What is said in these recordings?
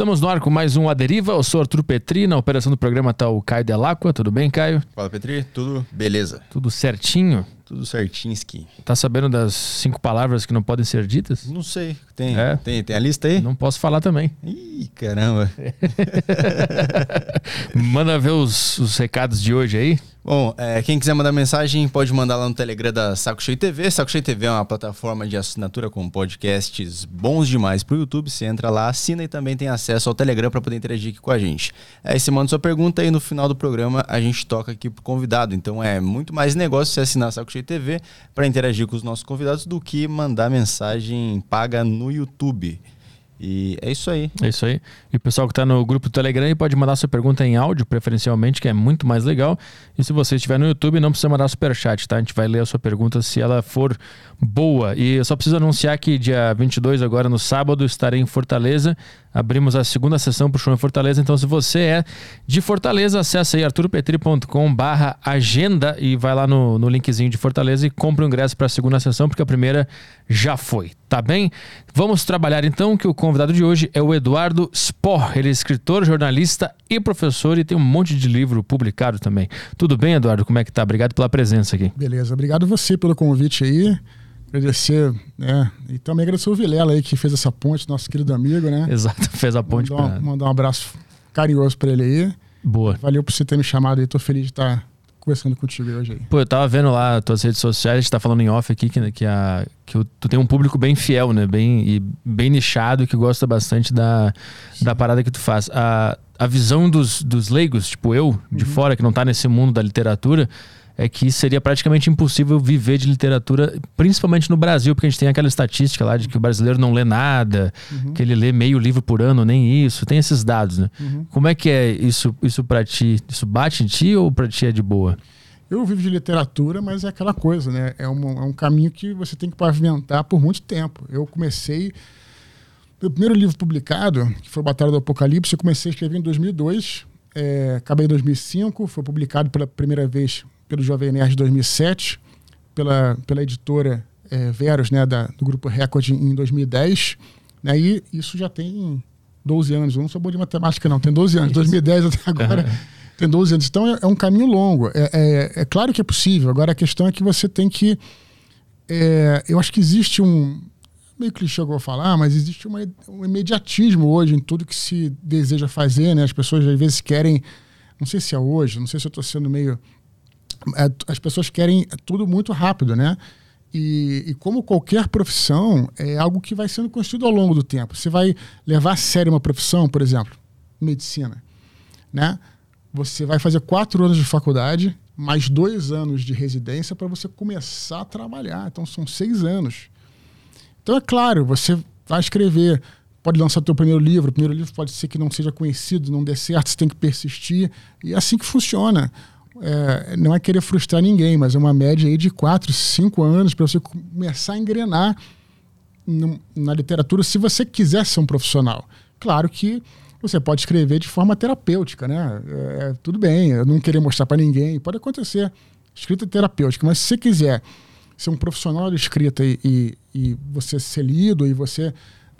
Estamos no ar com mais um A Deriva. Eu sou Arthur Petri. Na operação do programa está o Caio Delacqua. Tudo bem, Caio? Fala, Petri. Tudo beleza? Tudo certinho? Tudo certinho, Ski. Tá sabendo das cinco palavras que não podem ser ditas? Não sei. Tem, é. tem, tem a lista aí? Não posso falar também. Ih, caramba. Manda ver os, os recados de hoje aí. Bom, é, quem quiser mandar mensagem pode mandar lá no Telegram da Saco Cheio TV. Saco Cheio TV é uma plataforma de assinatura com podcasts bons demais pro YouTube. Você entra lá, assina e também tem acesso ao Telegram para poder interagir aqui com a gente. Aí você manda sua pergunta e no final do programa a gente toca aqui pro convidado. Então é muito mais negócio você assinar Saco Cheio TV para interagir com os nossos convidados do que mandar mensagem paga no YouTube. E é isso aí. É isso aí. E o pessoal que está no grupo do Telegram pode mandar sua pergunta em áudio, preferencialmente, que é muito mais legal. E se você estiver no YouTube, não precisa mandar superchat, tá? A gente vai ler a sua pergunta se ela for boa. E eu só preciso anunciar que dia 22, agora no sábado, estarei em Fortaleza. Abrimos a segunda sessão para o show em Fortaleza. Então, se você é de Fortaleza, acessa aí arturopetri.com barra agenda e vai lá no, no linkzinho de Fortaleza e compre o ingresso para a segunda sessão, porque a primeira já foi, tá bem? Vamos trabalhar então, que o convidado de hoje é o Eduardo Spor. Ele é escritor, jornalista e professor e tem um monte de livro publicado também. Tudo bem, Eduardo? Como é que tá? Obrigado pela presença aqui. Beleza, obrigado você pelo convite aí. Agradecer, né? E também agradecer o Vilela aí que fez essa ponte, nosso querido amigo, né? Exato, fez a ponte mandar, pra... mandar um abraço carinhoso para ele aí. Boa. Valeu por você ter me chamado aí, tô feliz de estar conversando contigo hoje aí. Pô, eu tava vendo lá as tuas redes sociais, a gente tá falando em off aqui que, que, a, que tu tem um público bem fiel, né? Bem, e bem nichado, que gosta bastante da, da parada que tu faz. A, a visão dos, dos leigos, tipo eu, de uhum. fora, que não tá nesse mundo da literatura, é que seria praticamente impossível viver de literatura, principalmente no Brasil, porque a gente tem aquela estatística lá de que o brasileiro não lê nada, uhum. que ele lê meio livro por ano, nem isso. Tem esses dados, né? Uhum. Como é que é isso, isso para ti? Isso bate em ti ou para ti é de boa? Eu vivo de literatura, mas é aquela coisa, né? É um, é um caminho que você tem que pavimentar por muito tempo. Eu comecei. O primeiro livro publicado, que foi Batalha do Apocalipse, eu comecei a escrever em 2002, é, acabei em 2005, foi publicado pela primeira vez pelo Jovem Nerd 2007, pela, pela editora é, Veros, né, da, do Grupo Record em 2010. Né, e isso já tem 12 anos. Eu não sou bom de matemática, não. Tem 12 anos. 2010 até agora. tem 12 anos. Então é, é um caminho longo. É, é, é, claro que é possível. Agora a questão é que você tem que. É, eu acho que existe um. Meio clichê que eu vou falar, mas existe uma, um imediatismo hoje em tudo que se deseja fazer. Né? As pessoas às vezes querem. Não sei se é hoje, não sei se eu estou sendo meio as pessoas querem tudo muito rápido, né? E, e, como qualquer profissão, é algo que vai sendo construído ao longo do tempo. Você vai levar a sério uma profissão, por exemplo, medicina, né? Você vai fazer quatro anos de faculdade, mais dois anos de residência para você começar a trabalhar. Então são seis anos. Então é claro, você vai escrever, pode lançar teu primeiro livro. O primeiro livro pode ser que não seja conhecido, não dê certo, você tem que persistir. E é assim que funciona é, não é querer frustrar ninguém, mas é uma média aí de 4, 5 anos para você começar a engrenar no, na literatura se você quiser ser um profissional. Claro que você pode escrever de forma terapêutica, né? É, tudo bem, eu não querer mostrar para ninguém, pode acontecer. Escrita terapêutica, mas se você quiser ser um profissional de escrita e, e, e você ser lido e você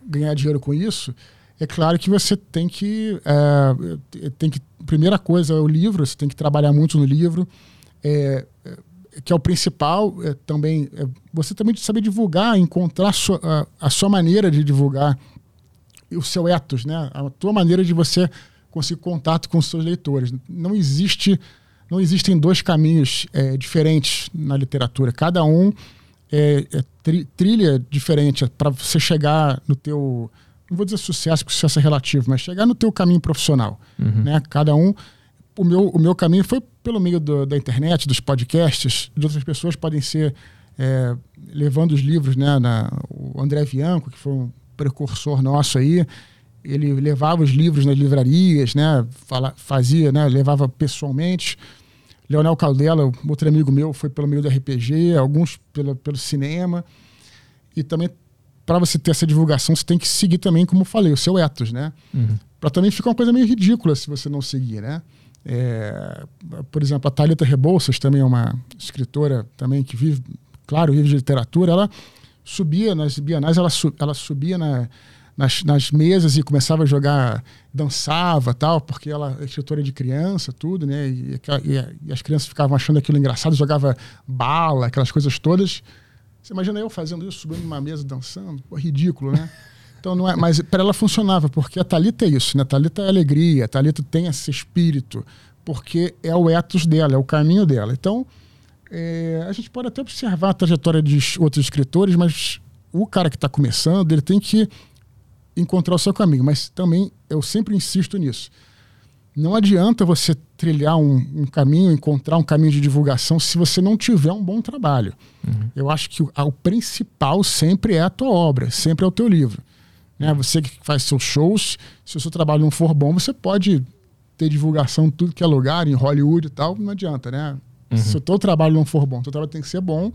ganhar dinheiro com isso, é claro que você tem que, é, tem que. Primeira coisa é o livro, você tem que trabalhar muito no livro, é, é, que é o principal. É, também é, você também saber divulgar, encontrar a sua, a, a, sua maneira de divulgar o seu ethos, né? A tua maneira de você conseguir contato com os seus leitores. Não existe, não existem dois caminhos é, diferentes na literatura. Cada um é, tri, trilha diferente para você chegar no teu não vou dizer sucesso, porque sucesso é relativo, mas chegar no teu caminho profissional. Uhum. Né? Cada um. O meu, o meu caminho foi pelo meio do, da internet, dos podcasts, de outras pessoas podem ser é, levando os livros, né? Na, o André Bianco, que foi um precursor nosso aí, ele levava os livros nas livrarias, né? Fala, fazia, né? Levava pessoalmente. Leonel Caldela, outro amigo meu, foi pelo meio do RPG, alguns pelo, pelo cinema. E também para você ter essa divulgação, você tem que seguir também, como eu falei, o seu ethos, né? Uhum. Para também ficar uma coisa meio ridícula se você não seguir, né? É, por exemplo, a Thalita Rebouças também é uma escritora também que vive, claro, vive de literatura. Ela subia nas bienais, ela, ela subia na, nas, nas mesas e começava a jogar, dançava tal, porque ela é escritora de criança, tudo, né? E, e, e as crianças ficavam achando aquilo engraçado, jogava bala, aquelas coisas todas. Você imagina eu fazendo isso, subindo numa mesa dançando? Pô, ridículo, né? Então não é, mas para ela funcionava, porque a Talita é isso, né? A Talita é alegria, a Talita tem esse espírito, porque é o ethos dela, é o caminho dela. Então, é, a gente pode até observar a trajetória de outros escritores, mas o cara que está começando, ele tem que encontrar o seu caminho. Mas também eu sempre insisto nisso. Não adianta você trilhar um, um caminho, encontrar um caminho de divulgação se você não tiver um bom trabalho. Uhum. Eu acho que o, o, principal sempre é a tua obra, sempre é o teu livro. Né? Você que faz seus shows, se o seu trabalho não for bom, você pode ter divulgação em tudo que é lugar, em Hollywood e tal, não adianta, né? Uhum. Se o teu trabalho não for bom, o teu trabalho tem que ser bom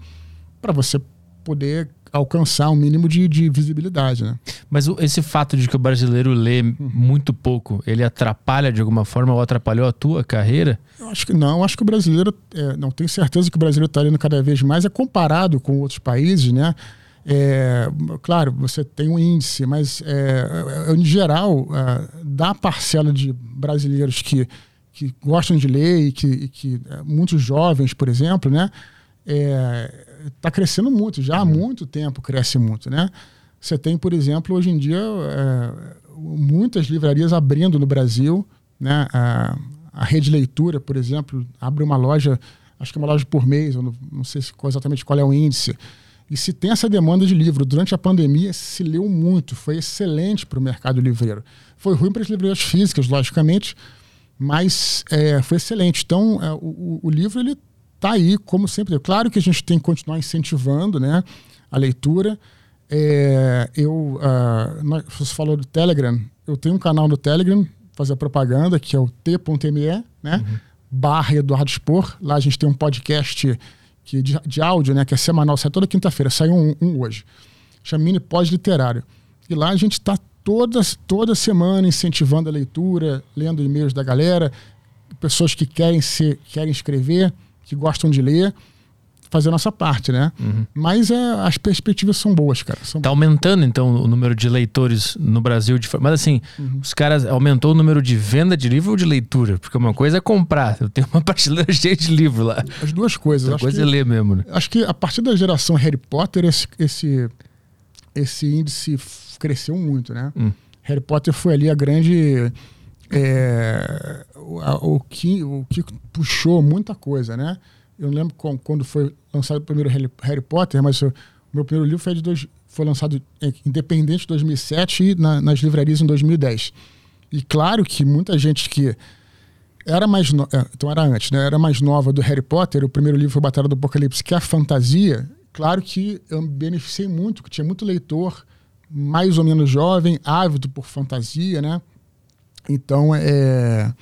para você poder alcançar um mínimo de, de visibilidade, né? Mas o, esse fato de que o brasileiro lê uhum. muito pouco, ele atrapalha de alguma forma ou atrapalhou a tua carreira? Eu acho que não. Acho que o brasileiro, é, não tenho certeza que o brasileiro está lendo cada vez mais, é comparado com outros países, né? É, claro, você tem um índice, mas é, é em geral, é, da parcela de brasileiros que, que gostam de ler e que, e que é, muitos jovens, por exemplo, né, está crescendo muito, já há uhum. muito tempo cresce muito. Né? Você tem, por exemplo, hoje em dia, muitas livrarias abrindo no Brasil, né? a, a Rede Leitura, por exemplo, abre uma loja, acho que é uma loja por mês, eu não, não sei exatamente qual é o índice e se tem essa demanda de livro, durante a pandemia se leu muito, foi excelente para o mercado livreiro. Foi ruim para as livrarias físicas, logicamente, mas é, foi excelente. Então, é, o, o, livro ele está aí, como sempre. Claro que a gente tem que continuar incentivando né, a leitura. É, eu, uh, você falou do Telegram, eu tenho um canal no Telegram, fazer propaganda, que é o t.me, né? Uhum. Barra Eduardo Spor. Lá a gente tem um podcast que de, de, áudio, né, que é semanal, sai toda quinta-feira, saiu um, um, hoje. Chama Mini Pós-Literário. E lá a gente está toda, toda semana incentivando a leitura, lendo e-mails da galera, pessoas que querem, ser, querem escrever, que gostam de ler fazer a nossa parte, né? Uhum. Mas é, as perspectivas são boas, cara. São tá aumentando, então, o número de leitores no Brasil. De... Mas assim, uhum. os caras aumentou o número de venda de livro ou de leitura? Porque uma coisa é comprar. Eu tenho uma prateleira cheia de livro lá. As duas coisas. Outra coisa que, é ler mesmo, né? Acho que a partir da geração Harry Potter, esse, esse, esse índice cresceu muito, né? Hum. Harry Potter foi ali a grande... É, o, o, que, o que puxou muita coisa, né? Eu não lembro quando foi lançado o primeiro Harry Potter, mas o meu primeiro livro foi, de dois, foi lançado independente em 2007 e na, nas livrarias em 2010. E claro que muita gente que era mais no... É, então era antes, né? Era mais nova do Harry Potter, o primeiro livro foi Batalha do Apocalipse, que é a fantasia. Claro que eu me beneficiei muito, que tinha muito leitor mais ou menos jovem, ávido por fantasia, né? Então é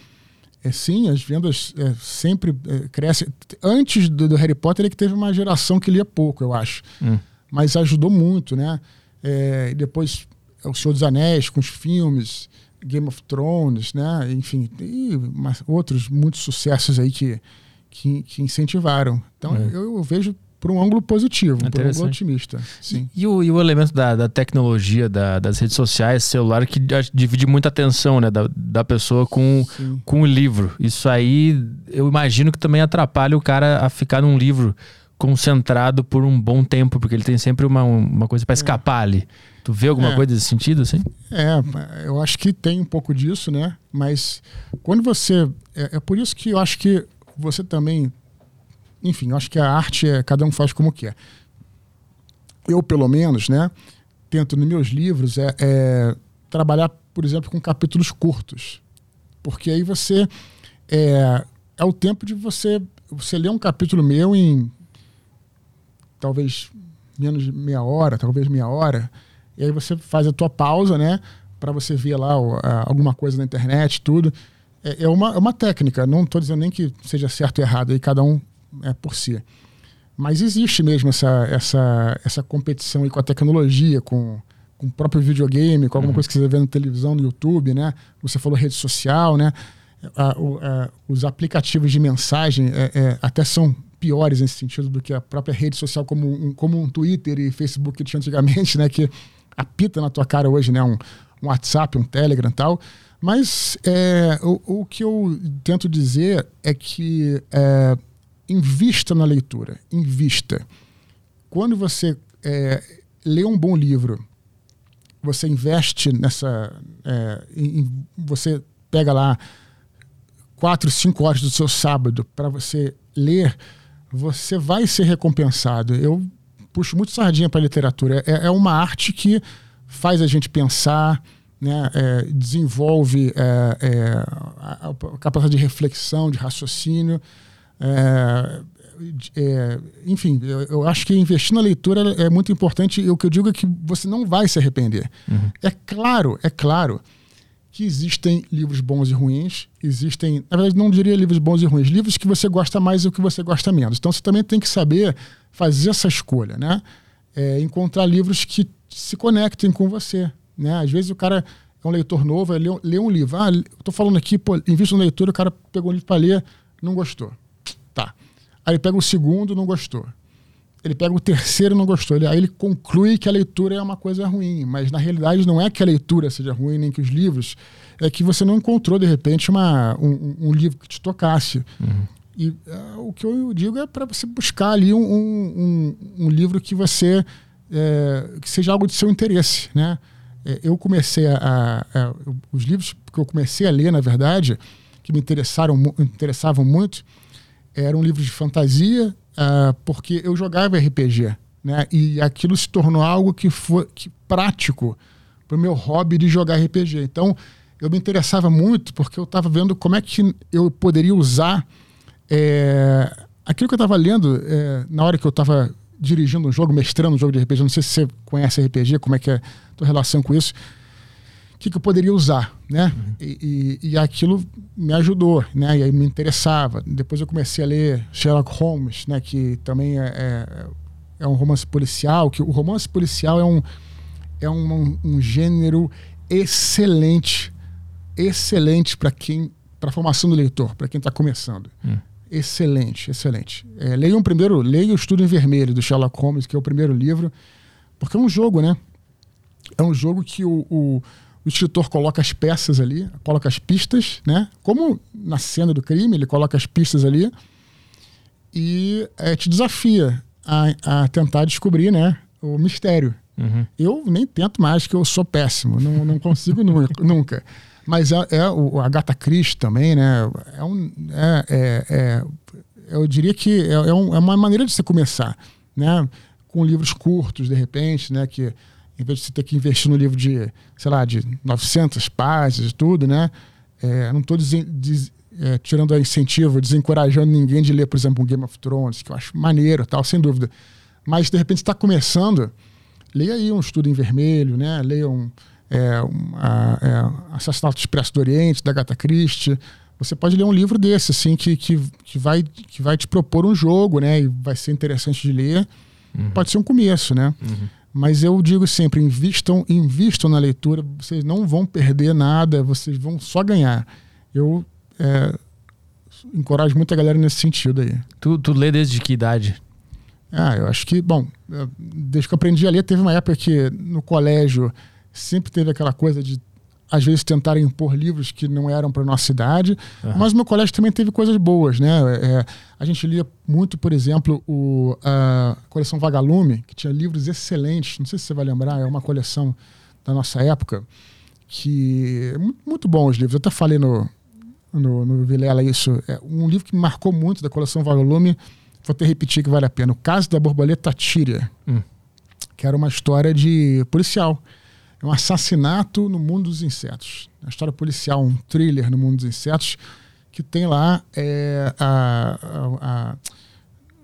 é, sim, as vendas é, sempre é, crescem. Antes do, do, Harry Potter, ele que teve uma geração que lia pouco, eu acho. Hum. Mas ajudou muito, né? É, depois, é, O Senhor dos Anéis, com os filmes, Game of Thrones, né? Enfim, e outros muitos sucessos aí que, que, que incentivaram. Então, é. eu, eu vejo por um ângulo positivo, por um ângulo otimista. Sim. E, e, o, e o elemento da, da tecnologia, da, das redes sociais, celular, que divide muita atenção né, da, da pessoa com, com o livro. Isso aí, eu imagino que também atrapalha o cara a ficar num livro concentrado por um bom tempo, porque ele tem sempre uma, uma coisa para é. escapar ali. Tu vê alguma é. coisa desse sentido, assim? É, eu acho que tem um pouco disso, né? Mas quando você. É, é por isso que eu acho que você também enfim, acho que a arte é cada um faz como quer. Eu, pelo menos, né, tento nos meus livros é, é trabalhar, por exemplo, com capítulos curtos. Porque aí você. É, é o tempo de você. Você ler um capítulo meu em talvez menos de meia hora, talvez meia hora. E aí você faz a tua pausa, né? Para você ver lá alguma coisa na internet, tudo. É, é, uma, é uma técnica. Não estou dizendo nem que seja certo ou errado. Aí cada um é, por si. Mas existe mesmo essa, essa, essa competição com a tecnologia, com, com o próprio videogame, com alguma uhum. coisa que você vê na televisão, no YouTube, né? Você falou rede social, né? A, a, os aplicativos de mensagem é, é, até são piores nesse sentido do que a própria rede social como um, como um Twitter e Facebook que tinha antigamente, né? Que apita na tua cara hoje, né? Um, um WhatsApp, um Telegram e tal. Mas é, o, o, que eu tento dizer é que é, invista na leitura, invista. Quando você é, lê um bom livro, você investe nessa. É, em, você pega lá quatro, cinco horas do seu sábado para você ler, você vai ser recompensado. Eu puxo muito sardinha para a literatura. É, é, uma arte que faz a gente pensar, né, é, desenvolve é, é a, a, capacidade de reflexão, de raciocínio. É, é, enfim, eu, eu, acho que investir na leitura é muito importante e o que eu digo é que você não vai se arrepender. Uhum. É claro, é claro que existem livros bons e ruins, existem, na verdade não diria livros bons e ruins, livros que você gosta mais e o que você gosta menos. Então você também tem que saber fazer essa escolha, né? É, encontrar livros que se conectem com você, né? Às vezes o cara é um leitor novo, lê, lê um livro, ah, eu tô falando aqui, pô, invisto na leitura, o cara pegou um livro para ler, não gostou. Aí ele pega o segundo, não gostou. Ele pega o terceiro, não gostou. Ele, aí ele conclui que a leitura é uma coisa ruim, mas na realidade não é que a leitura seja ruim, nem que os livros, é que você não encontrou de repente uma, um, um livro que te tocasse. Uhum. E uh, o que eu digo é para você buscar ali um, um, um livro que você é, que seja algo de seu interesse, né? É, eu comecei a, a, a, os livros que eu comecei a ler, na verdade, que me interessaram interessavam muito, eram livros de fantasia, uh, porque eu jogava RPG, né? E aquilo se tornou algo que foi que, prático para o meu hobby de jogar RPG. Então, eu me interessava muito porque eu estava vendo como é que eu poderia usar é, aquilo que eu estava lendo é, na hora que eu estava dirigindo um jogo, mestrando um jogo de RPG. Não sei se você conhece RPG, como é que é a tua relação com isso que, que eu poderia usar, né? Uhum. E, e, e, aquilo me ajudou, né? E aí me interessava. Depois eu comecei a ler Sherlock Holmes, né? Que também é, é, é um romance policial. Que o romance policial é um é um, um gênero excelente, excelente para quem para a formação do leitor, para quem está começando. Uhum. Excelente, excelente. É, leia um primeiro, leia o Estudo em Vermelho do Sherlock Holmes, que é o primeiro livro, porque é um jogo, né? É um jogo que o, o o escritor coloca as peças ali, coloca as pistas, né? Como na cena do crime, ele coloca as pistas ali e é, te desafia a, a, tentar descobrir, né, o mistério. Uhum. Eu nem tento mais, que eu sou péssimo, não, não consigo nunca. Mas é, é o Agatha Christie também, né? É um, é, é, é eu diria que é, um, é uma maneira de você começar, né? Com livros curtos, de repente, né? Que em vez de você ter que investir no livro de, sei lá, de 900 páginas e tudo, né? É, não estou é, tirando incentivo, desencorajando ninguém de ler, por exemplo, um Game of Thrones, que eu acho maneiro, tal, sem dúvida. Mas, de repente, está começando, leia aí um estudo em vermelho, né? Leia um, é, um a, é, Assassinato Expresso do Oriente, da Agatha Christie. Você pode ler um livro desse, assim, que, que, que, vai, que vai te propor um jogo, né? E vai ser interessante de ler. Uhum. Pode ser um começo, né? Uhum. Mas eu digo sempre, invistam, invistam na leitura, vocês não vão perder nada, vocês vão só ganhar. Eu é, encorajo muita galera nesse sentido aí. Tu, tu lê desde que idade? Ah, eu acho que, bom, desde que eu aprendi a ler, teve uma época que no colégio sempre teve aquela coisa de às vezes tentarem impor livros que não eram para nossa idade, uhum. mas no colégio também teve coisas boas, né? É, a gente lia muito, por exemplo, o, a coleção Vagalume, que tinha livros excelentes, não sei se você vai lembrar, é uma coleção da nossa época, que muito bons os livros, eu até falei no, no, no Vilela isso, é um livro que me marcou muito da coleção Vagalume, vou até repetir que vale a pena, O Caso da Borboleta Tíria, hum. que era uma história de policial, é um assassinato no mundo dos insetos. Uma história policial, um thriller no mundo dos insetos, que tem lá é, a, a, a,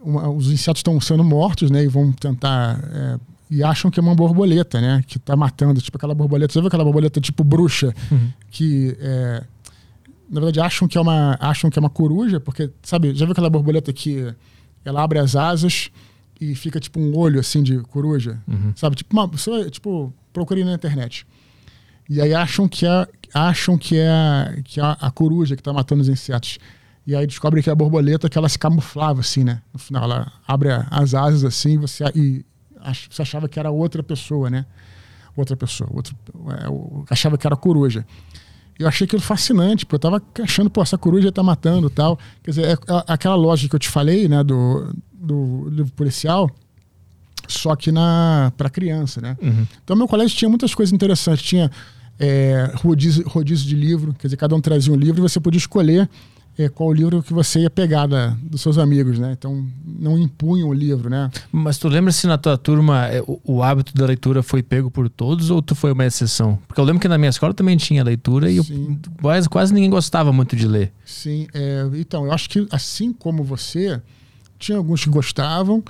uma, os insetos estão sendo mortos, né? E vão tentar. É, e acham que é uma borboleta, né? Que está matando, tipo aquela borboleta. Você viu aquela borboleta tipo bruxa? Uhum. Que. É, na verdade, acham que, é uma, acham que é uma coruja, porque, sabe, já viu aquela borboleta que ela abre as asas e fica tipo um olho assim de coruja? Uhum. Sabe? Tipo, uma, tipo procurei na internet. E aí acham que é, acham que é, que é a coruja que está matando os insetos. E aí descobre que é a borboleta que ela se camuflava, assim, né? No final, ela abre as asas assim você, e você achava que era outra pessoa, né? outra pessoa. Outro, é, achava que era coruja. Eu achei aquilo fascinante, porque eu tava achando, pô, essa coruja tá matando tal. Quer dizer, é, é aquela lógica que eu te falei, né, do, do livro policial, só que na para criança, né? Uhum. Então, meu colégio tinha muitas coisas interessantes. Tinha é, rodízio, rodízio de livro, quer dizer, cada um trazia um livro e você podia escolher é, qual livro que você ia pegar da, dos seus amigos, né? Então, não impunham o livro, né? Mas tu lembra se na tua turma é, o, o, hábito da leitura foi pego por todos ou tu foi uma exceção? Porque eu lembro que na minha escola também tinha leitura e eu, quase, quase ninguém gostava muito de ler. Sim, é, então, eu acho que assim como você, tinha alguns que gostavam,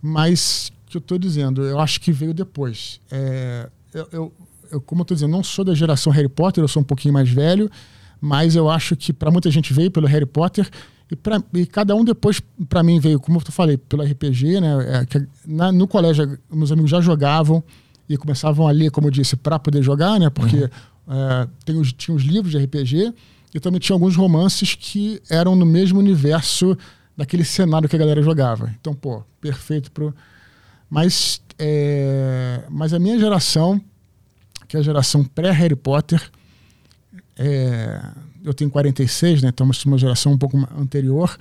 mas que eu estou dizendo, eu acho que veio depois. É, eu, eu, eu, como eu estou dizendo, não sou da geração Harry Potter, eu sou um pouquinho mais velho, mas eu acho que para muita gente veio pelo Harry Potter e, pra, e cada um depois, para mim, veio, como eu falei, pelo RPG, né? É, na, no colégio, meus amigos já jogavam e começavam a ler, como eu disse, para poder jogar, né? Porque uhum. é, tem os, tinha os livros de RPG e também tinha alguns romances que eram no mesmo universo daquele cenário que a galera jogava. Então, pô, perfeito pro. Mas, é, mas a minha geração, que é a geração pré-Harry Potter, é, eu tenho 46, né? Então, uma geração um pouco anterior.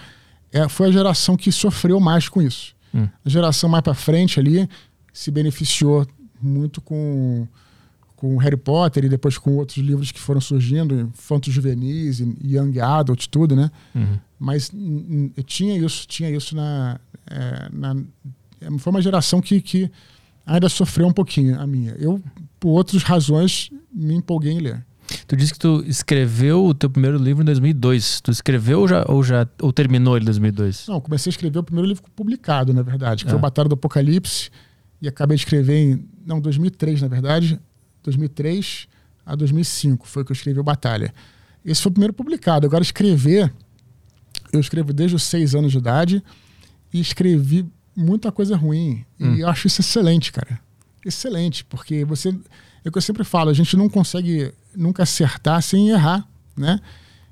É, foi a geração que sofreu mais com isso. Hum. A geração mais para frente ali se beneficiou muito com com Harry Potter e depois com outros livros que foram surgindo, Fantos Juvenis, Young Adult, tudo, né? Uhum. Mas tinha isso, tinha isso na, é, na, foi uma geração que, que ainda sofreu um pouquinho a minha. Eu, por outras razões, me empolguei em ler. Tu disse que tu escreveu o teu primeiro livro em 2002. Tu escreveu ou já, ou já ou terminou ele em 2002? Não, comecei a escrever o primeiro livro publicado, na verdade, que foi o ah. Batalha do Apocalipse. E acabei de escrever em. Não, 2003, na verdade. 2003 a 2005 foi que eu escrevi o Batalha. Esse foi o primeiro publicado. Agora, escrever. Eu escrevo desde os seis anos de idade e escrevi muita coisa ruim. Hum. E eu acho isso excelente, cara. Excelente, porque você. É o que eu sempre falo, a gente não consegue nunca acertar sem errar, né?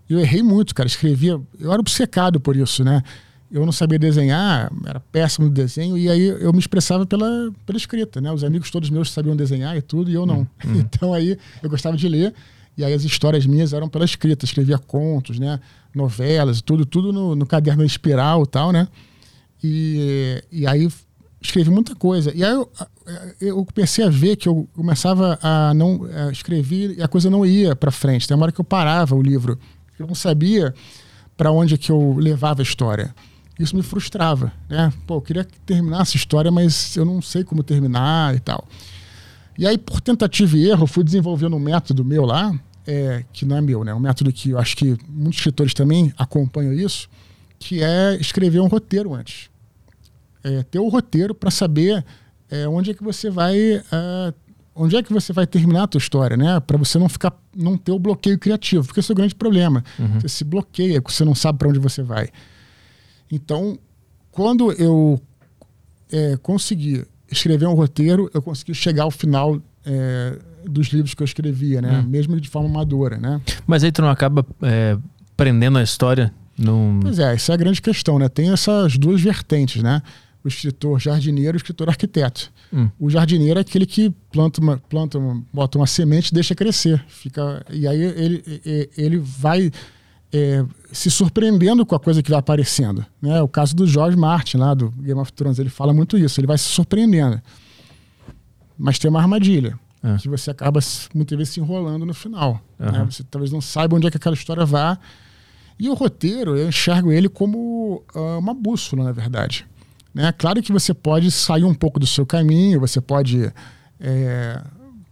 Eu errei muito, cara. Escrevia. Eu era obcecado por isso, né? Eu não sabia desenhar, era péssimo no desenho, e aí eu me expressava pela, pela escrita, né? Os amigos todos meus sabiam desenhar e tudo, e eu não. Hum. Então aí eu gostava de ler, e aí as histórias minhas eram pela escrita. Escrevia contos, né? Novelas, tudo, tudo no, no caderno espiral e tal, né? E, e aí escrevi muita coisa. E aí eu, eu comecei a ver que eu começava a não a escrever e a coisa não ia para frente. Tem uma hora que eu parava o livro. Eu não sabia para onde que eu levava a história. Isso me frustrava, né? Pô, eu queria terminar essa história, mas eu não sei como terminar e tal. E aí, por tentativa e erro, fui desenvolvendo um método meu lá, é, que não é meu, né? Um método que eu acho que muitos escritores também acompanham isso, que é escrever um roteiro antes é, ter o roteiro para saber é, onde é que você vai é, onde é que você vai terminar a tua história, né? Para você não ficar não ter o bloqueio criativo, porque esse é o grande problema. Uhum. Você se bloqueia, você não sabe para onde você vai. Então, quando eu é, consegui escrever um roteiro, eu consegui chegar ao final é, dos livros que eu escrevia, né? Uhum. Mesmo de forma amadora, né? Mas aí tu não acaba é, prendendo a história num... Pois é, essa é a grande questão, né? Tem essas duas vertentes, né? O escritor jardineiro e o escritor arquiteto. Hum. O jardineiro é aquele que planta uma, planta uma, bota uma semente e deixa crescer. Fica, e aí ele, ele vai é, se surpreendendo com a coisa que vai aparecendo. Né? O caso do George Martin, lá do Game of Thrones, ele fala muito isso. Ele vai se surpreendendo. Mas tem uma armadilha. É. Que você acaba muitas vezes se enrolando no final. Uhum. Né? Você talvez não saiba onde é que aquela história vai. E o roteiro, eu enxergo ele como uh, uma bússola, na verdade. Né? Claro que você pode sair um pouco do seu caminho, você pode é,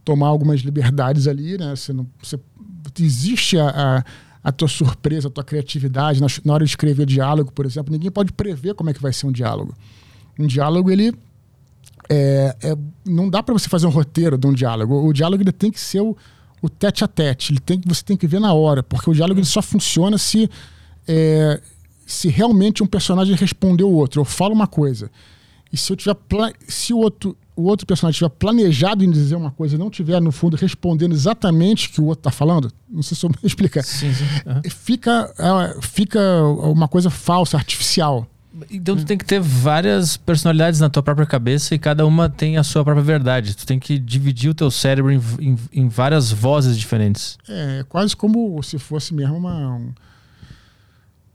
tomar algumas liberdades ali, né? Você não, você, existe a, a, a, tua surpresa, a tua criatividade na, na, hora de escrever diálogo, por exemplo. Ninguém pode prever como é que vai ser um diálogo. Um diálogo, ele é, é, não dá para você fazer um roteiro de um diálogo. O diálogo ele tem que ser o, o tete a tete. Ele tem, você tem que ver na hora, porque o diálogo ele só funciona se é, se realmente um personagem respondeu o outro. Eu falo uma coisa. E se eu tiver se o outro, o outro personagem tiver planejado em dizer uma coisa e não tiver, no fundo, respondendo exatamente o que o outro está falando, não sei se eu explicar, sim, sim. Uhum. Fica, é, fica uma coisa falsa, artificial. Então tu tem que ter várias personalidades na tua própria cabeça e cada uma tem a sua própria verdade. Tu tem que dividir o teu cérebro em, em, em várias vozes diferentes. É, quase como se fosse mesmo uma. Um,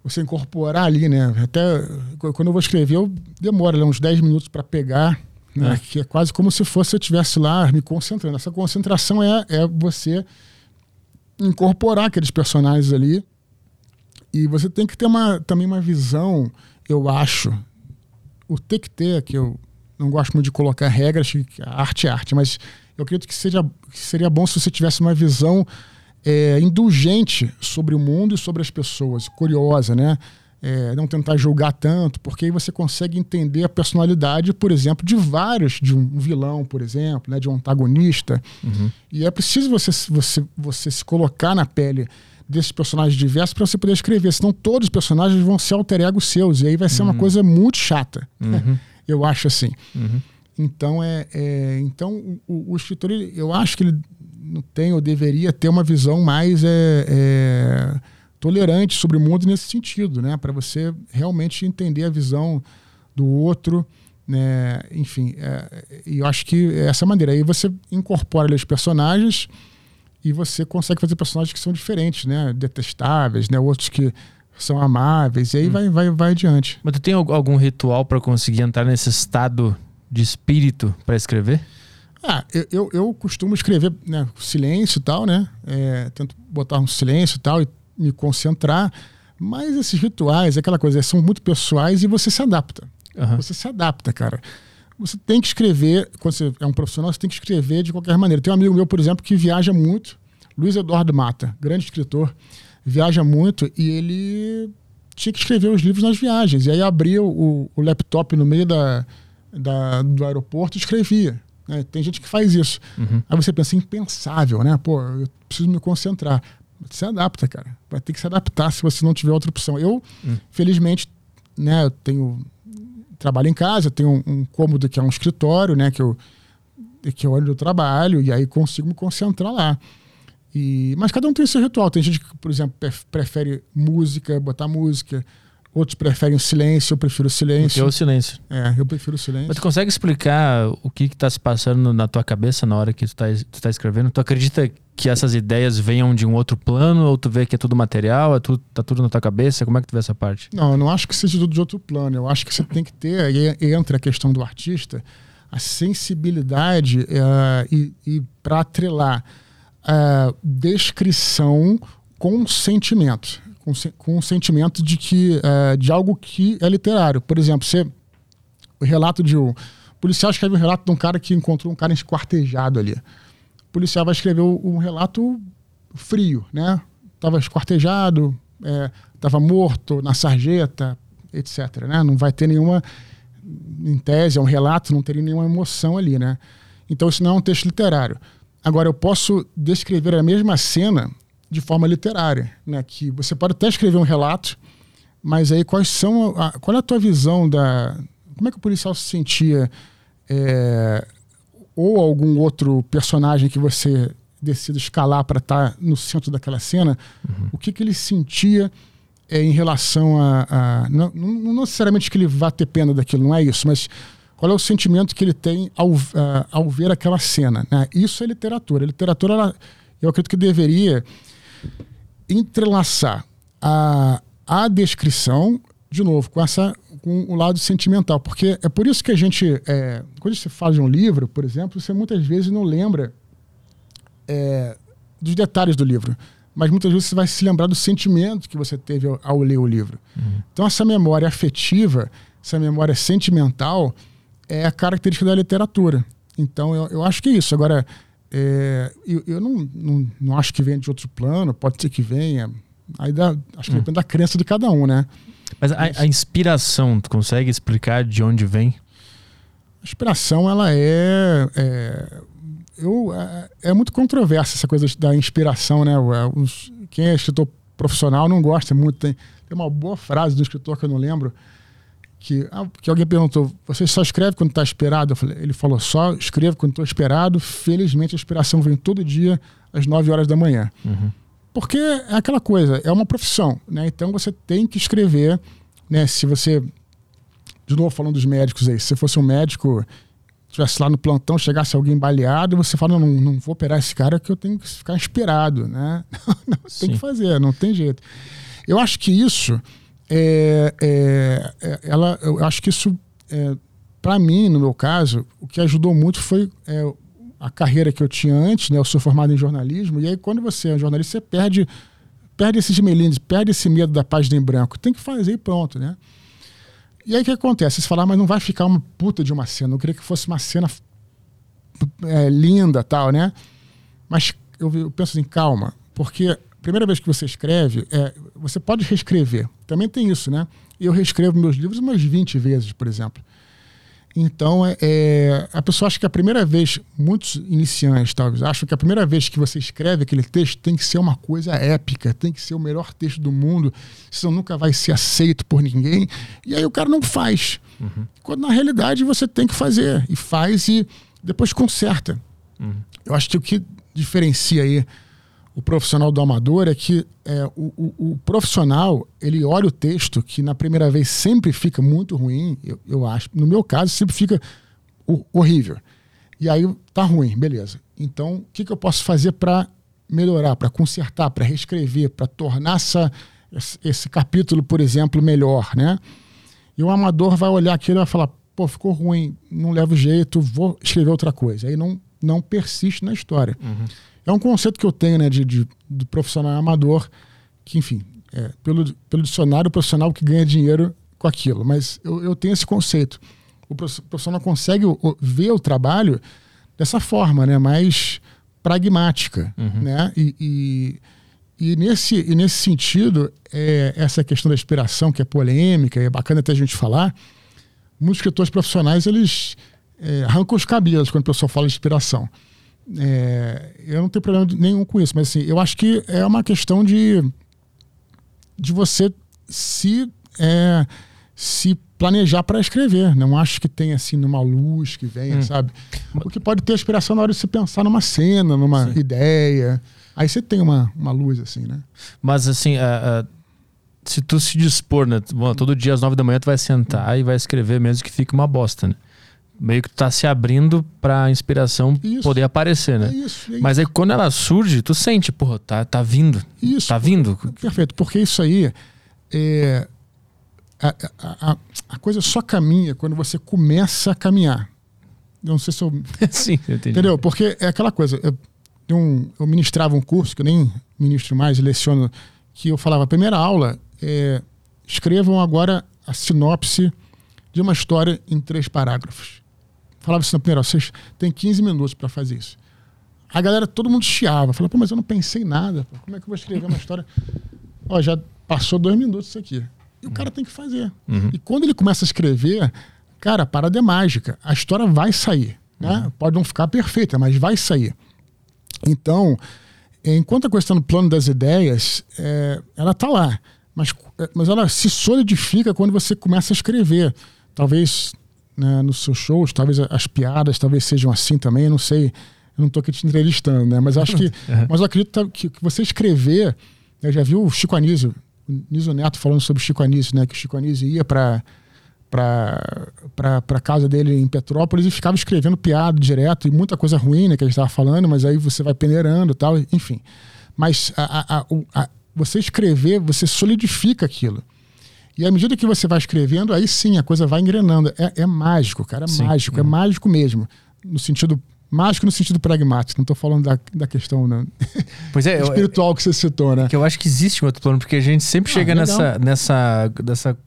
você incorporar ali, né? Até quando eu vou escrever, eu demoro né, uns 10 minutos para pegar, né? É. Que é quase como se fosse eu estivesse lá me concentrando. Essa concentração é, é você incorporar aqueles personagens ali. E você tem que ter uma, também uma visão eu acho, o ter que ter, que eu não gosto muito de colocar regras, arte é arte, mas eu acredito que, seja, que seria bom se você tivesse uma visão é, indulgente sobre o mundo e sobre as pessoas, curiosa, né? É, não tentar julgar tanto, porque aí você consegue entender a personalidade, por exemplo, de vários, de um vilão, por exemplo, né, de um antagonista. Uhum. E é preciso você, você, você se colocar na pele desses personagens diversos para você poder escrever. Senão todos os personagens vão ser alter ego seus. E aí vai ser uhum. uma coisa muito chata. Uhum. Eu acho assim. Uhum. Então, é, é então o, o, escritor, ele, eu acho que ele não tem ou deveria ter uma visão mais é, é, tolerante sobre o mundo nesse sentido, né? Para você realmente entender a visão do outro. Né? Enfim, é, eu acho que é essa maneira. Aí você incorpora ali, os personagens e você consegue fazer personagens que são diferentes, né? Detestáveis, né? Outros que são amáveis, e aí hum. vai, vai, vai adiante. Mas tu tem algum ritual para conseguir entrar nesse estado de espírito para escrever? Ah, eu, eu, eu, costumo escrever né, silêncio e tal, né? É, tento botar um silêncio e tal e me concentrar. Mas esses rituais, aquela coisa, são muito pessoais e você se adapta. Uhum. Você se adapta, cara você tem que escrever, quando você é um profissional, você tem que escrever de qualquer maneira. Tem um amigo meu, por exemplo, que viaja muito, Luiz Eduardo Mata, grande escritor, viaja muito e ele tinha que escrever os livros nas viagens. E aí abria o, o laptop no meio da, da, do aeroporto e escrevia. Né? Tem gente que faz isso. Uhum. Aí você pensa, impensável, né? Pô, eu preciso me concentrar. Se adapta, cara. Vai ter que se adaptar se você não tiver outra opção. Eu, uhum. felizmente, né, eu tenho trabalho em casa, tenho um, um, cômodo que é um escritório, né, que eu que eu olho do trabalho e aí consigo me concentrar lá. E, mas cada um tem seu ritual. Tem gente que, por exemplo, prefere música, botar música. Outros preferem o silêncio, eu prefiro o silêncio. Eu o silêncio. É, eu prefiro o silêncio. Mas tu consegue explicar o que está se passando na tua cabeça na hora que tu está tá escrevendo? Tu acredita que essas ideias venham de um outro plano ou tu vê que é tudo material, é tudo, tá tudo na tua cabeça? Como é que tu vê essa parte? Não, eu não acho que seja tudo de outro plano. Eu acho que você tem que ter, aí entra a questão do artista, a sensibilidade uh, e, e para atrelar a descrição com sentimento com, com um sentimento de que é, de algo que é literário. Por exemplo, você, o relato de um policial escreve um relato de um cara que encontrou um cara esquartejado ali. O policial vai escrever um relato frio, né? Tava esquartejado, é, morto na sarjeta, etc. Né? Não vai ter nenhuma, em tese, é um relato, não teria nenhuma emoção ali, né? Então isso não é um texto literário. Agora, eu posso descrever a mesma cena de forma literária, né? Que você pode até escrever um relato, mas aí quais são a, qual é a tua visão da como é que o policial se sentia é, ou algum outro personagem que você decida escalar para estar tá no centro daquela cena, uhum. o que, que ele sentia é, em relação a, a não, não, necessariamente que ele vá ter pena daquilo, não é isso, mas qual é o sentimento que ele tem ao, ao ver aquela cena? Né? Isso é literatura. A literatura, ela, eu acredito que deveria entrelaçar a, a descrição, de novo, com, essa, com o lado sentimental. Porque é por isso que a gente, é, quando você faz um livro, por exemplo, você muitas vezes não lembra é, dos detalhes do livro. Mas muitas vezes você vai se lembrar do sentimento que você teve ao, ao ler o livro. Uhum. Então, essa memória afetiva, essa memória sentimental, é a característica da literatura. Então, eu, eu acho que é isso. Agora, é, eu, eu não, não, não, acho que venha de outro plano, pode ser que venha. Aí dá, acho que hum. depende da crença de cada um, né? Mas a, a, inspiração, tu consegue explicar de onde vem? A inspiração, ela é. é eu, é, é muito controversa essa coisa da inspiração, né? É, os, quem é escritor profissional não gosta muito. Tem, tem uma boa frase do escritor que eu não lembro, que, ah, que alguém perguntou: você só escreve quando está esperado? Falei, ele falou: só escrevo quando estou esperado. Felizmente a inspiração vem todo dia às 9 horas da manhã. Uhum. Porque é aquela coisa, é uma profissão, né? Então você tem que escrever, né? Se você de novo falando dos médicos aí, se você fosse um médico, estivesse lá no plantão, chegasse alguém baleado, você fala, não, não vou operar esse cara que eu tenho que ficar inspirado, né? Não, tem que fazer, não tem jeito. Eu acho que isso, é, é, é ela, eu acho que isso, é, para mim, no meu caso, o que ajudou muito foi é, a carreira que eu tinha antes, né? Eu sou formado em jornalismo, e aí quando você é jornalista, você perde, perde esses melindres, perde esse medo da página em branco. Tem que fazer e pronto, né? E aí o que acontece? Você fala, mas não vai ficar uma puta de uma cena. Eu queria que fosse uma cena é, linda tal, né? Mas eu, eu, penso assim, calma, porque a primeira vez que você escreve, é, você pode reescrever. Também tem isso, né? Eu reescrevo meus livros umas 20 vezes, por exemplo. Então, é, é, a pessoa acha que a primeira vez, muitos iniciantes talvez, acham que a primeira vez que você escreve aquele texto tem que ser uma coisa épica, tem que ser o melhor texto do mundo, senão nunca vai ser aceito por ninguém. E aí o cara não faz. Uhum. Quando na realidade você tem que fazer. E faz e depois conserta. Uhum. Eu acho que o que diferencia aí o profissional do amador é que é, o, o, o, profissional ele olha o texto que na primeira vez sempre fica muito ruim, eu, eu acho. No meu caso, sempre fica horrível. E aí tá ruim, beleza. Então, o que, que eu posso fazer para melhorar, para consertar, para reescrever, para tornar essa, esse capítulo, por exemplo, melhor, né? E o amador vai olhar aquilo e vai falar: pô, ficou ruim, não leva jeito, vou escrever outra coisa. Aí não, não persiste na história. Uhum. É um conceito que eu tenho, né, de, de, profissional amador, que, enfim, é, pelo, pelo dicionário, o profissional que ganha dinheiro com aquilo. Mas eu, eu tenho esse conceito. O profissional consegue ver o trabalho dessa forma, né, mais pragmática, uhum. né? E, e, e, nesse, e nesse sentido, é, essa questão da inspiração, que é polêmica, é bacana até a gente falar, muitos escritores profissionais, eles é, arrancam os cabelos quando o pessoal fala de inspiração. É, eu não tenho problema nenhum com isso, mas assim, eu acho que é uma questão de, de você se, é, se planejar para escrever. Não acho que tenha assim numa luz que venha, hum. sabe? O que pode ter inspiração na hora de você pensar numa cena, numa Sim. ideia. Aí você tem uma, uma luz, assim, né? Mas assim, uh, uh, se tu se dispor, né? Bom, todo dia às nove da manhã tu vai sentar e vai escrever mesmo que fique uma bosta, né? Meio que tá se abrindo pra inspiração isso, poder aparecer, né? É isso, é Mas aí quando ela surge, tu sente, porra, tá, tá vindo. Isso. Tá vindo. Perfeito, porque isso aí é. A, a, a, coisa só caminha quando você começa a caminhar. Eu não sei se eu. Sim, eu entendi. Entendeu? Porque é aquela coisa. Eu, um, eu ministrava um curso que eu nem ministro mais, leciono, que eu falava: a primeira aula é. Escrevam agora a sinopse de uma história em três parágrafos falava assim, primeiro, vocês têm 15 minutos para fazer isso. A galera, todo mundo chiava. Falava, pô, mas eu não pensei nada. Pô. Como é que eu vou escrever uma história? Ó, já passou dois minutos isso aqui. E o cara tem que fazer. Uhum. E quando ele começa a escrever, cara, a parada é mágica. A história vai sair. Né? Uhum. Pode não ficar perfeita, mas vai sair. Então, enquanto a questão do plano das ideias, é, ela está lá. Mas, é, mas ela se solidifica quando você começa a escrever. Talvez né, nos seus shows, talvez as piadas talvez sejam assim também, não sei, eu não estou aqui te entrevistando, né? Mas acho que, uhum. mas eu acredito que, que você escrever, eu já vi o Chico Anísio, o Niso Neto falando sobre o Chico Anísio, né? Que o Chico Anísio ia para para casa dele em Petrópolis e ficava escrevendo piada direto e muita coisa ruim, né, que a gente estava falando, mas aí você vai peneirando tal, enfim. Mas a, a, a, você escrever, você solidifica aquilo. E à medida que você vai escrevendo, aí sim a coisa vai engrenando. É, é mágico, cara, é sim, mágico, é. é mágico mesmo. No sentido mágico no sentido pragmático, não estou falando da, da questão né? pois é, espiritual eu, que você citou, né? Que eu acho que existe um outro plano, porque a gente sempre ah, chega nessa, nessa, nessa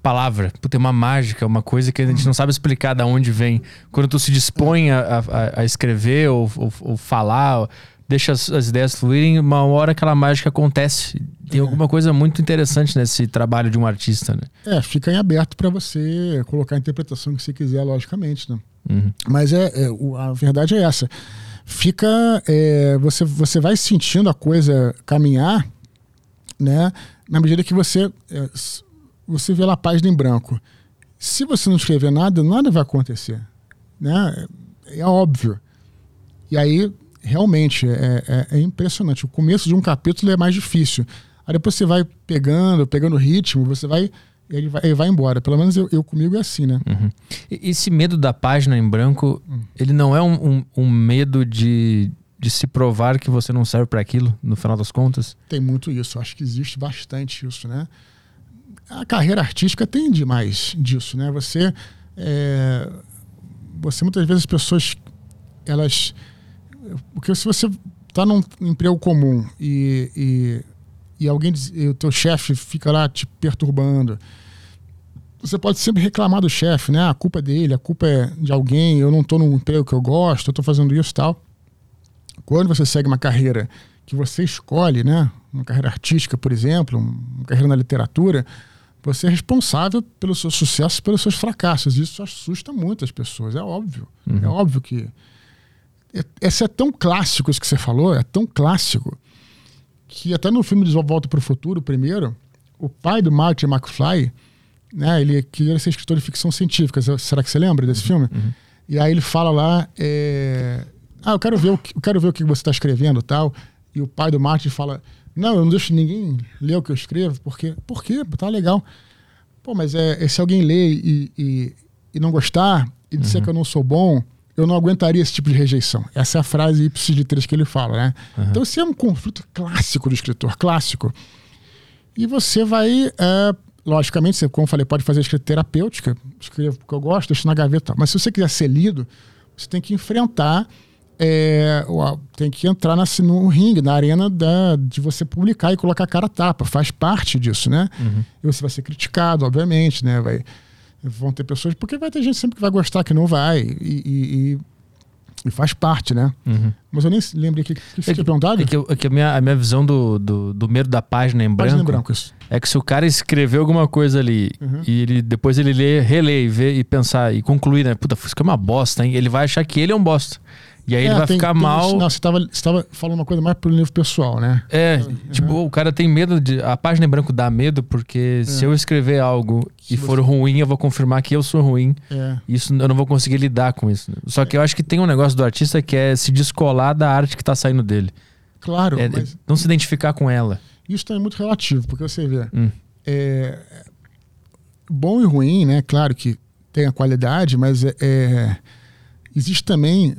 palavra, tem uma mágica, uma coisa que a gente não sabe explicar de onde vem. Quando tu se dispõe a, a, a escrever ou, ou, ou falar, deixa as, as, ideias fluírem, uma hora aquela mágica acontece. Tem é. alguma coisa muito interessante nesse trabalho de um artista, né? É, fica em aberto para você colocar a interpretação que você quiser, logicamente, né? Uhum. Mas é, é, a verdade é essa. Fica. É, você, você vai sentindo a coisa caminhar, né? Na medida que você. É, você vê lá a página em branco. Se você não escrever nada, nada vai acontecer. Né? É, é óbvio. E aí realmente é, é, é, impressionante. O começo de um capítulo é mais difícil. Aí depois você vai pegando, pegando ritmo, você vai ele vai, ele vai embora. Pelo menos eu, eu comigo é assim, né? Uhum. Esse medo da página em branco, hum. ele não é um, um, um, medo de, de se provar que você não serve para aquilo, no final das contas? Tem muito isso. Acho que existe bastante isso, né? A carreira artística tem demais disso, né? Você, é, você muitas vezes as pessoas, elas, porque se você está num emprego comum e, e, e alguém, e o teu chefe fica lá te perturbando, você pode sempre reclamar do chefe, né? Ah, a culpa é dele, a culpa é de alguém, eu não estou num emprego que eu gosto, eu estou fazendo isso e tal. Quando você segue uma carreira que você escolhe, né? Uma carreira artística, por exemplo, uma carreira na literatura, você é responsável pelo seu sucesso e pelos seus fracassos. Isso assusta muito as pessoas, é óbvio. Uhum. É óbvio que. É, esse é tão clássico, isso que você falou, é tão clássico, que até no filme de Volta para o Futuro, primeiro, o pai do Martin McFly, né, ele queria ser escritor de ficção científica. Será que você lembra desse filme? Uhum. E aí ele fala lá. É, ah, eu quero ver o que, eu quero ver o que você está escrevendo tal. E o pai do Martin fala não, eu não deixo ninguém ler o que eu escrevo, porque. Por quê? Tá legal. Pô, mas é, se alguém ler e, e, e, não gostar e disser uhum. que eu não sou bom, eu não aguentaria esse tipo de rejeição. Essa é a frase ipsis de três que ele fala, né? Uhum. Então, esse é um conflito clássico do escritor, clássico. E você vai, é, logicamente, você, como eu falei, pode fazer escrita terapêutica, escrevo o que eu gosto, deixo na gaveta. Mas se você quiser ser lido, você tem que enfrentar é, tem que entrar na, no ringue, na arena da, de você publicar e colocar a cara a tapa. Faz parte disso, né? Uhum. E você vai ser criticado, obviamente, né? Vai, vão ter pessoas. Porque vai ter gente sempre que vai gostar, que não vai. E, e, e faz parte, né? Uhum. Mas eu nem lembrei que, que você é perguntado. É que, é que a, minha, a minha visão do, do, do medo da página em página branco, em branco é que se o cara escreveu alguma coisa ali uhum. e ele, depois ele lê, relê e vê e pensar e concluir, né? Puta, isso que é uma bosta, hein? Ele vai achar que ele é um bosta. E aí é, ele vai tem, ficar tem mal. Não, você estava falando uma coisa mais pro livro pessoal, né? É, uhum. tipo, o cara tem medo de. A página em branco dá medo, porque é. se eu escrever algo e for ruim, eu vou confirmar que eu sou ruim. É. Isso eu não vou conseguir lidar com isso. Só que eu acho que tem um negócio do artista que é se descolar da arte que está saindo dele. Claro. É, mas... Não se identificar com ela. Isso também é muito relativo, porque você vê. Hum. É, bom e ruim, né? Claro que tem a qualidade, mas é existe também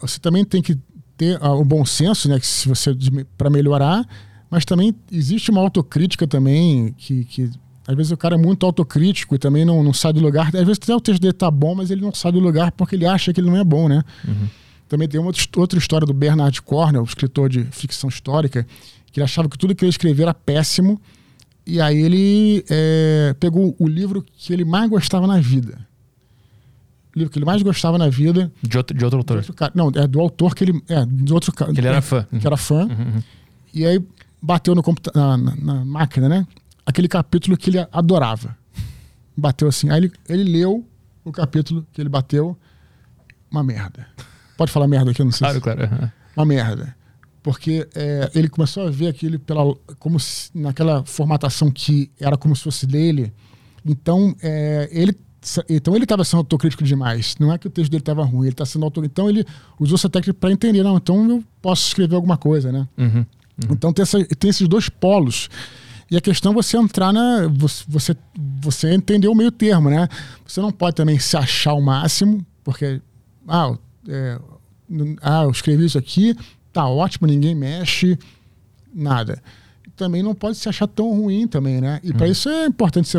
você também tem que ter uh, o bom senso, né? Que se você para melhorar, mas também existe uma autocrítica também que, que às vezes o cara é muito autocrítico e também não, não sai do lugar. Às vezes até o texto dele tá bom, mas ele não sai do lugar porque ele acha que ele não é bom, né? Uhum. Também tem uma outra história do Bernard Cornell, escritor de ficção histórica, que ele achava que tudo que ele escrevia era péssimo. E aí ele é, pegou o livro que ele mais gostava na vida livro que ele mais gostava na vida. De outro, de outro autor? De outro não, é do autor que ele. É, de outro cara. Que ele era fã. Que era fã. Uhum, uhum. E aí bateu no na, na, na, máquina, né? Aquele capítulo que ele adorava. Bateu assim. Aí ele, ele leu o capítulo que ele bateu. Uma merda. Pode falar merda aqui, eu não sei. Claro, se... claro. Uhum. Uma merda. Porque é, ele começou a ver aquilo pela, como se, naquela formatação que era como se fosse dele. Então, é, ele então ele estava sendo autocrítico demais. Não é que o texto dele estava ruim, ele está sendo autocrítico. Então ele usou essa técnica para entender, não, então eu posso escrever alguma coisa, né? Uhum, uhum. Então tem, essa, tem esses dois polos. E a questão é você entrar na. Você, você entender o meio termo, né? Você não pode também se achar o máximo, porque. Ah, é, ah eu escrevi isso aqui, tá ótimo, ninguém mexe, nada. Também não pode se achar tão ruim também, né? E para uhum. isso é importante você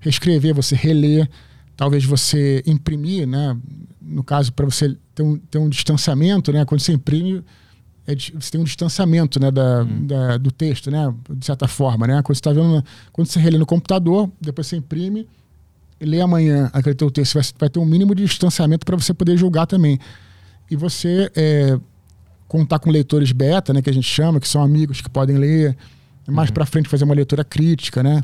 reescrever, você reler, talvez você imprimir, né? No caso, para você ter um, ter um distanciamento, né? Quando você imprime, é, você tem um distanciamento né, da, hum. da, do texto, né? De certa forma, né? Quando você está vendo, quando você relê no computador, depois você imprime, e lê amanhã aquele teu texto, vai, vai ter um mínimo de distanciamento para você poder julgar também. E você é, contar com leitores beta, né? Que a gente chama, que são amigos que podem ler, mais uhum. para frente fazer uma leitura crítica, né?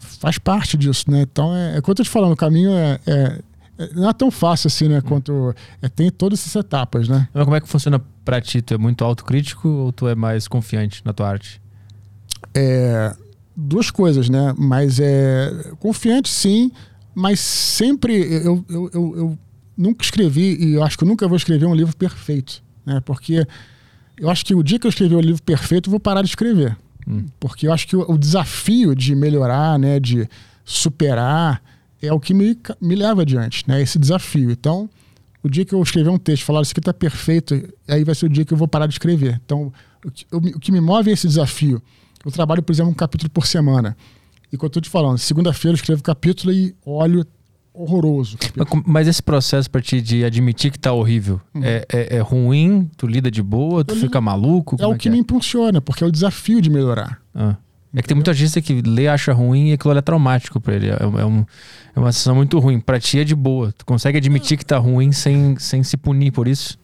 Faz parte disso, né? Então, é, é quanto eu te falando, o caminho é, é, é, não é tão fácil assim, né? Quanto é, tem todas essas etapas, né? Mas como é que funciona pra ti? Tu é muito autocrítico ou tu é mais confiante na tua arte? É, duas coisas, né? Mas é confiante, sim, mas sempre eu, eu, eu, eu nunca escrevi e eu acho que eu nunca vou escrever um livro perfeito, né? Porque eu acho que o dia que eu escrever o livro perfeito, eu vou parar de escrever. Hum. Porque eu acho que o, o, desafio de melhorar, né, de superar, é o que me, me leva adiante, né? Esse desafio. Então, o dia que eu escrever um texto, falar isso aqui está perfeito, aí vai ser o dia que eu vou parar de escrever. Então, o que, o que me move é esse desafio. Eu trabalho, por exemplo, um capítulo por semana. E quando eu estou te falando, segunda-feira eu escrevo o capítulo e olho horroroso. Mas, mas, esse processo para ti de admitir que tá horrível uhum. é, é, é, ruim? Tu lida de boa? Tu eu fica maluco? É o é que, que é? me impulsiona, porque é o desafio de melhorar. Ah. É que tem muita gente que lê acha ruim e aquilo é traumático para ele. É, é, um, é uma sensação muito ruim. Pra ti é de boa. Tu consegue admitir que tá ruim sem, sem se punir por isso?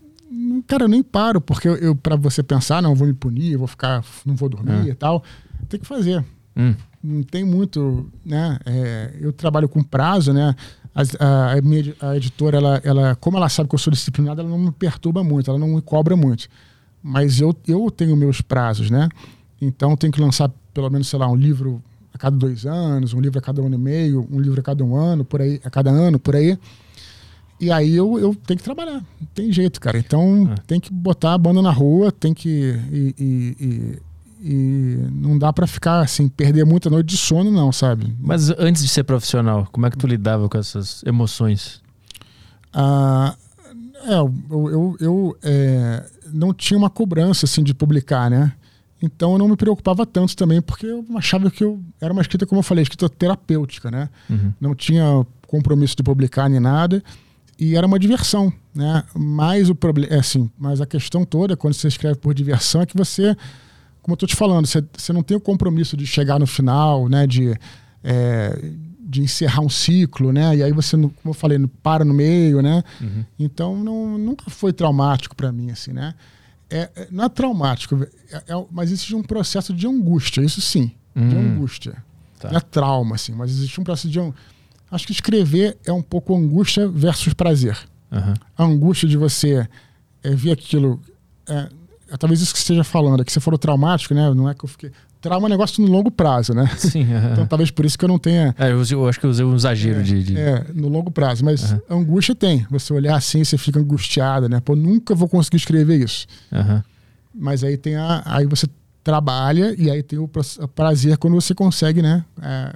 Cara, eu nem paro, porque eu, eu para você pensar, não, vou me punir, vou ficar, não vou dormir ah. e tal. Tem que fazer. Hum. Não tem muito, né? É, eu trabalho com prazo, né? A, a, minha, a editora, ela, ela, como ela sabe que eu sou disciplinado, ela não me perturba muito, ela não me cobra muito. Mas eu, eu tenho meus prazos, né? Então tenho que lançar pelo menos, sei lá, um livro a cada dois anos, um livro a cada ano e meio, um livro a cada um ano, por aí, a cada ano, por aí. E aí eu, eu tenho que trabalhar, não tem jeito, cara. Então é. tem que botar a banda na rua, tem que. E, e, e, e não dá para ficar assim, perder muita noite de sono, não, sabe? Mas antes de ser profissional, como é que tu lidava com essas emoções? Ah, é, eu, eu, eu é, não tinha uma cobrança assim de publicar, né? Então eu não me preocupava tanto também, porque eu achava que eu era uma escrita, como eu falei, escrita terapêutica, né? Uhum. Não tinha compromisso de publicar nem nada e era uma diversão, né? Mas o problema, é assim, mas a questão toda quando você escreve por diversão é que você, como eu estou te falando, você, não tem o compromisso de chegar no final, né? De é, de encerrar um ciclo, né? E aí você, como eu falei, para no meio, né? Uhum. Então não, nunca foi traumático para mim, assim, né? é, é, não é traumático, é, é, mas existe um processo de angústia, isso sim, hum, de angústia. Tá. Não é trauma, assim, mas existe um processo de. Acho que escrever é um pouco angústia versus prazer. Uhum. A angústia de você é, ver aquilo. É, talvez isso que você esteja falando, é que você falou traumático, né? Não é que eu fiquei. Trauma é um negócio no longo prazo, né? Sim. Uh Então talvez por isso que eu não tenha. É, eu, eu acho que eu usei um exagero é, de, de, É, no longo prazo. Mas uh angústia tem. Você olhar assim, você fica angustiado, né? Pô, nunca vou conseguir escrever isso. Uh Mas aí tem a. Aí você trabalha e aí tem o prazer quando você consegue, né? É,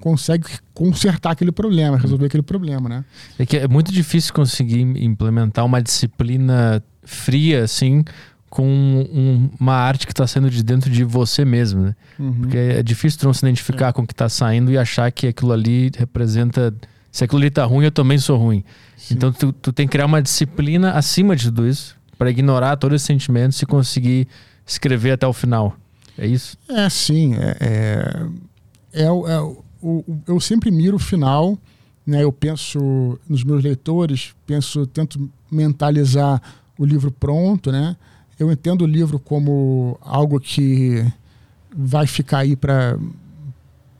consegue consertar aquele problema, resolver aquele problema, né? É que é muito difícil conseguir implementar uma disciplina fria, assim, com um, uma arte que está saindo de dentro de você mesmo, né? Uhum. Porque é difícil tu não se identificar é. com o que está saindo e achar que aquilo ali representa. Se aquilo ali tá ruim, eu também sou ruim. Sim. Então tu, tu tem que criar uma disciplina acima de tudo isso para ignorar todos esses sentimentos e conseguir escrever até o final. É isso? É, sim. É, é, é, é o, o, eu sempre miro o final, né? Eu penso nos meus leitores, penso, tento mentalizar o livro pronto, né? Eu entendo o livro como algo que vai ficar aí para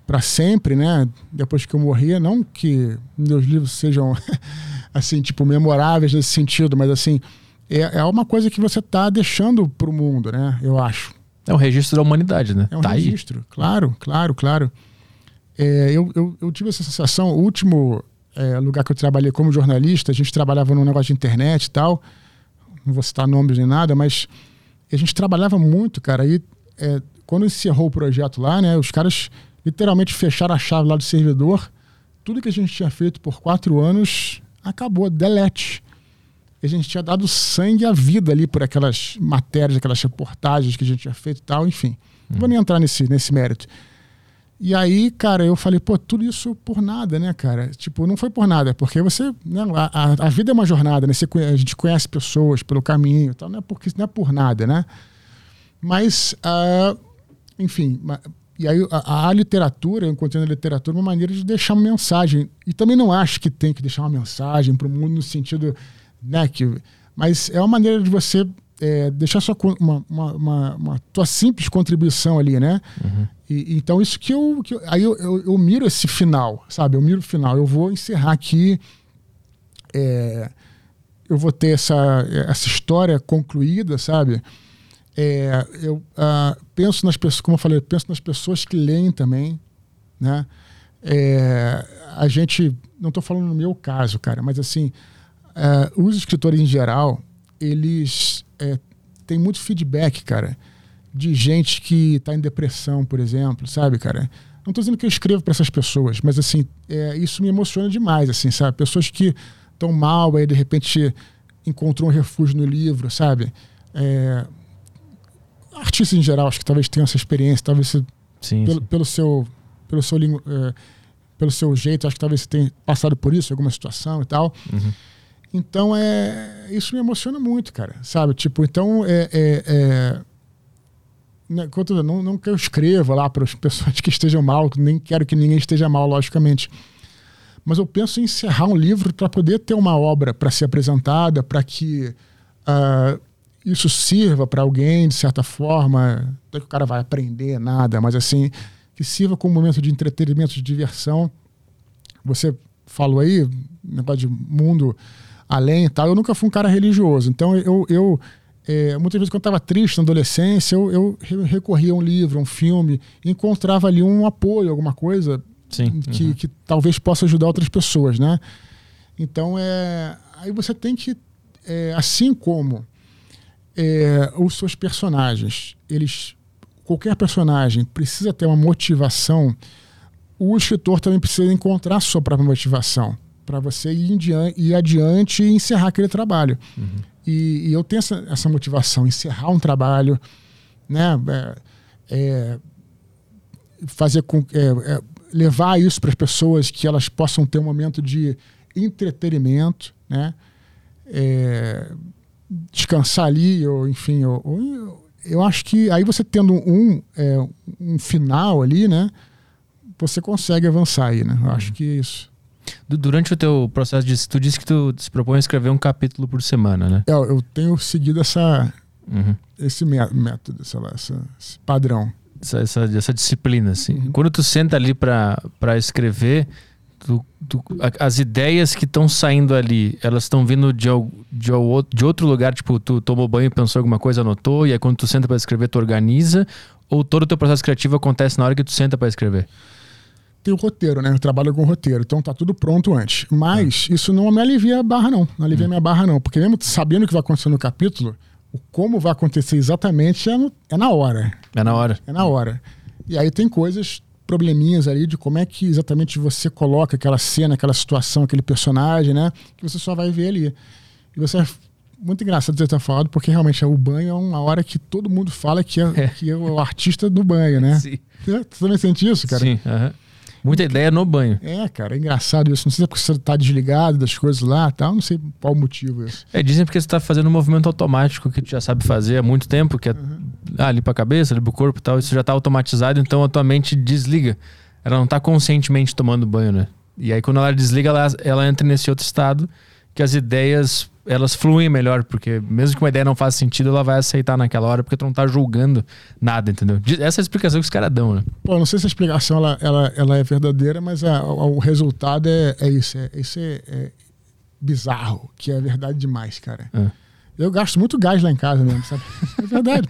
para sempre, né? Depois que eu morrer, não que meus livros sejam assim, tipo memoráveis nesse sentido, mas assim, é, é uma coisa que você está deixando para o mundo, né? Eu acho. É um registro da humanidade, né? É um tá registro, aí. claro, claro, claro. É, eu, eu, eu, tive essa sensação, o último é, lugar que eu trabalhei como jornalista, a gente trabalhava num negócio de internet e tal, não vou citar nomes nem nada, mas a gente trabalhava muito, cara. E é, quando encerrou o projeto lá, né, os caras literalmente fecharam a chave lá do servidor. Tudo que a gente tinha feito por quatro anos acabou, delete. A gente tinha dado sangue à vida ali por aquelas matérias, aquelas reportagens que a gente tinha feito e tal, enfim. Não vou nem entrar nesse, nesse mérito. E aí, cara, eu falei, pô, tudo isso por nada, né, cara? Tipo, não foi por nada, porque você. Né, a, a vida é uma jornada, né? Você, a gente conhece pessoas pelo caminho e tal, não é, porque, não é por nada, né? Mas, uh, enfim, e aí a, a, literatura, eu encontrei na literatura uma maneira de deixar uma mensagem. E também não acho que tem que deixar uma mensagem para o mundo no sentido, né, que. Mas é uma maneira de você é, deixar sua, uma, uma, uma, uma, tua simples contribuição ali, né? Uhum. E, então, isso que eu. Que eu aí eu, eu, eu, miro esse final, sabe? Eu miro o final. Eu vou encerrar aqui. É, eu vou ter essa, essa história concluída, sabe? É, eu uh, penso nas pessoas, como eu falei, penso nas pessoas que leem também, né? É, a gente, não estou falando no meu caso, cara, mas assim, uh, os escritores em geral, eles é, têm muito feedback, cara, de gente que está em depressão, por exemplo, sabe, cara? Não estou dizendo que eu escrevo para essas pessoas, mas assim, é, isso me emociona demais, assim, sabe? Pessoas que estão mal, aí de repente encontrou um refúgio no livro, sabe? É, artistas em geral, acho que talvez tenham essa experiência, talvez você, Sim, pelo, sim. pelo seu pelo seu é, pelo seu jeito, acho que talvez você tenha passado por isso, alguma situação e tal. Uhum. Então é isso me emociona muito, cara, sabe? Tipo, então é, é, é né, não, não que eu escreva lá para as pessoas que estejam mal, nem quero que ninguém esteja mal, logicamente. Mas eu penso em encerrar um livro para poder ter uma obra para ser apresentada, para que ah, isso sirva para alguém de certa forma. Não é que o cara vai aprender nada, mas assim, que sirva como momento de entretenimento, de diversão. Você falou aí, negócio de mundo além e tal. Eu nunca fui um cara religioso, então eu, eu é, muitas vezes quando estava triste na adolescência, eu, eu re- recorria a um livro, um filme, e encontrava ali um apoio, alguma coisa Sim. que, uhum. que talvez possa ajudar outras pessoas, né? Então é aí você tem que é, assim como é, os seus personagens, eles qualquer personagem precisa ter uma motivação, o escritor também precisa encontrar a sua própria motivação para você ir, ir adiante e encerrar aquele trabalho. E, e eu tenho essa, essa motivação, encerrar um trabalho, né? É, é, fazer com é, é, levar isso para as pessoas que elas possam ter um momento de entretenimento, né? É, descansar ali, ou enfim, ou, ou- eu acho que aí você tendo um, é, um final ali, né? Você consegue avançar aí, né? Eu acho que é isso. Du- Durante o teu processo de tu disse que tu se propõe a escrever um capítulo por semana, né? É, eu tenho seguido essa, Uhum. esse mé- método, sei lá, essa- esse padrão. Essa, essa, essa disciplina, assim. Uhum. Quando tu senta ali pra pra escrever, tu, tu- a- as ideias que estão saindo ali, elas estão vindo de, de, de outro lugar, tipo, tu tomou banho, pensou alguma coisa, anotou, e aí quando tu senta pra escrever, tu organiza, ou todo o teu processo criativo acontece na hora que tu senta pra escrever? Tem o roteiro, né? Eu trabalho com roteiro, então tá tudo pronto antes. Mas isso não me alivia a barra, não. Não alivia minha barra, não. Porque mesmo sabendo o que vai acontecer no capítulo, o como vai acontecer exatamente é, no- é na hora. É na hora. É na hora. E aí tem coisas, probleminhas ali de como é que exatamente você coloca aquela cena, aquela situação, aquele personagem, né? Que você só vai ver ali. E você é muito engraçado você ter falado, porque realmente o banho é uma hora que todo mundo fala que é, É. que é o artista do banho, né? Sim. É, Tu também sente isso, cara? Sim. Muita ideia no banho. É, cara, é engraçado isso. Não sei se é porque você tá desligado das coisas lá tal, não sei qual o motivo isso. É, dizem porque você tá fazendo um movimento automático que tu já sabe fazer há muito tempo, que é ah, limpa a cabeça, limpa o corpo e tal, isso já tá automatizado, então a tua mente desliga. Ela não tá conscientemente tomando banho, né? E aí quando ela desliga, ela, ela entra nesse outro estado que as ideias, elas fluem melhor, porque mesmo que uma ideia não faça sentido, ela vai aceitar naquela hora, porque tu não tá julgando nada, entendeu? Essa é a explicação que os caras dão, né? Pô, não sei se a explicação ela, ela, ela é verdadeira, mas a- o, o resultado é, é isso. É, isso é, é bizarro, que é verdade demais, cara. É. Eu gasto muito gás lá em casa mesmo, sabe? É verdade.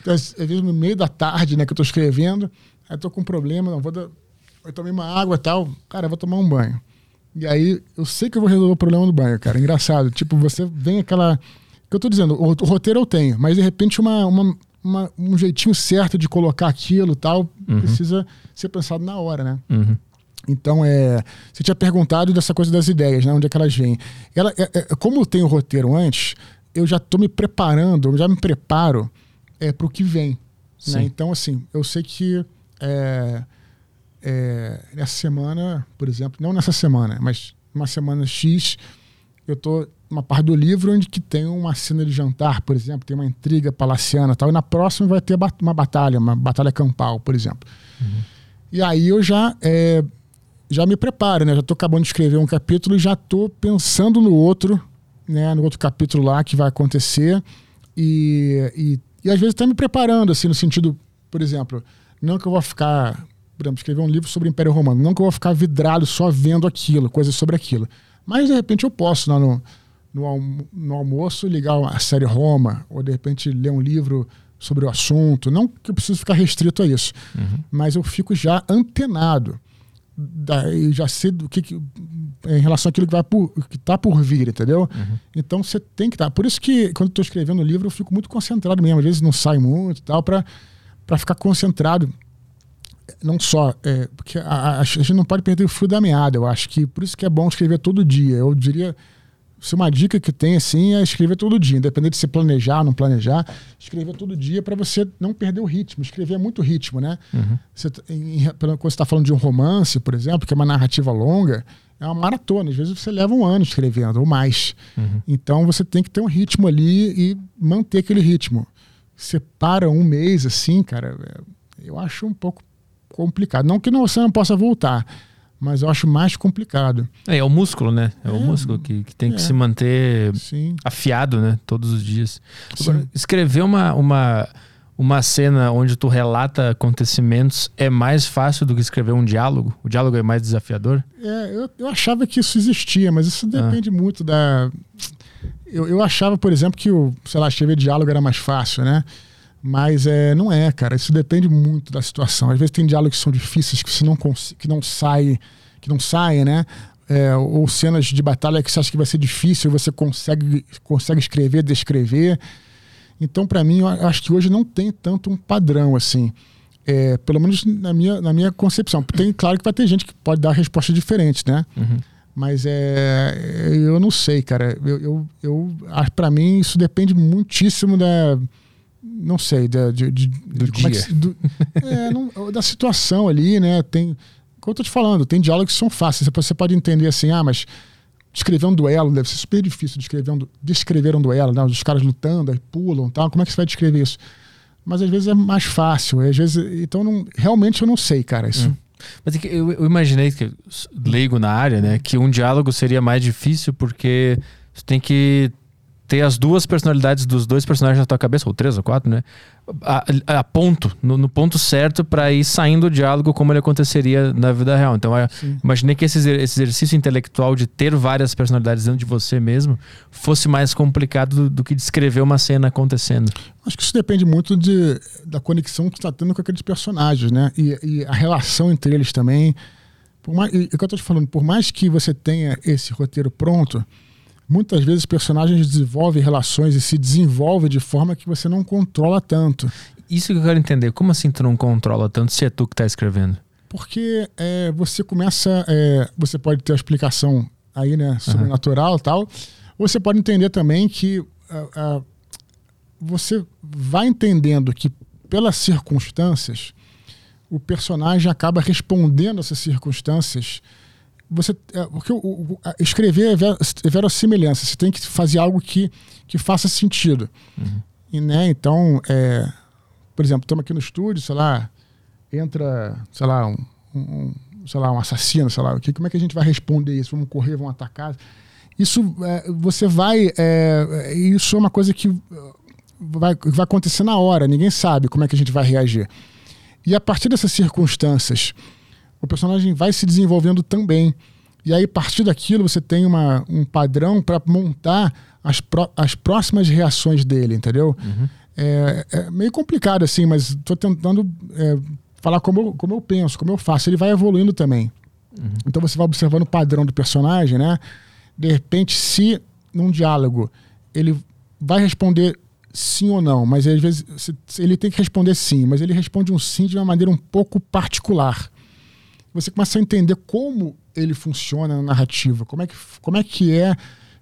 Então, às às vezes no meio da tarde, né, que eu tô escrevendo, aí eu tô com um problema, não vou dar. Eu tomei uma água e tal, cara, eu vou tomar um banho. E aí eu sei que eu vou resolver o problema do banho, cara. Engraçado. Tipo, você vem aquela. que eu tô dizendo, o, o roteiro eu tenho, mas de repente uma, uma, uma- um jeitinho certo de colocar aquilo e tal precisa ser pensado na hora, né? Uhum. Então, é, você tinha perguntado dessa coisa das ideias, né? Onde é que elas vêm. Ela, é, é, como eu tenho o roteiro antes, eu já estou me preparando, eu já me preparo é, para o que vem. Né? Então, assim, eu sei que é, é, nessa semana, por exemplo, não nessa semana, mas uma semana X, eu tô numa parte do livro onde que tem uma cena de jantar, por exemplo, tem uma intriga palaciana tal, e na próxima vai ter uma batalha, uma batalha campal, por exemplo. E aí eu já é, já me preparo, né? Já tô acabando de escrever um capítulo e já tô pensando no outro, né? No outro capítulo lá que vai acontecer e, e, e às vezes até me preparando, assim, no sentido, por exemplo, não que eu vou ficar, por exemplo, escrever um livro sobre o Império Romano, não que eu vou ficar vidrado só vendo aquilo, coisas sobre aquilo. Mas de repente eu posso lá no, no, almo- no almoço ligar a série Roma, ou de repente ler um livro sobre o assunto. Não que eu preciso ficar restrito a isso, mas eu fico já antenado. Já sei do que, que- em relação àquilo que vai por, que tá por vir, entendeu? Então você tem que estar. Por isso que quando tô escrevendo o livro eu fico muito concentrado mesmo. Às vezes não sai muito e tal, para ficar concentrado não só, é, porque a, a, gente não pode perder o fio da meada, eu acho que por isso que é bom escrever todo dia. Eu diria, se uma dica que tem assim é escrever todo dia, independente de se planejar ou não planejar, escrever todo dia para você não perder o ritmo. Escrever é muito ritmo, né? Uhum. Você, em, quando você está falando de um romance, por exemplo, que é uma narrativa longa, é uma maratona. Às vezes você leva um ano escrevendo ou mais. Uhum. Então você tem que ter um ritmo ali e manter aquele ritmo. Você para um mês assim, cara, é, eu acho um pouco complicado. Não que você não possa voltar, mas eu acho mais complicado. É, é o músculo, né? É, é o músculo que, que tem é. que se manter Sim. afiado, né? Todos os dias. Escrever uma, uma, uma cena onde tu relata acontecimentos é mais fácil do que escrever um diálogo? O diálogo é mais desafiador? É, eu, eu achava que isso existia, mas isso depende ah. muito da. Eu, eu achava, por exemplo, que o, sei lá, escrever diálogo era mais fácil, né? Mas é, não é, cara. Isso depende muito da situação. Às vezes tem diálogos que são difíceis, que você não que não sai, que não saem, né? É, ou cenas de batalha que você acha que vai ser difícil, você consegue, consegue escrever, descrever. Então, para mim, eu acho que hoje não tem tanto um padrão assim. É, pelo menos na minha, na minha concepção. Tem, claro que vai ter gente que pode dar respostas diferentes, né? Uhum. Mas é, eu não sei, cara. Eu, eu, eu para mim, isso depende muitíssimo da não sei, da, de, de, do de dia. É, do, é, não, da situação ali, né? Tem, como eu tô te falando, tem diálogos que são fáceis. Você pode entender assim, ah, mas descrever um duelo deve ser super difícil descrever um, descrever um duelo, né? Os caras lutando, aí pulam, tal. Como é que você vai descrever isso? Mas às vezes é mais fácil, às vezes, então não, realmente eu não sei, cara, isso. Hum. Mas é eu, eu imaginei que leigo na área, né, que um diálogo seria mais difícil porque você tem que ter as duas personalidades dos dois personagens na tua cabeça, ou três ou quatro, né? A, a ponto, no, no ponto certo para ir saindo o diálogo como ele aconteceria na vida real. Então, eu imaginei que esse, esse, exercício intelectual de ter várias personalidades dentro de você mesmo fosse mais complicado do, do que descrever uma cena acontecendo. Acho que isso depende muito de, da conexão que está tendo com aqueles personagens, né? E, e a relação entre eles também. Por mais, e, é o que eu estou te falando, por mais que você tenha esse roteiro pronto, muitas vezes personagens desenvolvem relações e se desenvolvem de forma que você não controla tanto. Isso que eu quero entender. Como assim tu não controla tanto se é tu que está escrevendo? Porque é, você começa. É, você pode ter a explicação aí, né? Sobrenatural e uhum. tal. Ou você pode entender também que você vai entendendo que, pelas circunstâncias, o personagem acaba respondendo a essas circunstâncias você é, porque o, o, escrever é, é verossimilhança você tem que fazer algo que, que faça sentido. Uhum. e né então é, por exemplo estamos aqui no estúdio sei lá entra sei lá um, um, sei lá um assassino sei lá que como é que a gente vai responder isso? Vamos correr vamos atacar? Isso é, você vai é, isso é uma coisa que vai, vai acontecer na hora ninguém sabe como é que a gente vai reagir. E a partir dessas circunstâncias o personagem vai se desenvolvendo também. E aí, a partir daquilo, você tem uma, um padrão para montar as, pro, as próximas reações dele, entendeu? Uhum. É, é, meio complicado, assim, mas estou tentando é, falar como eu, como eu penso, como eu faço. Ele vai evoluindo também. Uhum. Então você vai observando o padrão do personagem, né? De repente, se num diálogo ele vai responder sim ou não, mas às vezes ele tem que responder sim, mas ele responde um sim de uma maneira um pouco particular você começa a entender como ele funciona na narrativa, como é que, como é, que é,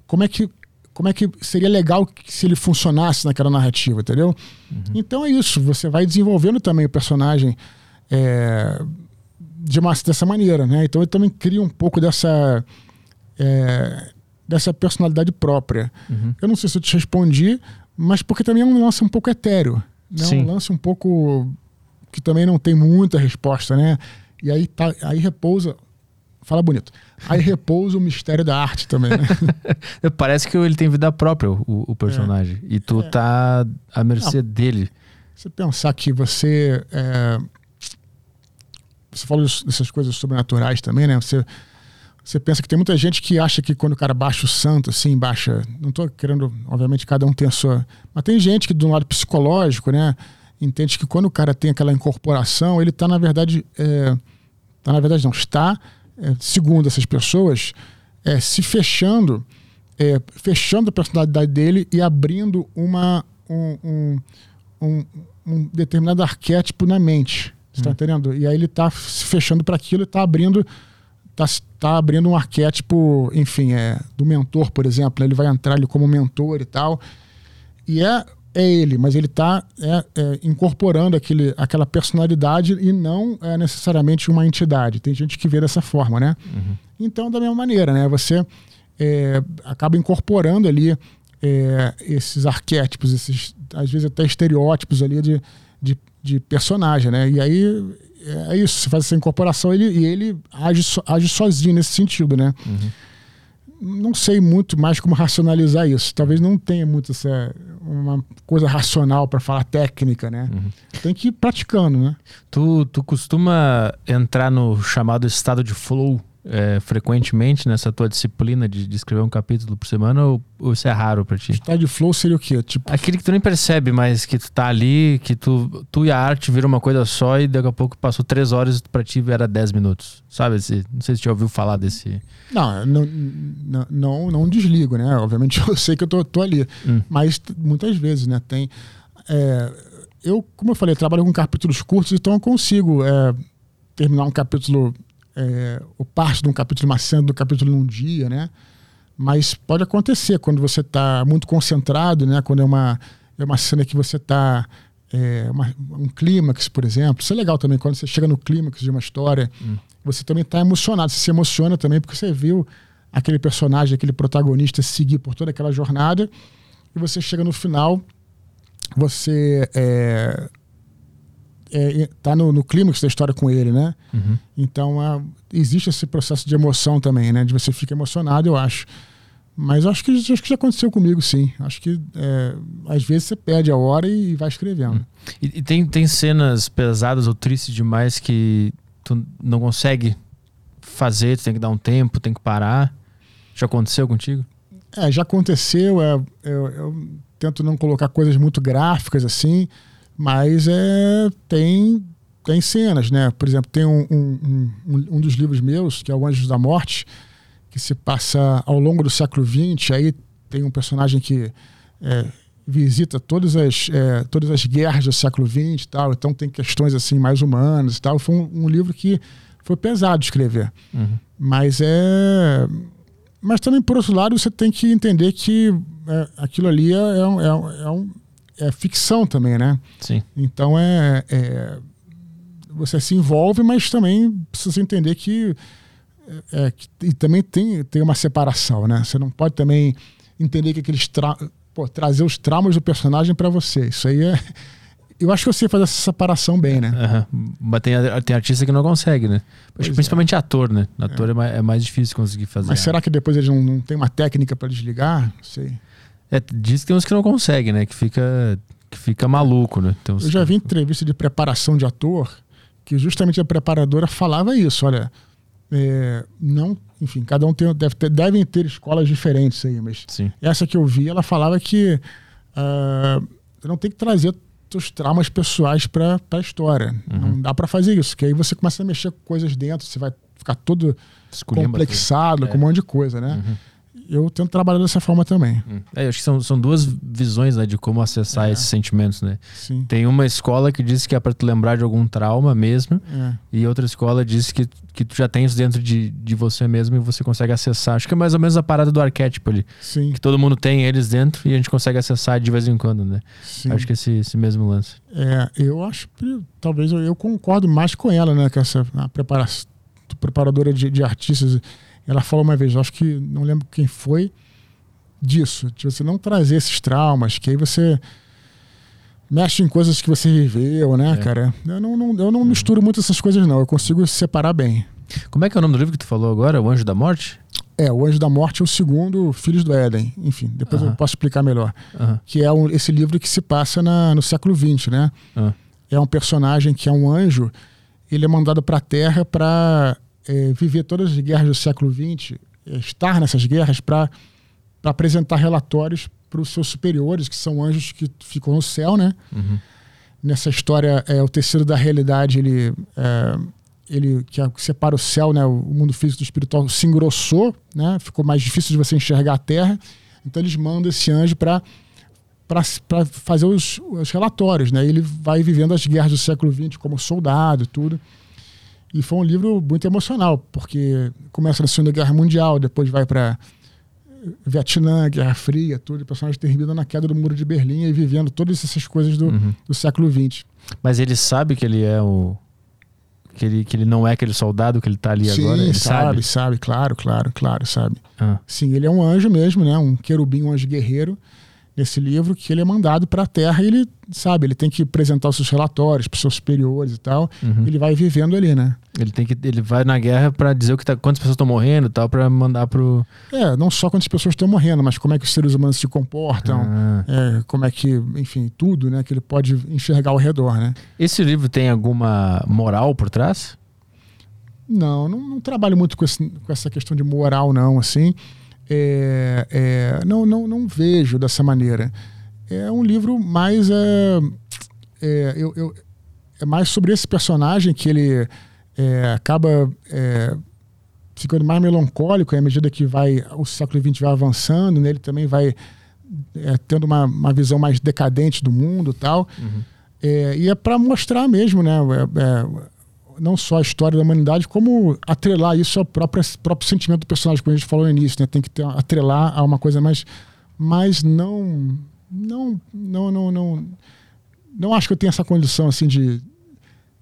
como é que como é que seria legal se ele funcionasse naquela narrativa, entendeu? Uhum. Então é isso, você vai desenvolvendo também o personagem é, de uma, dessa maneira, né? Então ele também cria um pouco dessa é, dessa personalidade própria. Uhum. Eu não sei se eu te respondi, mas porque também é um lance um pouco etéreo, né? Um lance um pouco que também não tem muita resposta, né? E aí, tá, aí repousa. Fala bonito. Aí repousa o mistério da arte também, né? Parece que ele tem vida própria, o, o personagem. É. E tu é. tá à mercê Não. dele. Você pensar que você. É... Você falou dessas coisas sobrenaturais também, né? Você, você pensa que tem muita gente que acha que quando o cara baixa o santo, assim, baixa. Não estou querendo, obviamente, cada um tem a sua. Mas tem gente que, do lado psicológico, né? Entende que quando o cara tem aquela incorporação, ele está, na verdade, é, tá, na verdade não, está, é, segundo essas pessoas, é, se fechando, é, fechando a personalidade dele e abrindo uma, um, um, um, um determinado arquétipo na mente. Você tá entendendo? E aí ele tá se fechando para aquilo e tá abrindo tá, tá abrindo um arquétipo, enfim, é do mentor, por exemplo. Né? Ele vai entrar ali como mentor e tal. E é é ele, mas ele está é, é, incorporando aquele, aquela personalidade e não é necessariamente uma entidade. Tem gente que vê dessa forma, né? Uhum. Então, da mesma maneira, né? Você é, acaba incorporando ali é, esses arquétipos, esses, às vezes até estereótipos ali de, de, de personagem, né? E aí é isso, você faz essa incorporação ele, e ele age, age sozinho nesse sentido, né? Uhum não sei muito mais como racionalizar isso. Talvez não tenha muito essa uma coisa racional para falar técnica, né? Uhum. Tem que ir praticando, né? Tu, tu costuma entrar no chamado estado de flow é, frequentemente nessa tua disciplina de, de, escrever um capítulo por semana ou, ou isso é raro para ti? Estado de flow seria o quê? Tipo... Aquele que tu nem percebe, mas que tu tá ali, que tu, tu e a arte viram uma coisa só e daqui a pouco passou três horas para ti era dez minutos. Sabe? Esse, não sei se já ouviu falar desse. Não, não, não, não, não desligo, né? Obviamente eu sei que eu tô, tô ali. Hum. Mas muitas vezes, né? Tem. É, eu, como eu falei, trabalho com capítulos curtos, então eu consigo é, terminar um capítulo é, o parte de um capítulo, uma cena do capítulo num dia, né? Mas pode acontecer quando você está muito concentrado, né? Quando é uma, é uma cena que você está é, um clímax, por exemplo. Isso é legal também, quando você chega no clímax de uma história, hum. você também está emocionado, você se emociona também porque você viu aquele personagem, aquele protagonista seguir por toda aquela jornada e você chega no final, você é, é, tá no, no clímax da história com ele, né? Uhum. Então é, existe esse processo de emoção também, né? De você fica emocionado, eu acho. Mas acho que, acho que já aconteceu comigo, sim. Acho que é, às vezes você perde a hora e, vai escrevendo. Uhum. E, e, tem, tem cenas pesadas ou tristes demais que tu não consegue fazer, tu tem que dar um tempo, tem que parar. Já aconteceu contigo? É, já aconteceu. É, eu, eu tento não colocar coisas muito gráficas assim mas é, tem, tem cenas, né? Por exemplo, tem um, um, um, um dos livros meus, que é o Anjos da Morte, que se passa ao longo do século XX. Aí tem um personagem que é, visita todas as, é, todas as guerras do século XX e tal. Então tem questões assim mais humanas e tal. Foi um, um livro que foi pesado de escrever. Uhum. Mas é... Mas também, por outro lado, você tem que entender que é, aquilo ali é, é, é, é um é ficção também, né? Sim. Então é, é, você se envolve, mas também precisa entender que, é, é, que e também tem, tem uma separação, né? Você não pode também entender que aqueles tra pô, trazer os traumas do personagem para você. Isso aí é eu acho que eu sei fazer essa separação bem, né? Uhum. Mas tem, tem artista que não consegue, né? Acho, principalmente é. ator, né? Ator é. é. mais, é mais difícil conseguir fazer. Mas será que depois eles não, não tem uma técnica para desligar? Não sei. É, diz que tem uns que não conseguem, né? Que fica, que fica maluco, né? Eu já vi entrevista de preparação de ator que justamente a preparadora falava isso, olha, é, não, enfim, cada um tem, deve ter, devem ter escolas diferentes aí, mas Sim. essa que eu vi, ela falava que uh, não tem que trazer os traumas pessoais para a história. Uhum. Não dá para fazer isso, que aí você começa a mexer com coisas dentro, você vai ficar todo complexado, é. com um monte de coisa, né? Uhum eu tento trabalhar dessa forma também. É, acho que são, são duas visões né, de como acessar é. esses sentimentos, né? Sim. Tem uma escola que diz que é para tu lembrar de algum trauma mesmo, é. e outra escola diz que, que tu já tem isso dentro de, de você mesmo e você consegue acessar. Acho que é mais ou menos a parada do arquétipo ali. Sim. Que todo mundo tem eles dentro e a gente consegue acessar de vez em quando, né? Sim. Acho que esse, esse mesmo lance. É, eu acho que talvez eu, eu concordo mais com ela, né? Que essa a preparação preparadora de, de artistas ela falou uma vez, acho que não lembro quem foi, disso, de você não trazer esses traumas, que aí você mexe em coisas que você viveu, né, é. cara? Eu não, não eu não uhum. misturo muito essas coisas, não. Eu consigo separar bem. Como é que é o nome do livro que tu falou agora? O Anjo da Morte? É, o Anjo da Morte é o segundo Filhos do Éden. Enfim, depois eu posso explicar melhor. Que é um, esse livro que se passa na, no século XX, né? É um personagem que é um anjo. Ele é mandado para a Terra para é, viver todas as guerras do século XX, é, estar nessas guerras para apresentar relatórios para os seus superiores, que são anjos que ficam no céu, né? Uhum. Nessa história, é, o tecido da realidade, ele, é, ele que separa o céu, né, o mundo físico do espiritual, se engrossou, né? Ficou mais difícil de você enxergar a Terra. Então eles mandam esse anjo para para fazer os, os, relatórios. Né? Ele vai vivendo as guerras do século XX como soldado tudo. E foi um livro muito emocional, porque começa na Segunda Guerra Mundial, depois vai para Vietnã, Guerra Fria, tudo. O personagem termina na queda do Muro de Berlim e vivendo todas essas coisas do, uhum. do século XX. Mas ele sabe que ele é o. Que ele, que ele não é aquele soldado que ele está ali Sim, agora? Ele sabe, sabe, sabe, claro, claro, claro, sabe. Ah. Sim, ele é um anjo mesmo, né? Um querubim, um anjo guerreiro nesse livro que ele é mandado para a Terra e ele, sabe, ele tem que apresentar os seus relatórios para os seus superiores e tal. Uhum. Ele vai vivendo ali, né? Ele tem que ele vai na guerra para dizer o que tá, quantas pessoas estão morrendo e tal para mandar pro É, não só quantas pessoas estão morrendo, mas como é que os seres humanos se comportam, ah. é, como é que, enfim, tudo, né, que ele pode enxergar ao redor, né? Esse livro tem alguma moral por trás? Não, não, não trabalho muito com, esse, com essa questão de moral, não, assim é, é, não, não, não vejo dessa maneira. É um livro mais. É, é, eu, eu, é mais sobre esse personagem que ele é, acaba é, ficando mais melancólico à medida que vai o século XX vai avançando, né? ele também vai é, tendo uma, uma visão mais decadente do mundo tal. Uhum. E é para mostrar mesmo, né? Não só a história da humanidade, como atrelar isso ao próprio, próprio sentimento do personagem, como a gente falou no início, né? Tem que ter, atrelar a uma coisa mais. Mas não. Não, não, não, não. Não acho que eu tenha essa condição assim de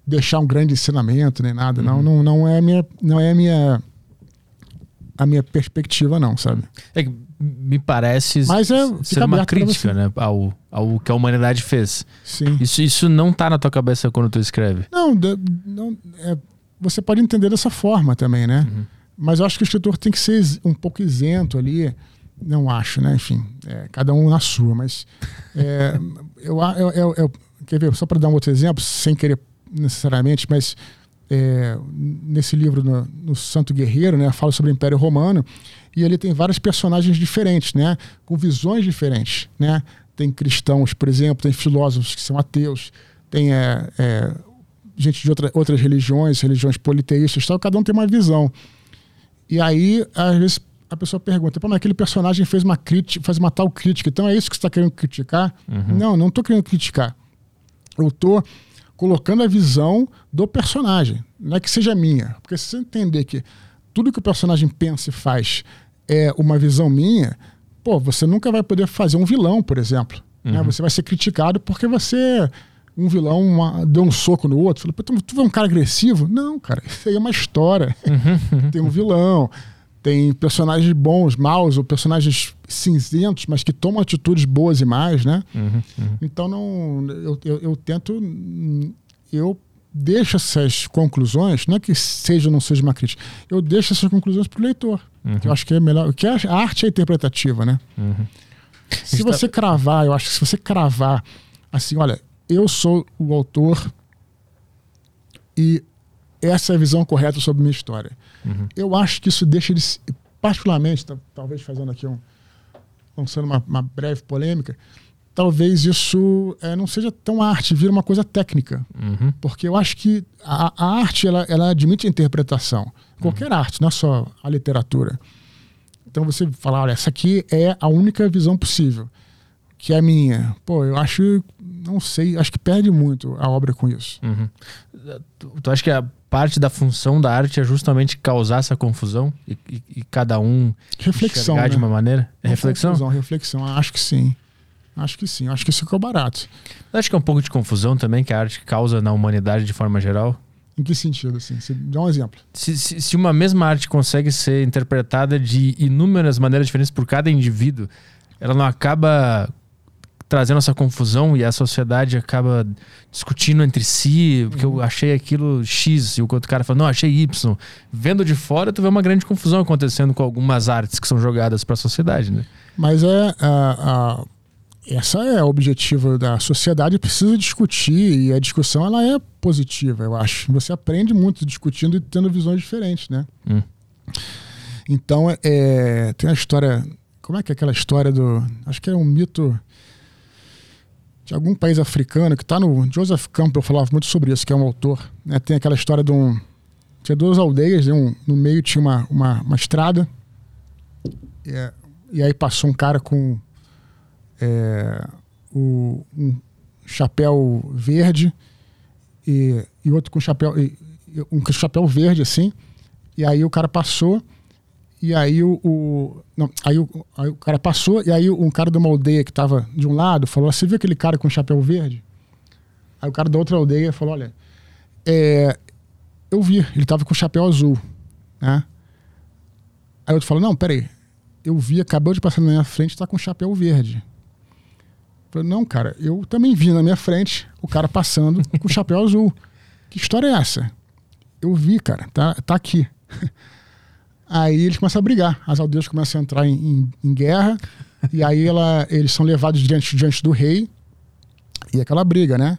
deixar um grande ensinamento nem nada. Uhum. Não, não, não é a minha, não é a minha, a minha perspectiva, não, sabe? É que me parece Mas é, ser uma crítica né, ao, ao que a humanidade fez. Sim. Isso, isso não tá na tua cabeça quando tu escreve? Não, não é, você pode entender dessa forma também, né? Uhum. Mas eu acho que o escritor tem que ser um pouco isento ali. Não acho, né? Enfim, é, cada um na sua. Mas é, eu, eu, eu, eu, quer ver, só para dar um outro exemplo, sem querer necessariamente, mas é, nesse livro no, no, Santo Guerreiro, né, fala sobre o Império Romano e ele tem vários personagens diferentes, né, com visões diferentes, né. Tem cristãos, por exemplo, tem filósofos que são ateus, tem é, é, gente de outra, outras religiões, religiões politeístas, tal. Cada um tem uma visão. E aí, às vezes a pessoa pergunta, mas aquele personagem fez uma crítica, faz uma tal crítica, então é isso que você está querendo criticar? Uhum. Não, não estou querendo criticar. Eu estou colocando a visão do personagem, não é que seja minha. Porque se você entender que tudo que o personagem pensa e faz é uma visão minha, pô, você nunca vai poder fazer um vilão, por exemplo. Né? Uhum. Né? Você vai ser criticado porque você, um vilão, uma, deu um soco no outro. Falou, tu, tu é um cara agressivo? Não, cara, isso aí é uma história. Uhum. Tem um vilão, tem personagens bons, maus, ou personagens cinzentos, mas que tomam atitudes boas e más, né? Uhum, uhum. Então não, eu, eu, eu, tento, eu deixo essas conclusões, não é que seja ou não seja uma crítica, eu deixo essas conclusões para o leitor. Uhum. Eu acho que é melhor, que a arte é interpretativa, né? Uhum. Se Está... você cravar, eu acho que se você cravar assim, olha, eu sou o autor e essa é a visão correta sobre minha história. Uhum. Eu acho que isso deixa eles, particularmente, talvez fazendo aqui um. lançando uma, uma breve polêmica, talvez isso é, não seja tão arte, vira uma coisa técnica. Uhum. Porque eu acho que a, a, arte ela, ela admite a interpretação. Qualquer uhum. arte, não é só a literatura. Então você fala, olha, essa aqui é a única visão possível, que é a minha. Pô, eu acho, não sei, acho que perde muito a obra com isso. Uhum. Tu, tu acha que a parte da função da arte é justamente causar essa confusão e, e, e cada um reflexão né? de uma maneira? É reflexão? Confusão, reflexão, acho que sim. Acho que sim, acho que isso é o barato. Acho que é um pouco de confusão também que a arte causa na humanidade de forma geral. Em que sentido, assim? Você dá um exemplo. Se, se, se uma mesma arte consegue ser interpretada de inúmeras maneiras diferentes por cada indivíduo, ela não acaba trazendo essa confusão e a sociedade acaba discutindo entre si, porque eu uhum. achei aquilo X e o outro cara fala, não, achei Y. Vendo de fora, tu vê uma grande confusão acontecendo com algumas artes que são jogadas para a sociedade, né? Mas é a, a, essa é o objetivo da sociedade, precisa discutir e a discussão ela é positiva, eu acho. Você aprende muito discutindo e tendo visões diferentes, né? Hum. Então, é, tem a história. Como é que é aquela história do. Acho que é um mito de algum país africano que está no Joseph Campbell falava muito sobre isso, que é um autor. Né? Tem aquela história de um tinha duas aldeias, né? um, no meio tinha uma, uma, uma estrada e, é, e, aí passou um cara com é, o, um chapéu verde e, e outro com chapéu. E, um chapéu verde, assim. E aí o cara passou. E aí o, o não, aí, o, aí o cara passou, e aí um cara de uma aldeia que estava de um lado falou: Você viu aquele cara com chapéu verde? Aí o cara da outra aldeia falou: Olha, é, eu vi, ele estava com chapéu azul. Né? Aí outro falou: Não, peraí, eu vi, acabou de passar na minha frente, está com chapéu verde. Falei, não, cara, eu também vi na minha frente o cara passando com chapéu azul. Que história é essa? Eu vi, cara, tá, tá aqui. Aí eles começam a brigar. As aldeias começam a entrar em, em, em guerra. e aí ela, eles são levados diante, diante do rei. E aquela briga, né?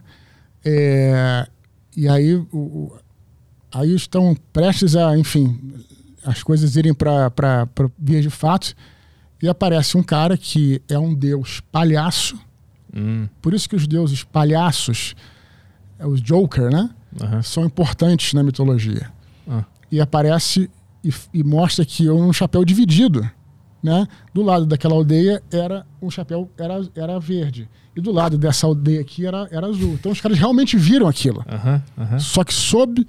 É, e aí, o, aí estão prestes a, enfim, as coisas irem para vias de fato. E aparece um cara que é um deus palhaço. Hum. Por isso que os deuses palhaços, é os Joker, né? Uhum. São importantes na mitologia. Uhum. E aparece e, e mostra que é um chapéu dividido. Né? Do lado daquela aldeia era um chapéu era, era verde e do lado dessa aldeia aqui era, era azul. Então os caras realmente viram aquilo, uhum, uhum. só que sob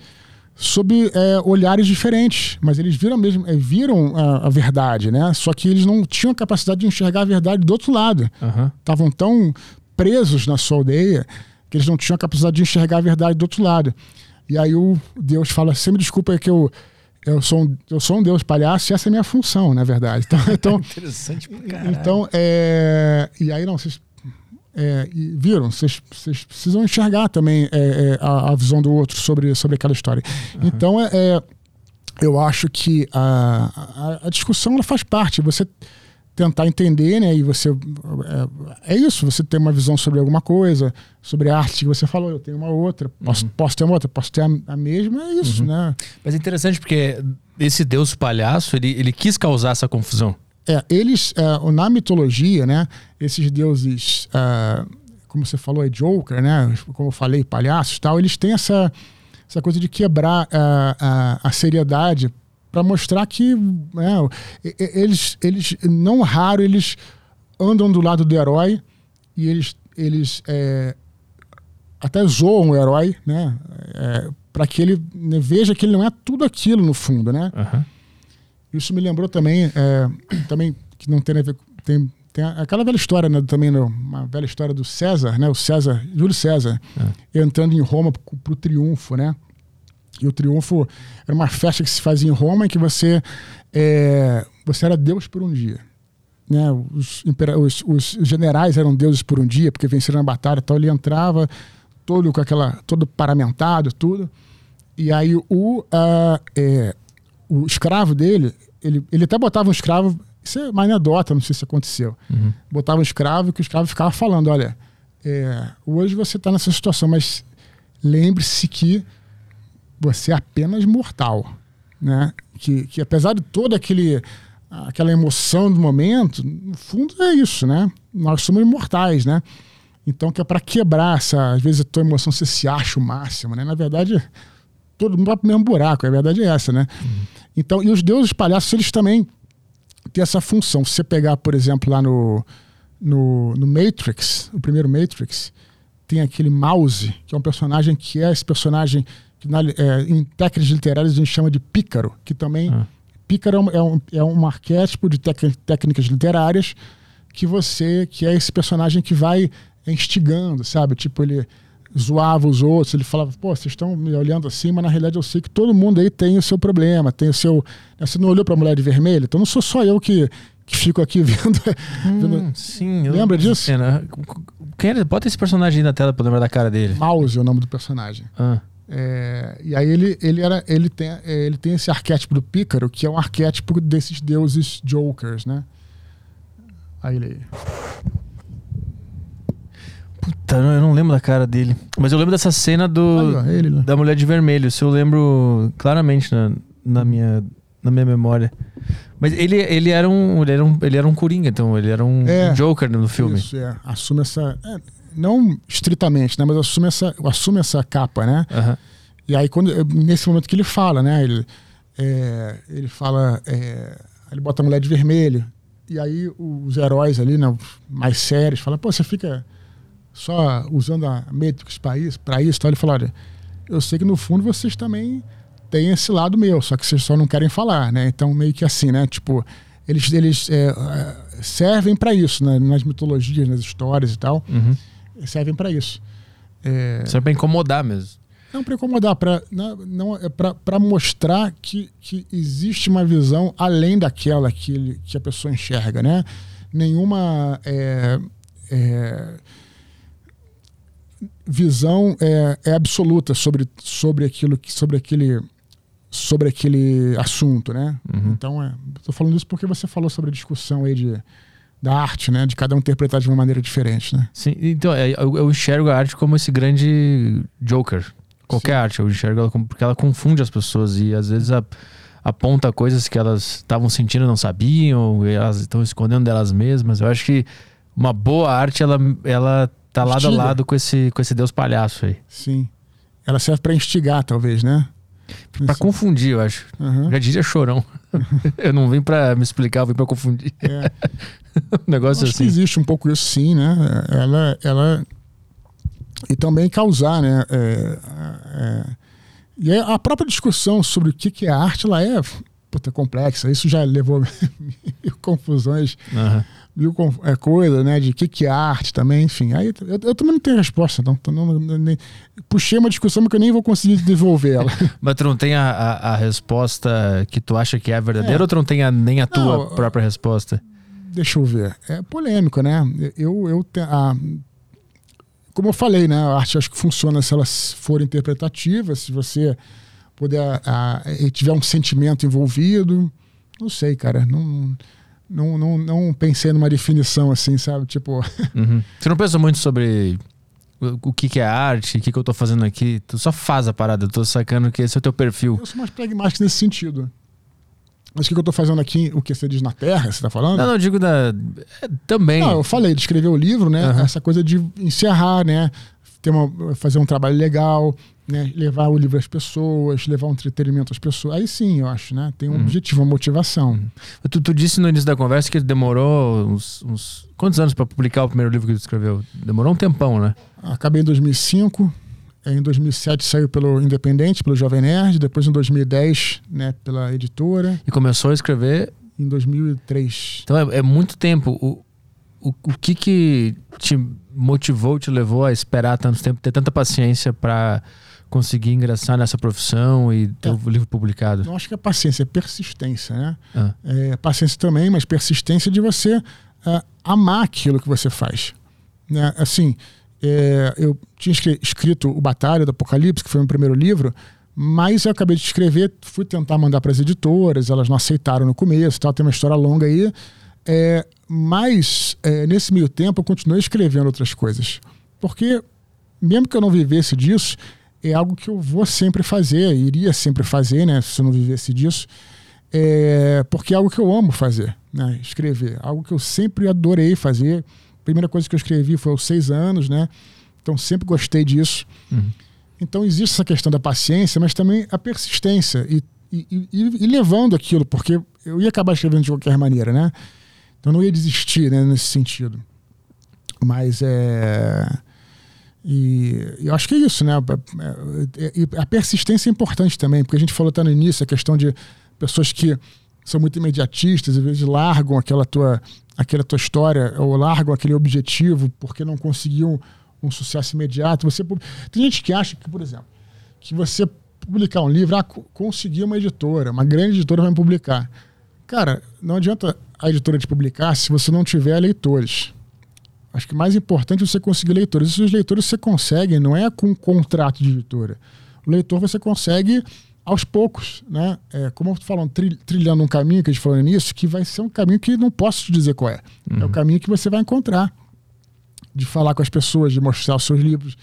sob é, olhares diferentes, mas eles viram mesmo é, viram a, a, verdade, né? Só que eles não tinham capacidade de enxergar a verdade do outro lado. Estavam uhum. tão presos na sua aldeia que eles não tinham a capacidade de enxergar a verdade do outro lado. E aí o Deus fala: "Você me desculpa que eu eu sou, um, eu sou um deus palhaço e essa é a minha função, na verdade. Então, então Interessante pra caralho. Então, é, e aí não, vocês é, viram, vocês, precisam enxergar também é, é, a, a, visão do outro sobre, sobre aquela história. Uhum. Então, é, é, eu acho que a, a, a discussão ela faz parte. Você tentar entender, né? E você é, é, isso, você tem uma visão sobre alguma coisa, sobre a arte que você falou, eu tenho uma outra, posso, uhum. posso ter uma outra, posso ter a, a mesma, é isso, uhum. né? Mas é interessante porque esse deus palhaço, ele, ele quis causar essa confusão. É, eles, é, na mitologia, né? Esses deuses, é, como você falou, é Joker, né? Como eu falei, palhaços tal, eles têm essa, essa coisa de quebrar a, a, a seriedade para mostrar que né, eles, eles, não raro, eles andam do lado do herói e eles, eles é, até zoam o herói, né? É, para que ele né, veja que ele não é tudo aquilo no fundo, né? Uhum. Isso me lembrou também, é, também que não tem a ver tem, tem aquela velha história, né, também né, uma velha história do César, né? O César, Júlio César, uhum. entrando em Roma para o triunfo, né? E o triunfo era uma festa que se fazia em Roma em que você, é, você era Deus por um dia. Né? Os, os, os, generais eram deuses por um dia, porque venceram a batalha então Ele entrava todo com aquela, todo paramentado, tudo. E aí o, uh, é, o escravo dele, ele, ele até botava um escravo, isso é uma anedota, não sei se aconteceu. Uhum. Botava um escravo que o escravo ficava falando: olha, é, hoje você está nessa situação, mas lembre-se que você é apenas mortal, né? Que, que apesar de toda aquele aquela emoção do momento, no fundo é isso, né? Nós somos mortais, né? Então que é para quebrar essa, às vezes a tua emoção você se acha o máximo, né? Na verdade, todo mundo vai pro mesmo buraco, a verdade é essa, né? Uhum. Então, e os deuses palhaços, eles também têm essa função. Se você pegar, por exemplo, lá no, no, no Matrix, o primeiro Matrix, tem aquele Mouse, que é um personagem que é esse personagem que na, é, em técnicas literárias a gente chama de pícaro, que também. Ah. Pícaro é um, é um, é um arquétipo de técnicas literárias que você. que é esse personagem que vai instigando, sabe? Tipo, ele zoava os outros, ele falava, pô, vocês estão me olhando assim, mas na realidade eu sei que todo mundo aí tem o seu problema, tem o seu. Né, você não olhou para a mulher de vermelho? Então não sou só eu que, que fico aqui vendo. Hum, vendo... Sim, Lembra disso? Cena. Quem era? Bota esse personagem aí na tela para lembrar da cara dele. Mouse é o nome do personagem. Ah. É, e aí ele, ele, era, ele, tem, é, ele tem esse arquétipo do pícaro, que é um arquétipo desses deuses jokers, né? Aí ele. Puta, eu não lembro da cara dele. Mas eu lembro dessa cena do aí, ó, ele, da mulher de vermelho. Isso eu lembro claramente na, na, minha, na minha memória. Mas ele, ele, era um, ele, era um, ele era um coringa, então. Ele era um, é, Joker no filme. Isso, é. Assume essa. É, não estritamente, né? Mas assume essa, assume essa capa, né? E aí, quando, nesse momento que ele fala, né? Ele, é, ele fala. É, ele bota a mulher de vermelho. E aí os heróis ali, né, mais sérios, falam, pô, você fica só usando a Matrix para isso, para isso, então ele falou, olha, eu sei que no fundo vocês também têm esse lado meu, só que vocês só não querem falar, né? Então meio que assim, né? Tipo, eles, eles é, servem para isso, né? nas mitologias, nas histórias e tal, Uhum. servem para isso. É, é pra incomodar mesmo. não para incomodar, para não, não é para mostrar que, que existe uma visão além daquela que, que a pessoa enxerga, né? Nenhuma é, é, visão é, é absoluta sobre, sobre aquilo que sobre aquele sobre aquele assunto, né? Uhum. Então, é, tô falando isso porque você falou sobre a discussão aí de da arte, né? De cada um interpretar de uma maneira diferente, né? Sim, então, é, eu, eu enxergo a arte como esse grande Joker. Qualquer Sim. arte, eu enxergo ela como, porque ela confunde as pessoas e às vezes a- aponta coisas que elas estavam sentindo e não sabiam, e elas estão escondendo delas mesmas. Eu acho que uma boa arte, ela, ela tá lado a lado com esse, com esse Deus palhaço aí. Sim. Ela serve para instigar, talvez, né? Pra Isso. confundir, eu acho. Aham. Já diria chorão. eu não vim pra me explicar, eu vim pra confundir. É. um negócio Acho que assim. existe um pouco isso sim, né? Ela, ela e também causar, né? É, é, e aí a própria discussão sobre o que que é arte, ela é puta, complexa. Isso já levou confusões, Aham. Mil é, coisas, né? De que que é arte também, enfim. Aí eu, eu também não tenho resposta, não. Tô- não- não- nem- puxei uma discussão que eu nem vou conseguir desenvolver ela. Mas tu não tem a, a, a resposta que tu acha que é verdadeira É. ou tu não tem a- nem a tua Não, própria resposta? Deixa eu ver. É polêmico, né? Eu, eu a- como eu falei, né? A arte acho que funciona se ela for interpretativa, se você puder tiver um sentimento envolvido. Não sei, cara. Não, não, não, não pensei numa definição assim, sabe? Tipo, Uhum. Você não pensa muito sobre o, que, que é arte, o que, que eu tô fazendo aqui? Tu só faz a parada, eu tô sacando que esse é o teu perfil. eu sou mais pragmático nesse sentido. Mas o que que eu tô fazendo aqui, o que você diz na Terra, você tá falando? Não, não, eu digo da. é, também. Não, eu falei de escrever o livro, né? Aham. Essa coisa de encerrar, né? Ter uma, fazer um trabalho legal, né? Levar o livro às pessoas, levar um entretenimento às pessoas. Aí sim, eu acho, né? Tem um Uhum. objetivo, uma motivação. Tu, tu disse no início da conversa que demorou uns. uns- quantos anos pra publicar o primeiro livro que tu escreveu? Demorou um tempão, né? Acabei em 2005. Em 2007 saiu pelo Independente, pelo Jovem Nerd. Depois em 2010, né? Pela editora. E começou a escrever. Em 2003. Então é, é muito tempo. O, o, o que que te motivou, te levou a esperar tanto tempo, ter tanta paciência pra conseguir ingressar nessa profissão e ter É. o livro publicado? Não acho que é paciência, é persistência, né? Ah. É, paciência também, mas persistência de você ah, amar aquilo que você faz. Né? Assim, é, eu tinha escrito o Batalha do Apocalipse, que foi o meu primeiro livro, mas eu acabei de escrever, fui tentar mandar para as editoras, elas não aceitaram no começo, tal, tem uma história longa aí. É, mas é, nesse meio tempo eu continuei escrevendo outras coisas. Porque, mesmo que eu não vivesse disso, é algo que eu vou sempre fazer, iria sempre fazer, né? Se eu não vivesse disso. É, porque é algo que eu amo fazer, né? Escrever. Algo que eu sempre adorei fazer. A primeira coisa que eu escrevi foi aos seis anos, né? Então sempre gostei disso. Uhum. Então existe essa questão da paciência, mas também a persistência e, e, e- e levando aquilo, porque eu ia acabar escrevendo de qualquer maneira, né? Então eu não ia desistir né, nesse sentido. Mas é. E eu acho que é isso, né? É- é- e a persistência é importante também, porque a gente falou até no início a questão de pessoas que são muito imediatistas, às vezes largam aquela tua, aquela tua história, ou largam aquele objetivo porque não conseguiam um sucesso imediato. Você Tem gente que acha que, por exemplo, que você publicar um livro, ah, co- conseguir uma editora, uma grande editora vai me publicar. Cara, não adianta a editora te publicar se você não tiver leitores. Acho que mais importante é você conseguir leitores. E os leitores você consegue, não é com um contrato de editora. O leitor você consegue aos poucos, né? É, como eu tô falando, tri- trilhando um caminho que a gente falou nisso, que vai ser um caminho que não posso te dizer qual é. É o caminho que você vai encontrar. De falar com as pessoas, de mostrar os seus livros,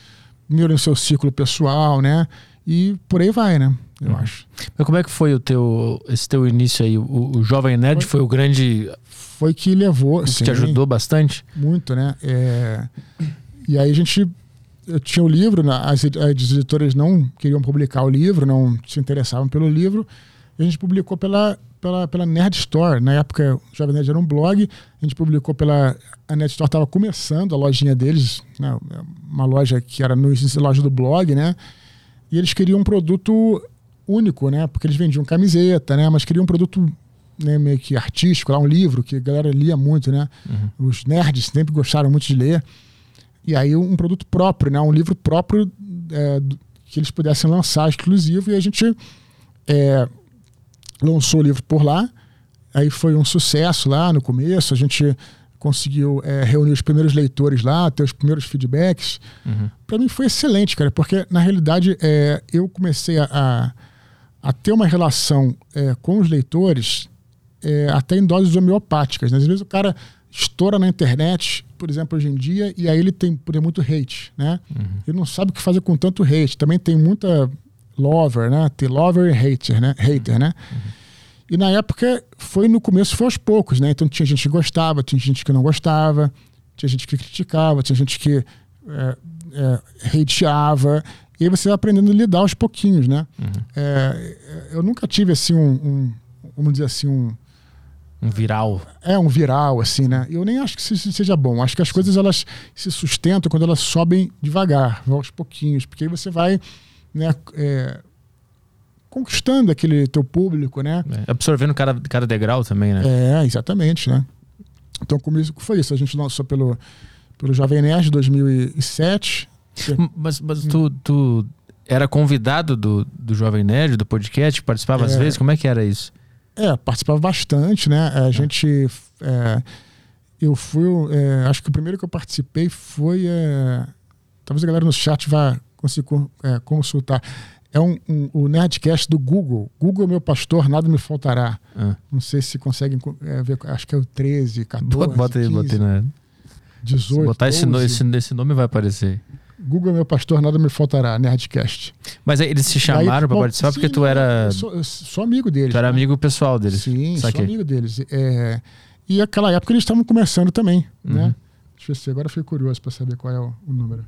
primeiro no seu círculo pessoal, né? E por aí vai, né? Eu Uhum. acho. Mas como é que foi o teu, esse teu início aí? O, o Jovem Nerd foi, Foi- o grande. Foi que levou. que sim, te ajudou bastante? Muito, né? É, E aí a gente. Eu tinha o livro, né? as, as editoras não queriam publicar o livro, não se interessavam pelo livro. E a gente publicou pela, pela, pela Nerd Store. Na época, o Jovem Nerd era um blog, a gente publicou pela. A Nerd Store estava começando a lojinha deles, né, uma loja que era no loja do blog, né? E eles queriam um produto único, né? Porque eles vendiam camiseta, né? Mas queriam um produto né, meio que artístico, lá um livro que a galera lia muito, né? Uhum. Os nerds sempre gostaram muito de ler. E aí um produto próprio, né? Um livro próprio é, que eles pudessem lançar exclusivo e a gente é, lançou o livro por lá. Aí foi um sucesso lá no começo. A gente conseguiu é, reunir os primeiros leitores lá, ter os primeiros feedbacks. Uhum. Para mim foi excelente, cara, porque na realidade é, eu comecei a, a, a, ter uma relação é, com os leitores é, até em doses homeopáticas. Né? Às vezes o cara estoura na internet, por exemplo, hoje em dia, e aí ele tem por exemplo, muito hate, né? Uhum. Ele não sabe o que fazer com tanto hate. Também tem muita lover, né? Tem lover e hater, né? Hater, né? Uhum. E na época foi no começo foi aos poucos, né? Então tinha gente que gostava, tinha gente que não gostava, tinha gente que criticava, tinha gente que é, é, hateava. E aí você vai aprendendo a lidar aos pouquinhos, né? Uhum. É, eu nunca tive assim um, um, vamos dizer assim um um viral. É, um viral, assim, né? Eu nem acho que isso seja bom. Acho que as coisas elas se sustentam quando elas sobem devagar, aos pouquinhos, porque aí você vai né, é, conquistando aquele teu público, né? É, absorvendo cada, cada degrau também, né? É, exatamente, né? Então, comigo foi isso. A gente lançou pelo, pelo Jovem Nerd 2007. Mas, mas tu, tu era convidado do, do Jovem Nerd, do podcast? Participava é, às vezes? Como é que era isso? É, participava bastante, né? A gente. É, eu fui. É, acho que o primeiro que eu participei foi. É, talvez a galera no chat vá conseguir é, consultar. É um, um, o Nerdcast do Google. Google é meu pastor, nada me faltará. Ah. Não sei se conseguem é, ver. Acho que é o 13, 14. Bota, bota aí, bota aí, né? 18. Se botar esse, esse, esse nome vai aparecer. Google é meu pastor, nada me faltará, Nerdcast. Mas aí eles te chamaram para participar sim, porque tu era. Eu sou, eu sou amigo deles. Tu era né? amigo pessoal deles. Sim, Saquei. sou amigo deles. É... E aquela época eles estavam começando também, uhum. né? Deixa eu ver, agora fiquei curioso para saber qual é o, o, número.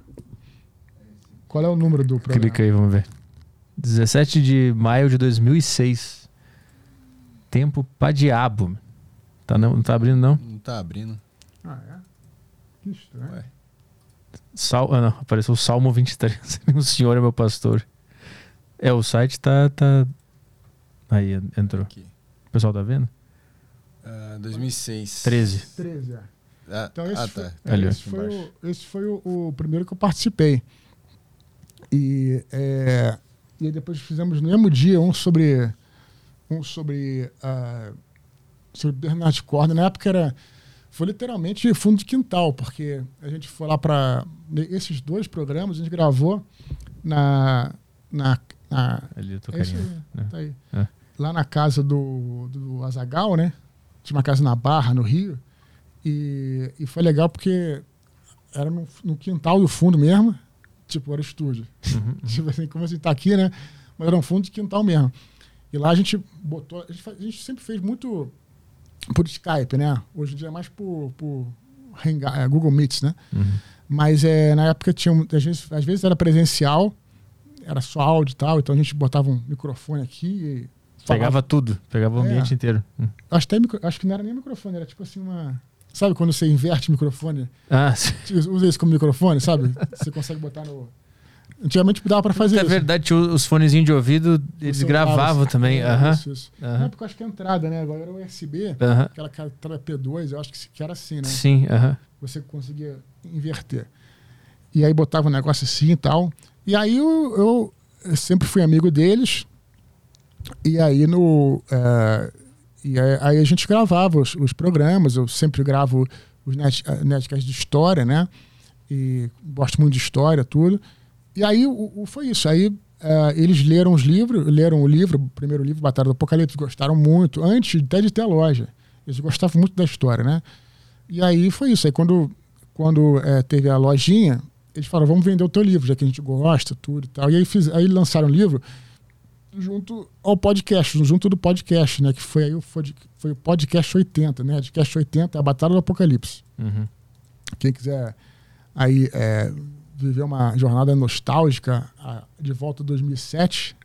Qual é o número do programa? Clica aí, vamos ver. 17 de maio de 2006. Tempo pra diabo. Tá, não, não tá abrindo, não? Não tá abrindo. Ah, é? Que estranho. Ué. Sal, ah, não, apareceu o Salmo 23. o Senhor é meu pastor. É, o site tá. tá... Aí entrou. Aqui. O pessoal tá vendo? Uh, 2006. 13. 13, é. Ah, então esse, ah, tá. foi, é, esse foi, o, esse foi o, o, primeiro que eu participei. E, é, e aí depois fizemos no mesmo dia um sobre. Um sobre. Uh, sobre Bernard Corda. Na época era foi literalmente fundo de quintal, porque a gente foi lá para esses dois programas, a gente gravou na. na, na Ali tô é né? tá aí. É. Lá na casa do, do Azagal, né? Tinha uma casa na Barra, no Rio. E, e foi legal porque era no, no quintal do fundo mesmo, tipo, era o estúdio. Uhum, uhum. tipo assim, como a gente tá aqui, né? Mas era um fundo de quintal mesmo. E lá a gente botou. A gente, a gente sempre fez muito por Skype, né? Hoje em dia é mais por, por é, Google Meets, né? Uhum. Mas é, na época tinha, às vezes, às vezes era presencial, era só áudio e tal, então a gente botava um microfone aqui Pegava tudo, pegava o é. ambiente inteiro. Hum. Acho, até, acho que não era nem microfone, era tipo assim uma. Sabe quando você inverte o microfone? Ah, Usa isso como microfone, sabe? Você consegue botar no. Antigamente dava para fazer é isso. É verdade, os fonezinhos de ouvido, eles gravavam também. É, uhum. Isso, isso. Uhum. Na época, acho que a entrada, né? Agora era USB, uhum. aquela entrada P2, eu acho que era assim, né? Sim, uhum. Você conseguia inverter. E aí botava um negócio assim e tal. E aí eu, eu sempre fui amigo deles. E aí no. É, e aí, aí, a gente gravava os, os, programas, eu sempre gravo os net, netcasts de história, né? E gosto muito de história, tudo. E aí o, o, foi isso. Aí uh, eles leram os livros, leram o livro, o primeiro livro, Batalha do Apocalipse, gostaram muito, antes até de ter a loja. Eles gostavam muito da história, né? E aí foi isso. Aí quando, quando é, teve a lojinha, eles falaram, vamos vender o teu livro, já que a gente gosta, tudo e tal. E aí, fiz, aí lançaram o livro junto ao podcast, junto do podcast, né? Que foi aí foi, foi o podcast 80, né? Podcast 80, a Batalha do Apocalipse. Uhum. Quem quiser aí é, viver uma jornada nostálgica de volta a 2007,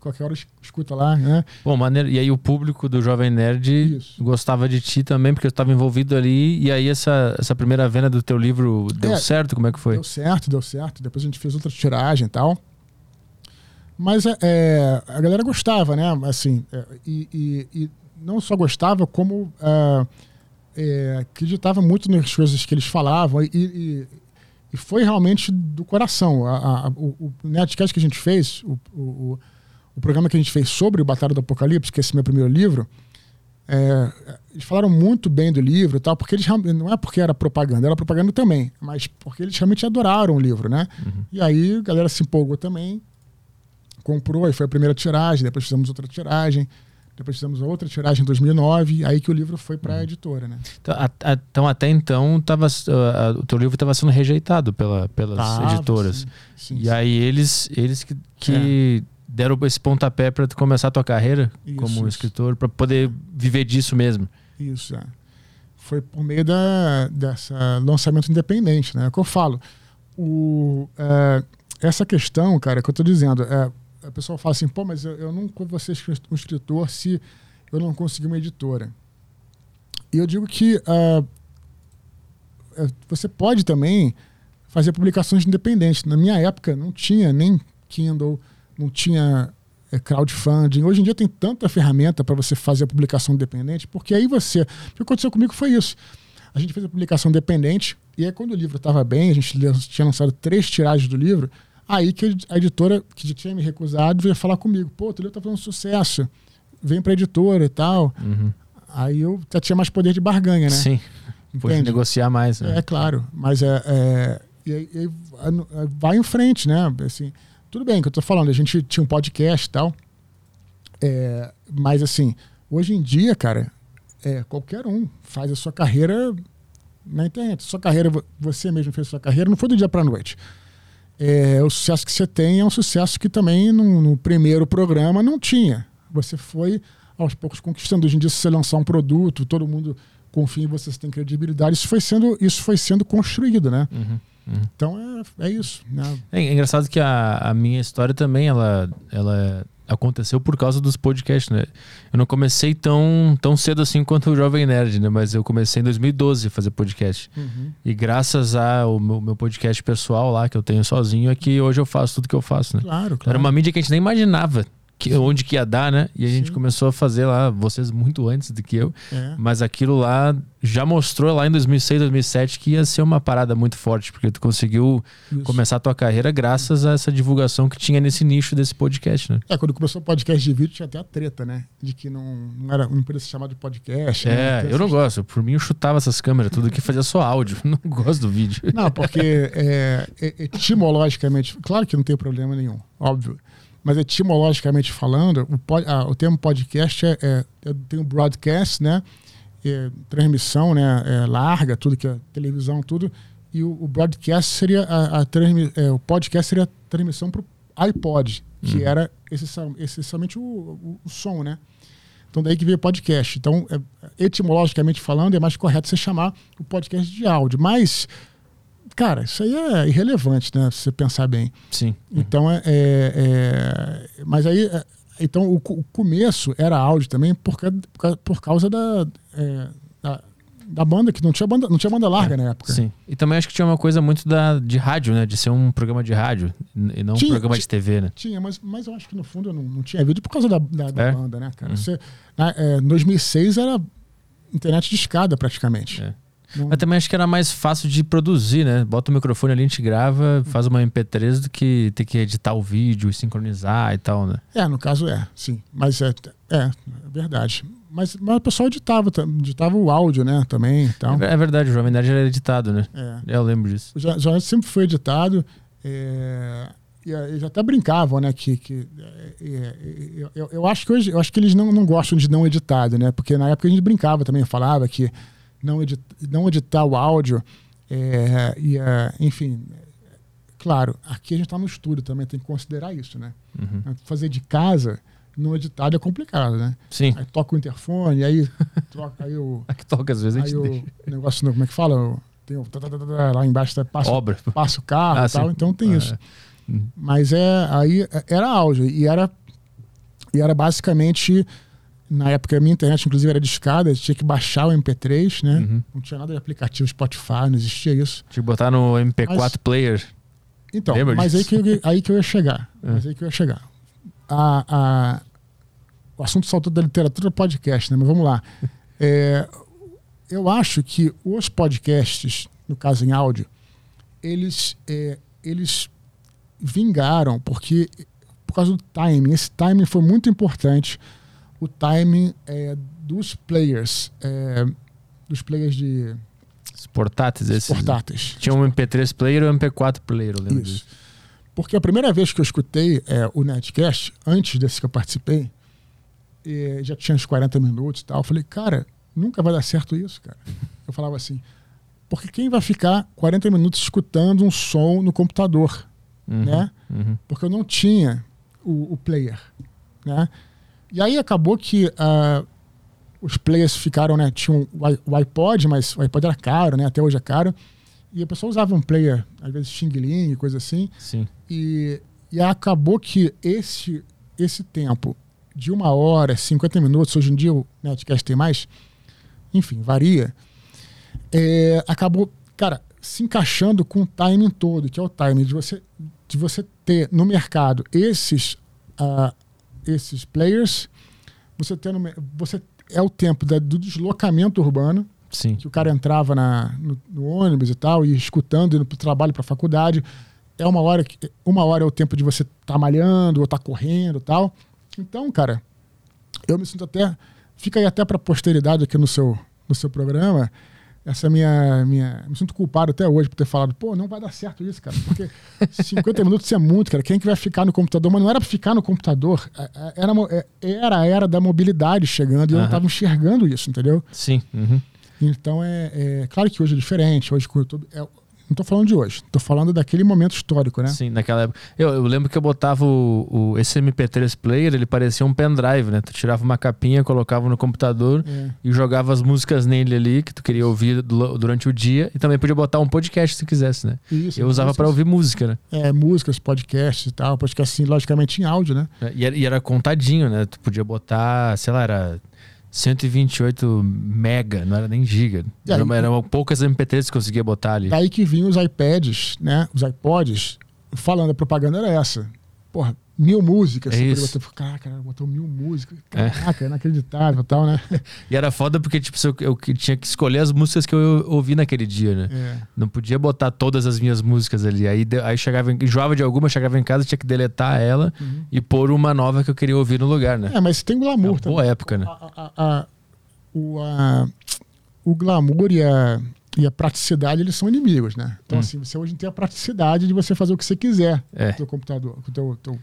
qualquer hora escuta lá, né? Bom, maneiro. E aí o público do Jovem Nerd Isso. gostava de ti também, porque eu estava envolvido ali. E aí essa, essa primeira venda do teu livro deu É, certo? Como é que foi? Deu certo, deu certo. Depois a gente fez outra tiragem e tal. Mas é, é, a galera gostava, né? Assim, é, e, e- e não só gostava, como ah, é, acreditava muito nas coisas que eles falavam. E, e- e foi realmente do coração. A- a- o, o Nerdcast que a gente fez, o, o, o- programa que a gente fez sobre o Batalha do Apocalipse, que é esse meu primeiro livro, é, eles falaram muito bem do livro e tal, porque eles não é porque era propaganda, era propaganda também, mas porque eles realmente adoraram o livro, né? E aí a galera se empolgou também, comprou, e foi a primeira tiragem, depois fizemos outra tiragem, depois fizemos outra tiragem em 2009, aí que o livro foi para a editora, né? Então, a- a- então até então tava, ah, ah, o teu livro estava sendo rejeitado pela, pelas Tava, editoras. sim, sim, e sim. aí eles, eles que, que deram esse pontapé para começar a tua carreira Isso, como isso. escritor, para poder viver disso mesmo. Isso, é. Foi por meio da, dessa lançamento independente, né? É o que eu falo. O, é, essa questão, cara, que eu tô dizendo, é, a pessoa fala assim, pô, mas eu, eu não vou ser um escritor se eu não conseguir uma editora. E eu digo que é, você pode também fazer publicações independentes. Na minha época não tinha nem Kindle, não tinha é, crowdfunding. Hoje em dia tem tanta ferramenta para você fazer a publicação independente, porque aí você. O que aconteceu comigo foi isso. A gente fez a publicação independente, e aí quando o livro estava bem, a gente tinha lançado três tiragens do livro, aí que a editora, que já tinha me recusado, veio falar comigo: pô, livro tá fazendo sucesso, vem para editora e tal. Uhum. Aí eu já tinha mais poder de barganha, né? Sim, pode negociar mais. né? É, claro, mas é, é- e e vai- em frente, né? Assim, tudo bem que eu tô falando, a gente tinha um podcast e tal, é, mas assim, hoje em dia, cara, é, qualquer um faz a sua carreira na internet. Sua carreira, vo- você mesmo fez a sua carreira, não foi do dia para noite. É, o sucesso que você tem é um sucesso que também no, no primeiro programa não tinha. Você foi aos poucos conquistando. Hoje em dia, se você lançar um produto, todo mundo confia em você, você tem credibilidade. Isso foi sendo, isso foi sendo construído, né? Uhum, uhum. Então é, é isso. Né? É, é engraçado que a, a minha história também ela, ela aconteceu por causa dos podcasts, né? Eu não comecei tão, tão cedo assim quanto o Jovem Nerd, né? Mas eu comecei em 2012 a fazer podcast. E graças ao meu, meu podcast pessoal lá, que eu tenho sozinho, é que hoje eu faço tudo que eu faço, né? Claro, Era claro. uma mídia que a gente nem imaginava que, onde que ia dar, né? E a gente Sim. começou a fazer lá, vocês muito antes do que eu. É. Mas aquilo lá já mostrou lá em 2006, 2007 que ia ser uma parada muito forte, porque tu conseguiu Isso. começar a tua carreira graças a essa divulgação que tinha nesse nicho desse podcast, né? É, quando começou o podcast de vídeo, tinha até a treta, né? De que não, não era não podia ser chamado de podcast. né? É, Tem eu não essas- gosto. Por mim, eu chutava essas câmeras, tudo que fazia só áudio. Não gosto do vídeo. Não, porque é, é- etimologicamente, claro que não tem problema nenhum, óbvio. Mas etimologicamente falando, o, pod- ah, o termo podcast é, é, é- tem o broadcast, né? É, transmissão, né? É, larga, tudo que é televisão, tudo. E o, o broadcast seria a, a transmi- é, o podcast seria a transmissão para o iPod, que Uhum. era essencial- essencialmente o, o- o som, né? Então daí que veio podcast. Então, é, etimologicamente falando, é mais correto você chamar o podcast de áudio. Mas, cara, isso aí é irrelevante, né? Se você pensar bem. Sim. Então é. é- é- mas aí. é, então o, o começo era áudio também por, ca- por ca- por causa da, é, da. da banda, que não tinha banda, não tinha banda larga na época. Sim. E também acho que tinha uma coisa muito da, de rádio, né? De ser um programa de rádio e não um Tinha- programa de TV, né? Tinha, mas, mas eu acho que no fundo eu não, não tinha vídeo por causa da, da, da É? banda, né, cara? Uhum. Você, na, é, 2006 era internet de escada praticamente. É. Não- Mas também acho que era mais fácil de produzir, né? Bota o microfone ali, a gente grava, faz uma MP3 do que ter que editar o vídeo e sincronizar e tal, né? É, no caso é, sim. Mas é, é, é verdade. Mas, mas o pessoal editava, editava o áudio, né, também e tal. É É verdade, o Jovem Nerd era editado, né? É. Eu lembro disso. O já, já sempre foi editado. é, eles até brincavam, né? Que, que é, é, eu, eu- eu acho que hoje, eu acho que eles não, não gostam de não editado, né? Porque na época a gente brincava também, falava que não, edit, não editar o áudio, é, ia, enfim. Claro, aqui a gente está no estúdio também, tem que considerar isso, né? Uhum. Fazer de casa, não editado é complicado, né? Sim. Aí toca o interfone, aí troca aí o, Aqui toca, às vezes a aí gente o deixa. negócio, como é que fala? Tem o, tá, tá, tá, tá, tá, lá embaixo tá, passa, Obra. passa o carro Ah, e tal, sim. então tem Ah, isso. é. Uhum. Mas é aí é- era áudio e era E era basicamente, na época a minha internet inclusive era discada, tinha que baixar o MP3, né? Uhum. Não tinha nada de aplicativo Spotify, não existia isso. Tinha que botar no MP4 Mas- player. Então, Lembra mas aí que, eu- aí que eu ia chegar. É. Mas aí que eu ia chegar. A, a- o assunto saltou da literatura podcast, né? Mas vamos lá. É, eu acho que os podcasts, no caso em áudio, eles, é, eles vingaram porque por causa do timing. Esse timing foi muito importante. O timing é, dos players, é, dos players de Os portáteis esses. portáteis. Tinha um MP3 player e um MP4 player, eu lembro Isso. disso. Porque a primeira vez que eu escutei é, o Netcast, antes desse que eu participei, eh, já tinha uns 40 minutos e tal, eu falei, cara, nunca vai dar certo isso, cara. Eu falava assim, porque quem vai ficar 40 minutos escutando um som no computador, Uhum, né? uhum. Porque eu não tinha o, o player, né? E aí acabou que ah, os players ficaram, né? Tinham o iPod, mas o iPod era caro, né? Até hoje é caro. E a pessoa usava um player, às vezes Xing Ling, coisa assim. Sim. E, e acabou que esse, esse tempo de uma hora, 50 minutos, hoje em dia o Netcast tem mais, enfim, varia, é, acabou, cara, se encaixando com o timing todo, que é o timing de você, de você ter no mercado esses, ah, esses players, você mer- você é o tempo da- do deslocamento urbano, Sim. que o cara entrava na, no, no ônibus e tal, e escutando, indo para o trabalho, para a faculdade. É uma hora que uma hora é o tempo de você estar tá malhando ou estar tá correndo e tal. Então, cara, eu me sinto até fica aí até para posteridade aqui no seu no seu programa. Essa minha minha me sinto culpado até hoje por ter falado, pô, não vai dar certo isso, cara, porque 50 minutos é muito, cara. Quem que vai ficar no computador? Mas não era para ficar no computador, é- é- era é- era a era da mobilidade chegando e eu não estava enxergando isso, entendeu? Sim. uhum. Então é, é claro que hoje é diferente. Hoje com o YouTube. é- não estou falando de hoje, estou falando daquele momento histórico, né? Sim, naquela época. Eu, eu lembro que eu botava o, o, esse MP3 player, ele parecia um pendrive, né? Tu tirava uma capinha, colocava no computador É. e jogava as músicas nele ali que tu queria ouvir du- durante o dia e também podia botar um podcast se quisesse, né? Isso, Eu usava para ouvir música, né? É, músicas, podcasts e tal. Podcast, assim, logicamente em áudio, né? E era, e era contadinho, né? Tu podia botar, sei lá, era 128 mega, não era nem giga. Aí- Era, eram poucas MP3 que conseguia botar ali. Daí que vinham os iPads, né? Os iPods, falando, a propaganda era essa. Porra, mil músicas. É isso. botar, Caraca, cara, botou mil músicas. É. Caraca, inacreditável e tal, né? E era foda porque, tipo, eu, eu tinha que escolher as músicas que eu ouvi naquele dia, né? É. Não podia botar todas as minhas músicas ali. Aí, aí chegava, enjoava de alguma, chegava em casa, tinha que deletar ela Uhum. e pôr uma nova que eu queria ouvir no lugar, né? É, mas tem É glamour também. boa época, né? a, a- a- o, a- o glamour e a, e a praticidade eles são inimigos, né? Então, Hum. assim, você hoje tem a praticidade de você fazer o que você quiser É. com o teu computador. Com teu, teu-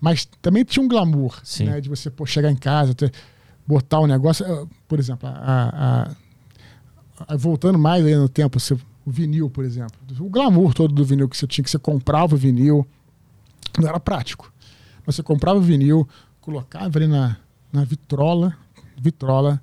Mas também tinha um glamour, Sim. né? De você pô, chegar em casa, ter- botar o negócio. eh, Por exemplo, a- a- a- voltando mais aí no tempo, você- o vinil, por exemplo. O glamour todo do vinil que você tinha, que você comprava o vinil, não era prático. Mas você comprava o vinil, colocava ali na, na vitrola, vitrola,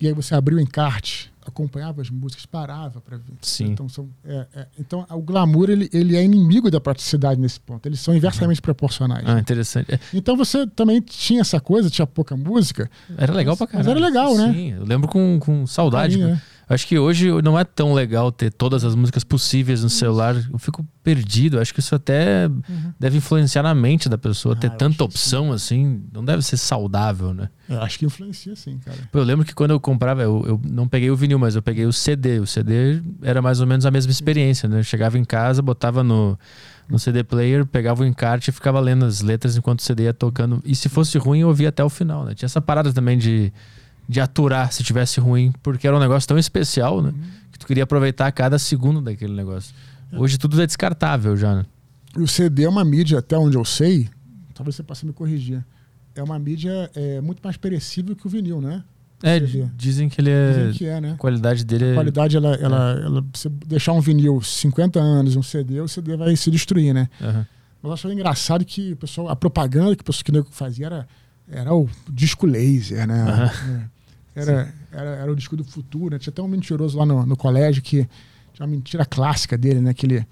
e aí você abria o encarte, acompanhava as músicas, parava para ver. Sim. Então, são, é- é- então o glamour ele, ele é inimigo da praticidade nesse ponto. Eles são inversamente proporcionais. Ah, interessante. É, Então você também tinha essa coisa, tinha pouca música. Era legal pra Mas era legal, né? Sim, eu lembro com, com saudade. Né? Acho que hoje não é tão legal ter todas as músicas possíveis no celular. Eu fico perdido. Acho que isso até deve influenciar na mente da pessoa. Uhum. Ah, ter tanta opção assim, não deve ser saudável, né? Eu acho que influencia sim, cara. Pô, Eu lembro que quando eu comprava, eu, eu não peguei o vinil, mas eu peguei o CD. O CD era mais ou menos a mesma experiência, né? Eu chegava em casa, botava no, no CD player, pegava o encarte e ficava lendo as letras enquanto o CD ia tocando. E se fosse ruim, eu ouvia até o final, né? Tinha essa parada também de, de aturar se tivesse ruim, porque era um negócio tão especial, né? Que tu queria aproveitar cada segundo daquele negócio. Hoje tudo é descartável já, né? O CD é uma mídia, até onde eu sei, talvez você possa me corrigir. É uma mídia é, muito mais perecível que o vinil, né? É, CD. dizem que ele é. Dizem que é, né? A qualidade dele A é. qualidade, ela, ela, ela, você deixar um vinil 50 anos, um CD, o CD vai se destruir, né? Aham. Mas eu achei engraçado que o pessoal, a propaganda que o pessoal que fazia era, era o disco laser, né? Aham. É. Era, era, era o disco do futuro, né? Tinha até um mentiroso lá no, no colégio que tinha uma mentira clássica dele, né? Que ele.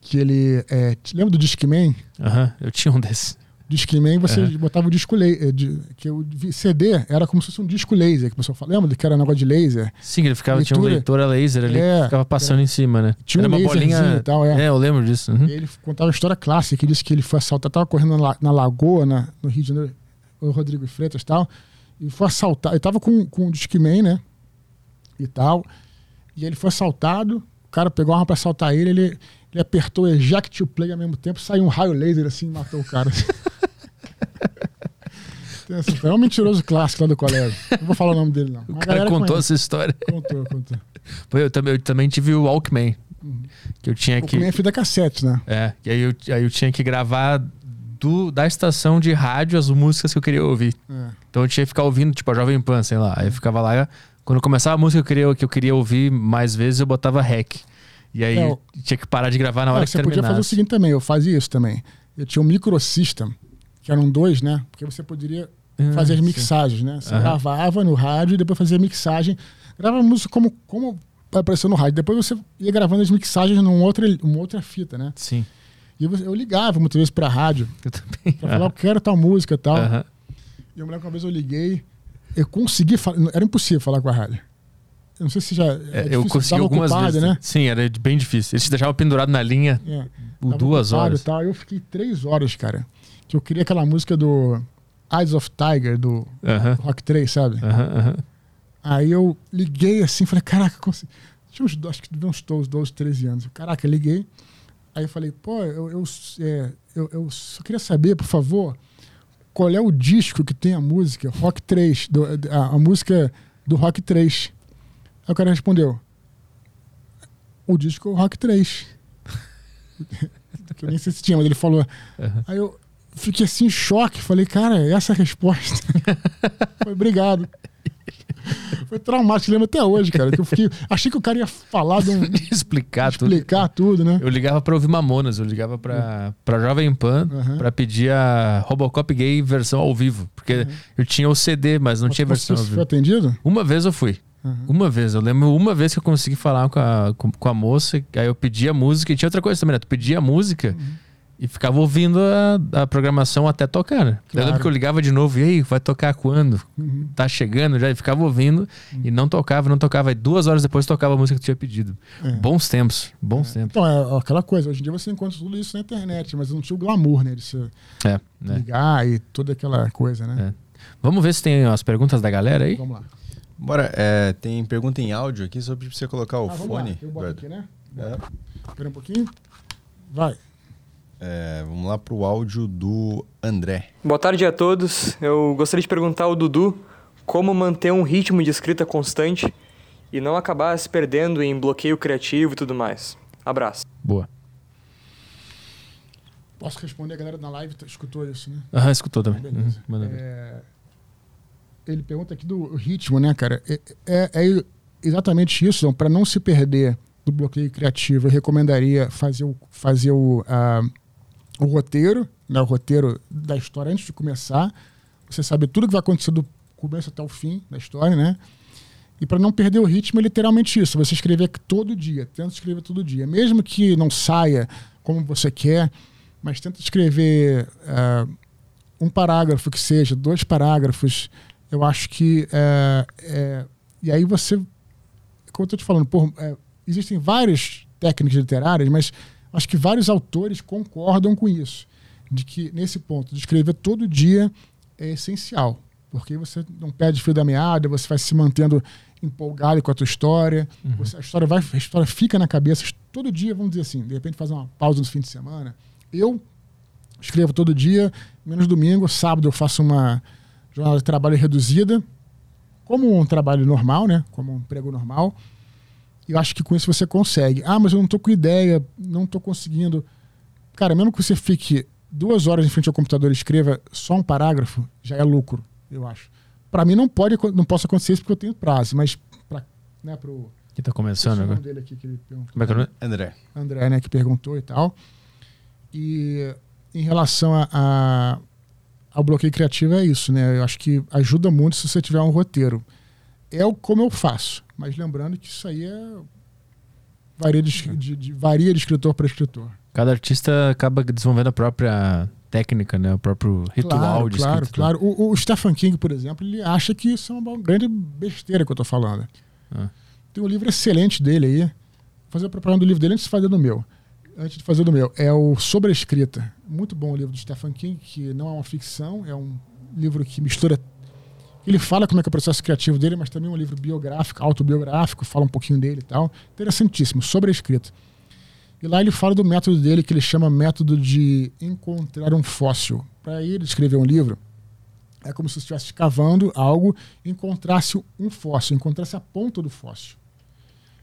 Que ele é, lembra do Discman? Aham, eu tinha um desses. Discman, você É. botava o disco laser. Que o CD era como se fosse um disco laser, que o pessoal fala. Lembra que era um negócio de laser? Sim, ele ficava, tinha um leitor a laser ali É, que ficava passando em cima, né? Tinha Era um uma bolinha. e tal, é. eu lembro disso. uhum. Ele contava a história clássica, que disse que ele foi assaltado, tava correndo na, na lagoa, na- no Rio de Janeiro, o Rodrigo Freitas e tal, e foi assaltado, ele tava com, com o Discman, né, e tal, e ele foi assaltado, o cara pegou a arma pra assaltar ele, ele, ele apertou o eject to play ao mesmo tempo, saiu um raio laser assim e matou o cara. Essa. É um mentiroso clássico lá do colégio. Não vou falar o nome dele, não. O Mas cara contou conhece. essa história. Contou, contou. Pô, Eu também, eu também tive o Walkman. Que eu tinha O que. Discman é fita cassete, né? É, e aí eu, aí eu tinha que gravar do, da estação de rádio as músicas que eu queria ouvir. É. Então eu tinha que ficar ouvindo, tipo, a Jovem Pan, sei lá. Aí eu ficava lá, quando começava a música que eu queria, que eu queria ouvir mais vezes, eu botava rec. E aí É, tinha que parar de gravar na hora Ah, que você podia fazer o terminasse. seguinte também, eu fazia isso também. Eu tinha um microsystem, que eram dois, né? Porque você poderia Ah, fazer as sim. mixagens, né? Você Aham. gravava no rádio e depois fazia a mixagem. Gravava música como, como apareceu no rádio. Depois você ia gravando as mixagens numa outra, uma outra fita, né? Sim, E você- eu ligava muitas vezes pra rádio, eu também. pra falar, eu quero tal música e tal. Aham. E eu me lembro que uma vez eu liguei, eu consegui falar, era impossível falar com a rádio. Eu não sei se já. É, é eu consegui algumas ocupado, vezes. né? Sim, era bem difícil. Eles te deixavam pendurado na linha É. duas horas. E tal. Eu fiquei três horas, cara. Que eu queria aquela música do Eyes of Tiger, do Rock 3, sabe? Aí eu liguei assim, falei, caraca, consegui. Tinha uns, acho que uns 12, 12, 13 anos. Caraca, liguei. Aí eu falei, pô, eu, eu, é, eu, eu só queria saber, por favor, qual é o disco que tem a música Rock 3, do- a, a música do Rock 3. Aí o cara respondeu, o disco Rock 3. que eu nem sei se tinha, mas ele falou. Aham. Aí eu fiquei assim em choque, falei, cara, essa é a resposta. Foi, obrigado. Foi traumático, lembro até hoje, cara. Que eu fiquei, achei que o cara ia falar, de um, Explicar tudo. explicar tudo, né? Eu ligava pra ouvir Mamonas, eu ligava pra, pra Jovem Pan Aham. pra pedir a Robocop Gay versão ao vivo. Porque eu tinha o CD, mas não Mas tinha você versão ao foi atendido? Uma vez eu fui. Aham. Uma vez. Eu lembro uma vez que eu consegui falar com a, com, com a moça, aí eu pedi a música, e tinha outra coisa também, né? Tu pedia a música e ficava ouvindo a, a programação até tocar, né? Eu Claro. lembro que eu ligava de novo, e aí, vai tocar quando? Uhum. Tá chegando já, e ficava ouvindo e não tocava, não tocava. Aí duas horas depois tocava a música que tinha pedido. É. Bons tempos, bons tempos. Então, é aquela coisa. Hoje em dia você encontra tudo isso na internet, mas não tinha o glamour, né? De você É, né? ligar e toda aquela coisa, né? Vamos ver se tem as perguntas da galera aí? Vamos lá. Bora, é, tem pergunta em áudio aqui, só pra você colocar o Ah, vamos lá. fone. Eu boto aqui, né? É. Espera um pouquinho. Vai. É, vamos lá pro áudio do André. Boa tarde a todos. Eu gostaria de perguntar ao Dudu como manter um ritmo de escrita constante e não acabar se perdendo em bloqueio criativo e tudo mais. Abraço. Boa. Posso responder? A galera na live t- escutou isso, né? Aham, escutou também. Beleza. Uhum, manda ver. É, ele pergunta aqui do ritmo, né, cara? É, é- é exatamente isso. Para não se perder do bloqueio criativo, eu recomendaria fazer o, fazer o, ah, o roteiro, né, o roteiro da história antes de começar. Você sabe tudo que vai acontecer do começo até o fim da história, né? E para não perder o ritmo, é literalmente isso. Você escrever todo dia, tenta escrever todo dia. Mesmo que não saia como você quer, mas tenta escrever ah, um parágrafo que seja, dois parágrafos. Eu acho que. é, e aí você. Como eu estou te falando, pô, é, existem várias técnicas literárias, mas acho que vários autores concordam com isso. De que, nesse ponto, de escrever todo dia é essencial. Porque você não perde fio da meada, você vai se mantendo empolgado com a tua história. Você- a, história vai, a história fica na cabeça todo dia, vamos dizer assim. De repente, fazer uma pausa no fim de semana. Eu escrevo todo dia, menos domingo. Sábado eu faço uma jornada de trabalho reduzida, como um trabalho normal, né? Como um emprego normal. E eu acho que com isso você consegue. Ah, mas eu não tô com ideia, não tô conseguindo. Cara, mesmo que você fique duas horas em frente ao computador e escreva só um parágrafo, já é lucro, eu acho. Para mim não pode, não posso acontecer isso porque eu tenho prazo, mas para, né, pro Quem tá começando o nome agora? dele aqui que ele perguntou. Como é que é o nome? André. André, né, que perguntou e tal. E em relação a, a- ao bloqueio criativo é isso, né? Eu acho que ajuda muito se você tiver um roteiro. É o como eu faço, mas lembrando que isso aí é varia de, de- de- varia de escritor para escritor. Cada artista acaba desenvolvendo a própria técnica, né? O próprio ritual claro, de Claro, escrita. claro. O, o Stephen King, por exemplo, ele acha que isso é uma grande besteira que eu tô falando. Ah. Tem um livro excelente dele aí. Vou fazer a propaganda do livro dele antes de fazer do meu. Antes de fazer do meu. É o Sobre a Escrita. Muito bom o livro do Stephen King, que não é uma ficção, é um livro que mistura. Ele fala como é que é o processo criativo dele, mas também é um livro biográfico, autobiográfico, fala um pouquinho dele e tal. Interessantíssimo, sobre a escrita. E lá ele fala do método dele que ele chama método de encontrar um fóssil. Para ele escrever um livro, é como se estivesse escavando algo e encontrasse um fóssil, encontrasse a ponta do fóssil.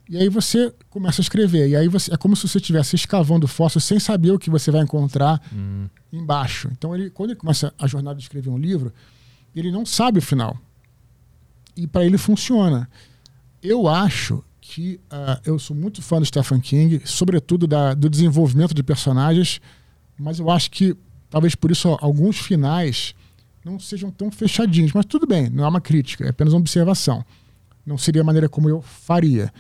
E aí você começa a escrever. E aí você, é como se você estivesse escavando o fóssil sem saber o que você vai encontrar Hum. embaixo. Então, ele, quando ele começa a jornada de escrever um livro, ele não sabe o final. E para ele funciona. Eu acho que ah, eu sou muito fã do Stephen King, sobretudo da, do desenvolvimento de personagens, mas eu acho que talvez por isso alguns finais não sejam tão fechadinhos. Mas tudo bem, não é uma crítica, é apenas uma observação. Não seria a maneira como eu faria.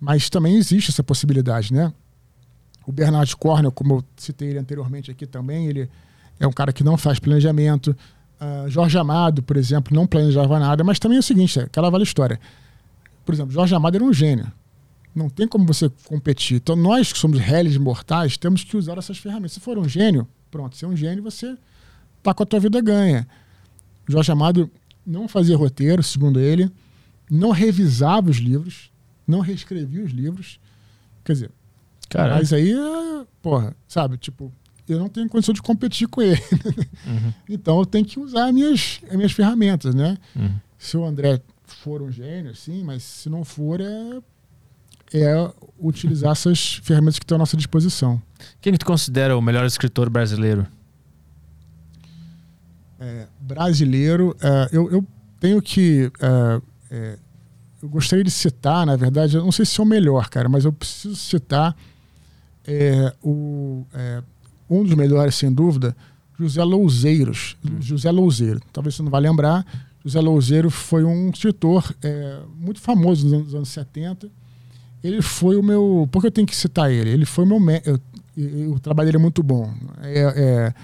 Mas também existe essa possibilidade, né? O Bernard Cornell, como eu citei ele anteriormente aqui também, ele é um cara que não faz planejamento. Ah, Jorge Amado, por exemplo, não planejava nada, mas também é o seguinte, é aquela velha história. Por exemplo, Jorge Amado era um gênio. Não tem como você competir. Então, nós que somos réis mortais, temos que usar essas ferramentas. Se for um gênio, pronto, se é um gênio, você tá com a tua vida ganha. Jorge Amado não fazia roteiro, segundo ele, não revisava os livros, não reescrevia os livros. Quer dizer, Caralho. mas aí, porra, sabe, tipo, eu não tenho condição de competir com ele. Uhum. Então eu tenho que usar as minhas, as minhas ferramentas, né? Uhum. Se o André for um gênio, sim, mas se não for, é, é utilizar essas ferramentas que estão à nossa disposição. Quem que tu considera o melhor escritor brasileiro? É, brasileiro, é, eu, eu tenho que. é, é, eu gostaria de citar, na verdade, eu não sei se é o melhor, cara, mas eu preciso citar é, o, é, um dos melhores, sem dúvida, José Louzeiros. José Louzeiro. Talvez você não vá lembrar. José Louzeiro foi um escritor é, muito famoso nos anos, nos anos 70. Ele foi o meu. Por que eu tenho que citar ele? Ele foi o meu. me- Eu, eu- o trabalho dele é muito bom. É,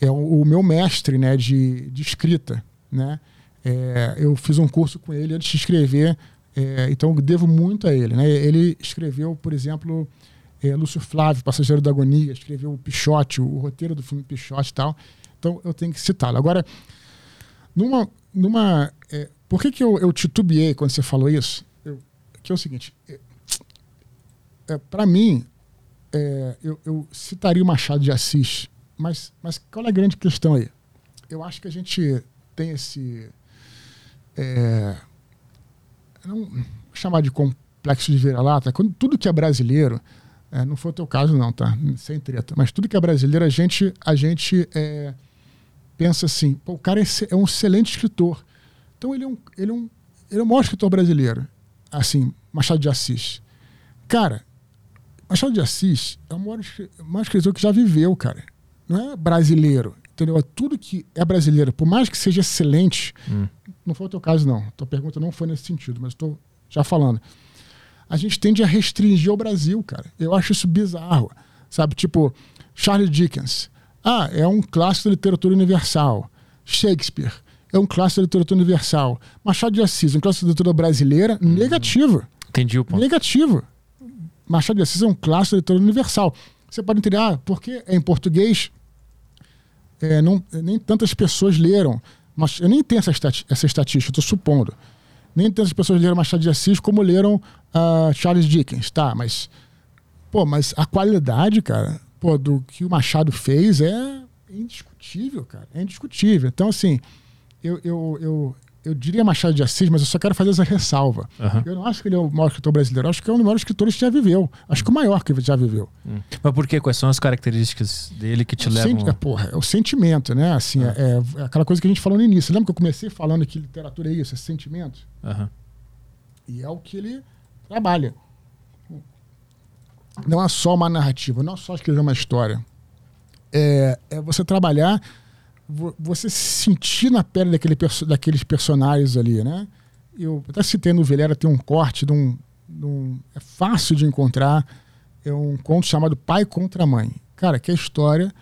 é, é o, o meu mestre né, de, de escrita. Né? É, eu fiz um curso com ele antes de escrever, é, então devo muito a ele. Né? Ele escreveu, por exemplo, é, Lúcio Flávio, Passageiro da Agonia, escreveu o Pichote, o, roteiro do filme Pichote e tal. Então eu tenho que citá-lo. Agora, numa. numa é, por que, que eu, eu titubeei quando você falou isso? Eu- que é o seguinte: é, é, para mim, é, eu, eu citaria o Machado de Assis, mas, mas qual é a grande questão aí? Eu acho que a gente tem esse. É, não chamar de complexo de vira-lata, quando tudo que é brasileiro, é, não foi o teu caso, não, tá? Sem treta, mas tudo que é brasileiro, a gente, a gente é, pensa assim: o cara é, é um excelente escritor. Então ele é um, ele é um, ele é o maior escritor brasileiro. Assim, Machado de Assis. Cara, Machado de Assis é o maior, maior escritor que já viveu, cara. Não é brasileiro. Entendeu? É Tudo que é brasileiro, por mais que seja excelente, Hum. não foi o teu caso, não. Tua pergunta não foi nesse sentido, mas estou já falando. A gente tende a restringir o Brasil, cara. Eu acho isso bizarro. Sabe? Tipo, Charles Dickens. Ah, é um clássico da literatura universal. Shakespeare é um clássico da literatura universal. Machado de Assis, um clássico da literatura brasileira, negativo. Entendi o ponto. Negativo. Machado de Assis é um clássico da literatura universal. Você pode entender, ah, porque é em português, é, não, nem tantas pessoas leram. Mas eu nem tenho essa, estati essa estatística, estou supondo. Nem tantas pessoas leram Machado de Assis como leram ah, Charles Dickens, tá? Mas, pô, mas a qualidade, cara, pô, do que o Machado fez é indiscutível, cara. É indiscutível. Então, assim, eu, eu, eu, eu diria Machado de Assis, mas eu só quero fazer essa ressalva. Aham. Eu não acho que ele é o maior escritor brasileiro, eu acho que é um dos maiores escritores que já viveu. Acho que o maior que já viveu. Hum. Mas por quê? Quais são as características dele que te O levam... senti- é, porra, é o sentimento, né? Assim, é. é aquela coisa que a gente falou no início. Lembra que eu comecei falando que literatura é isso, é sentimento? Aham. E é o que ele trabalha. Não é só uma narrativa, não é só escrever uma história. É, é você trabalhar, vo- você se sentir na pele daquele daqueles personagens ali, né? Eu até citei no Velera, tem um corte de um, de um- É fácil de encontrar. É um conto chamado Pai contra Mãe. Cara, que é a história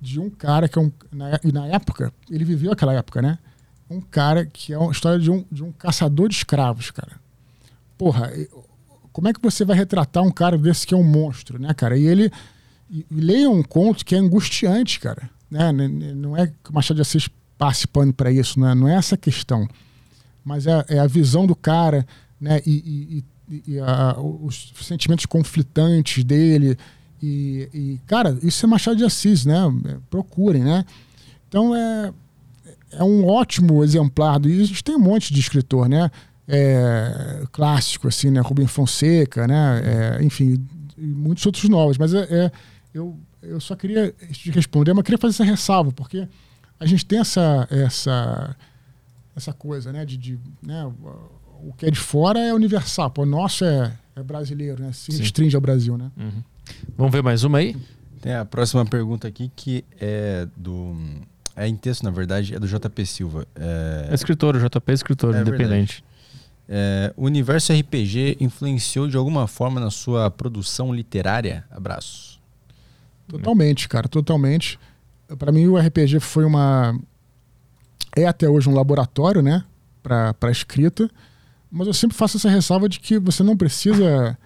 de um cara que é um. Na, na época, ele viveu aquela época, né? Um cara que é uma história de um, de um caçador de escravos, cara. Porra, como é que você vai retratar um cara desse que é um monstro, né, cara? E ele. E, leia um conto que é angustiante, cara. Né? Não é que o Machado de Assis passe pano para isso, né? não é essa questão. Mas é, é a visão do cara, né? E, e, e a, os sentimentos conflitantes dele. E, cara, isso é Machado de Assis, né? Procurem, né? Então é, é um ótimo exemplar. E a gente tem um monte de escritor, né? É, clássico, assim, né? Rubem Fonseca, né? É, enfim, muitos outros novos. Mas é, é, eu, eu só queria te responder, mas queria fazer essa ressalva, porque a gente tem essa, essa, essa coisa, né? De, de né? O que é de fora é universal. Pô, o nosso é, é brasileiro, né? Se Sim. restringe ao Brasil, né? Uhum. Vamos ver mais uma aí? Tem a próxima pergunta aqui que é do. É em texto, na verdade, é do JP Silva. É, é escritor, o JP é escritor, é independente. É, o universo RPG influenciou de alguma forma na sua produção literária? Abraço. Totalmente, cara, totalmente. Para mim, o RPG foi uma. É até hoje um laboratório, né? Para escrita. Mas eu sempre faço essa ressalva de que você não precisa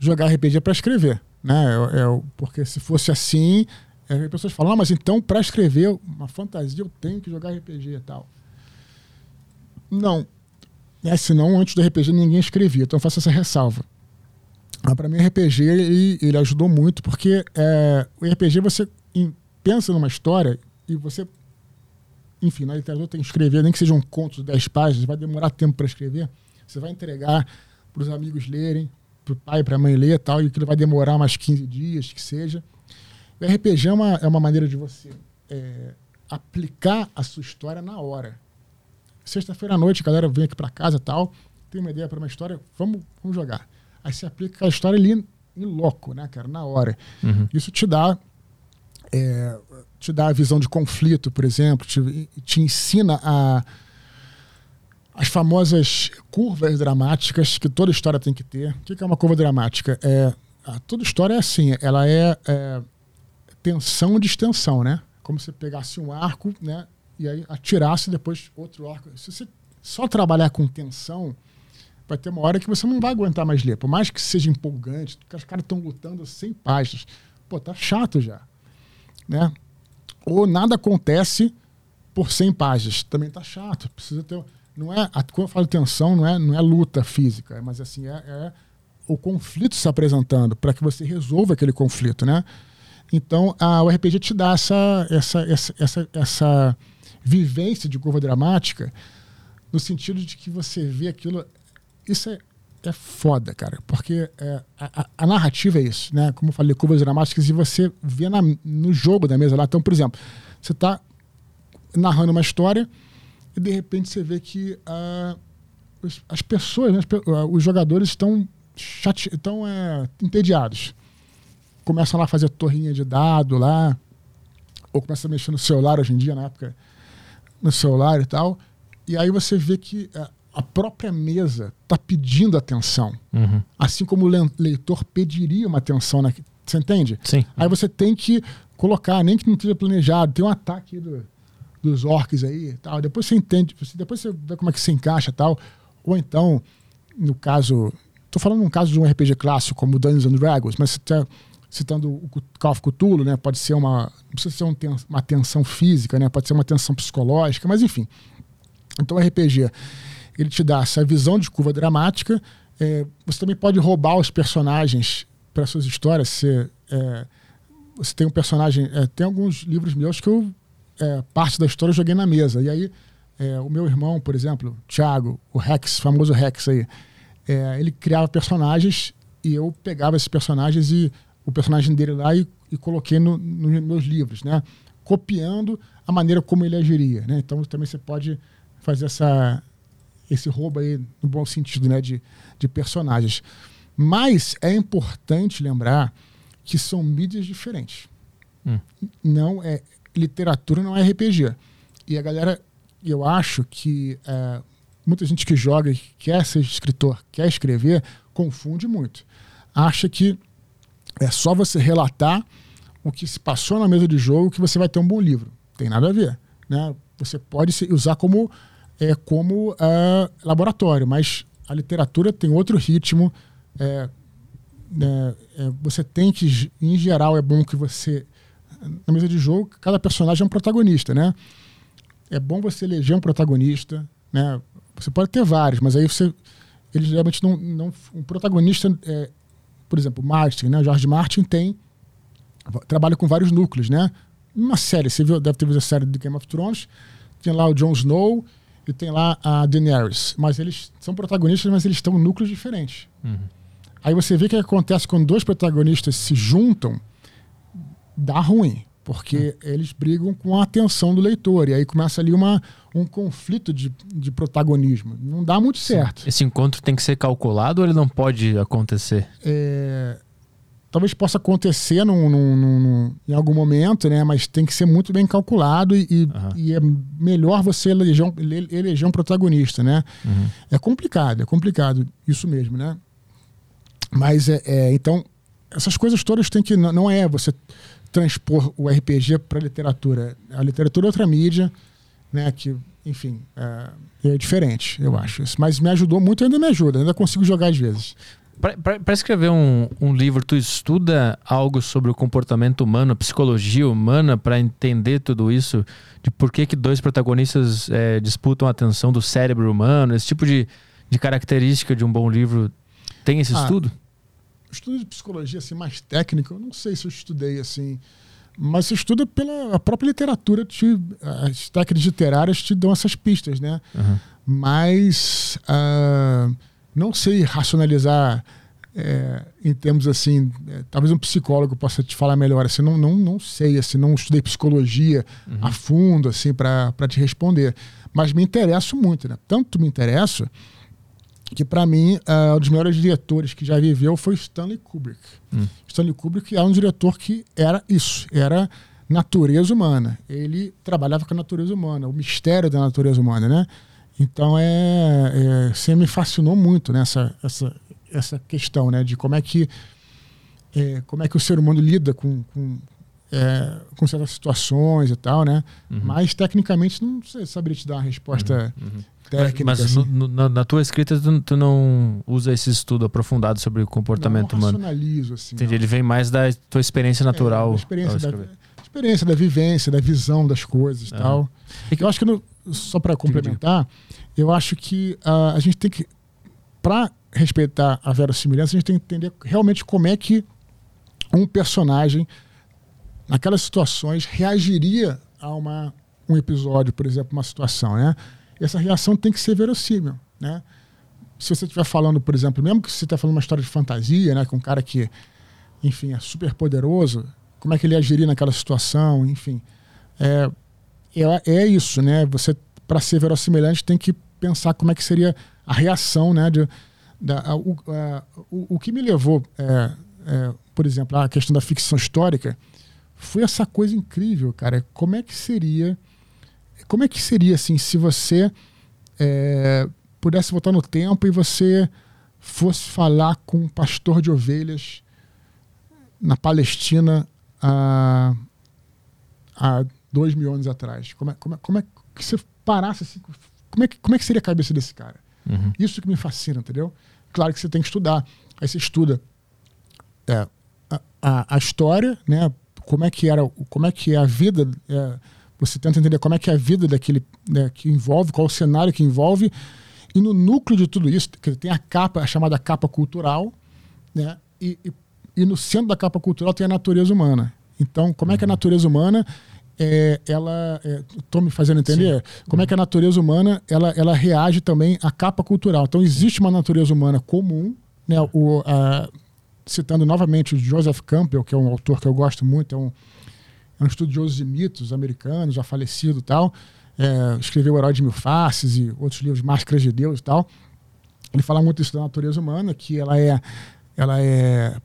jogar RPG para escrever. Né? É, é, porque se fosse assim, é, as pessoas falam, ah, mas então para escrever uma fantasia eu tenho que jogar RPG e tal. Não. É, senão antes do RPG ninguém escrevia. Então eu faço essa ressalva. Mas para mim o RPG ele, ele ajudou muito porque é, o RPG você pensa numa história e você enfim, na literatura tem que escrever, nem que seja um conto de 10 páginas, vai demorar tempo para escrever. Você vai entregar para os amigos lerem, para o pai, para a mãe ler tal, e ele vai demorar mais 15 dias, que seja. O RPG é uma, é uma maneira de você é, aplicar a sua história na hora. Sexta-feira à noite, a galera vem aqui para casa tal, tem uma ideia para uma história, vamos, vamos jogar. Aí você aplica a história ali em loco, né, cara, na hora. Uhum. Isso te dá é, te dá a visão de conflito, por exemplo, te, te ensina a as famosas curvas dramáticas que toda história tem que ter. O que é uma curva dramática? É, toda história é assim, ela é, é tensão de extensão, né? Como se pegasse um arco, né? E aí atirasse depois outro arco. Se você só trabalhar com tensão, vai ter uma hora que você não vai aguentar mais ler. Por mais que seja empolgante, os caras estão lutando 100 páginas. Pô, tá chato já né? Ou nada acontece por 100 páginas. Também tá chato. Precisa ter. Não é, quando eu falo tensão, não é, não é luta física, mas assim, é, é o conflito se apresentando para que você resolva aquele conflito, né? Então, a, o RPG te dá essa, essa, essa, essa, essa vivência de curva dramática no sentido de que você vê aquilo. Isso é, é foda, cara, porque é, a, a, narrativa é isso, né? Como eu falei, curvas dramáticas, e você vê na, no jogo da mesa lá. Então, por exemplo, você está narrando uma história e de repente você vê que uh, os, as pessoas, né, os jogadores estão chate... estão é, entediados. Começam lá a fazer torrinha de dado lá, ou começam a mexer no celular hoje em dia, na época, no celular e tal. E aí você vê que uh, a própria mesa está pedindo atenção. Uhum. Assim como o leitor pediria uma atenção. Na... Você entende? Sim. Aí você tem que colocar, nem que não esteja planejado, tem um ataque do, dos orcs aí tal. Depois você entende, depois você vê como é que se encaixa tal. Ou então, no caso. Estou falando num caso de um RPG clássico, como Dungeons and Dragons, mas você está citando o Call Cthulhu, né? Pode ser uma. Não precisa ser um, uma tensão física, né? Pode ser uma tensão psicológica, mas enfim. Então, RPG ele te dá essa visão de curva dramática. É, você também pode roubar os personagens para suas histórias. Você, é, você tem um personagem. É, tem alguns livros meus que eu, é, parte da história, eu joguei na mesa. E aí, é, o meu irmão, por exemplo, Thiago, o Rex, famoso Rex aí, é, ele criava personagens e eu pegava esses personagens e o personagem dele lá e, e coloquei nos no meus livros, né? Copiando a maneira como ele agiria, né? Então também você pode fazer essa, esse roubo aí, no bom sentido, né, de, de personagens. Mas é importante lembrar que são mídias diferentes. Hum. Não é literatura, não é RPG. E a galera, eu acho que é, muita gente que joga, que quer ser escritor, quer escrever, confunde muito. Acha que é só você relatar o que se passou na mesa de jogo que você vai ter um bom livro. Tem nada a ver. Né? Você pode usar como, é, como uh, laboratório, mas a literatura tem outro ritmo. É, é, é, você tem que, em geral, é bom que você. Na mesa de jogo, cada personagem é um protagonista, né? É bom você eleger um protagonista, né? Você pode ter vários, mas aí você. Eles geralmente não. não um protagonista. Por exemplo, Martin, né? George Martin tem. Trabalha com vários núcleos, né? Uma série, você viu, deve ter visto a série de Game of Thrones. Tem lá o Jon Snow e tem lá a Daenerys. Mas eles são protagonistas, mas eles estão em núcleos diferentes. Uhum. Aí você vê o que acontece quando dois protagonistas se juntam, dá ruim porque hum. eles brigam com a atenção do leitor. E aí começa ali uma, um conflito de, de protagonismo. Não dá muito certo. Esse encontro tem que ser calculado ou ele não pode acontecer? É, talvez possa acontecer num, num, num, em algum momento, né? mas tem que ser muito bem calculado e, uhum. e é melhor você eleger um, eleger um protagonista. Né? Uhum. É complicado, é complicado, isso mesmo. Né? Mas é, é então, essas coisas todas tem que. Não é você transpor o RPG para a literatura. A literatura é outra mídia, né? Que, enfim, é, é diferente, eu acho. Mas me ajudou muito, ainda me ajuda, ainda consigo jogar às vezes. Para escrever um, um, livro, tu estuda algo sobre o comportamento humano, a psicologia humana, para entender tudo isso? De por que, que dois protagonistas é, disputam a atenção do cérebro humano? Esse tipo de, de característica de um bom livro tem esse ah, estudo? Estudo de psicologia assim, mais técnico, eu não sei se eu estudei assim, mas você estuda pela própria literatura, te, as técnicas literárias te dão essas pistas, né? Uhum. Mas uh, não sei racionalizar é, em termos assim, é, talvez um psicólogo possa te falar melhor, assim, não, não, não sei, assim, não estudei psicologia uhum. a fundo, assim, para te responder, mas me interesso muito, né? Tanto me interesso que para mim uh, um dos melhores diretores que já viveu foi Stanley Kubrick. Hum. Stanley Kubrick é um diretor que era isso, era natureza humana. Ele trabalhava com a natureza humana, o mistério da natureza humana, né? Então é, é sempre me fascinou muito nessa essa, essa questão, né, de como é que é, como é que o ser humano lida com, com é, com certas situações e tal, né? Uhum. Mas tecnicamente não sei, saberia te dar uma resposta uhum. Uhum técnica. Mas, mas assim. no, na, na, tua escrita tu, tu, não usa esse estudo aprofundado sobre o comportamento não, não humano. Racionalizo, assim. Entendi. Ele vem mais da tua experiência é, natural. É, experiência, da, experiência da vivência, da visão das coisas e é. tal. Eu acho que, no, só para complementar, eu acho que uh, a gente tem que, para respeitar a verossimilhança, a gente tem que entender realmente como é que um personagem, naquelas situações, reagiria a uma, um episódio, por exemplo, uma situação, né? Essa reação tem que ser verossímil, né? Se você estiver falando, por exemplo, mesmo que você está falando uma história de fantasia, né, com um cara que, enfim, é super poderoso, como é que ele agiria naquela situação, enfim, é, é, é isso, né? Você para ser verossimilhante tem que pensar como é que seria a reação, né? De, da, a, o, a, o, o, que me levou, é, é, por exemplo, à questão da ficção histórica, foi essa coisa incrível, cara. Como é que seria como é que seria assim se você é, pudesse voltar no tempo e você fosse falar com um pastor de ovelhas na Palestina há, há dois mil anos atrás? Como é, como é, como é que você parasse assim? Como é que, como é que seria a cabeça desse cara? Uhum. Isso que me fascina, entendeu? Claro que você tem que estudar. Aí você estuda é, a, a, a, história, né? Como é que era, como é que é a vida é, você tenta entender como é que é a vida daquele né, que envolve, qual o cenário que envolve. E no núcleo de tudo isso, tem a capa, a chamada capa cultural, né? E, e, e no centro da capa cultural tem a natureza humana. Então, como é que a uhum. natureza humana é, ela estou é, me fazendo entender Sim. como é que a natureza humana ela, ela reage também à capa cultural então existe uma natureza humana comum né o a, citando novamente o Joseph Campbell que é um autor que eu gosto muito é um é um estudioso de mitos americanos, já falecido e tal. É, escreveu O Herói de Mil Faces e outros livros, Máscaras de Deus e tal. Ele fala muito isso da natureza humana, que ela é, ela é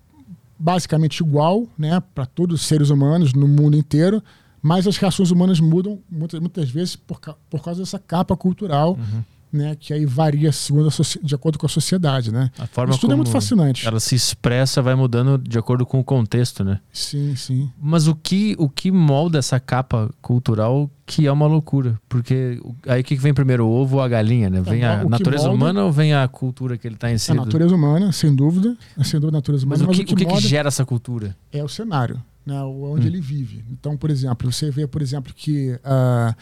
basicamente igual né, para todos os seres humanos no mundo inteiro, mas as reações humanas mudam muitas, muitas vezes por, por causa dessa capa cultural uhum. Né, que aí varia segundo de acordo com a sociedade, né? A forma Isso tudo é muito fascinante. Ela se expressa, vai mudando de acordo com o contexto, né? Sim, sim. Mas o que, o que molda essa capa cultural que é uma loucura? Porque aí o que vem primeiro, o ovo ou a galinha, né? Vem a natureza molda... humana ou vem a cultura que ele está inserido? A natureza humana, sem dúvida. Sem dúvida, a natureza humana. Mas, mas o que, o que, que, gera essa cultura? É o cenário, né? onde hum. ele vive. Então, por exemplo, você vê, por exemplo, que uh,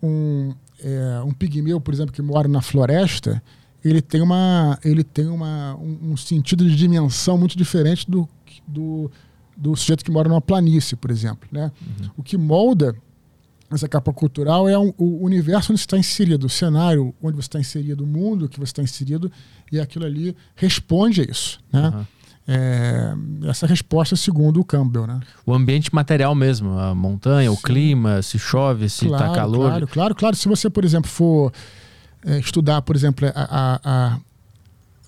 um é, um pigmeu, por exemplo, que mora na floresta, ele tem, uma, ele tem uma, um, um sentido de dimensão muito diferente do, do, do, sujeito que mora numa planície, por exemplo. Né? Uhum. O que molda essa capa cultural é um, o universo onde está inserido, o cenário onde você está inserido, o mundo que você está inserido, e aquilo ali responde a isso. Né? Uhum é, essa resposta segundo o Campbell. Né? O ambiente material mesmo, a montanha, Sim. o clima, se chove, se está calor. Claro, claro, claro. Se você, por exemplo, for é, estudar, por exemplo, a, a,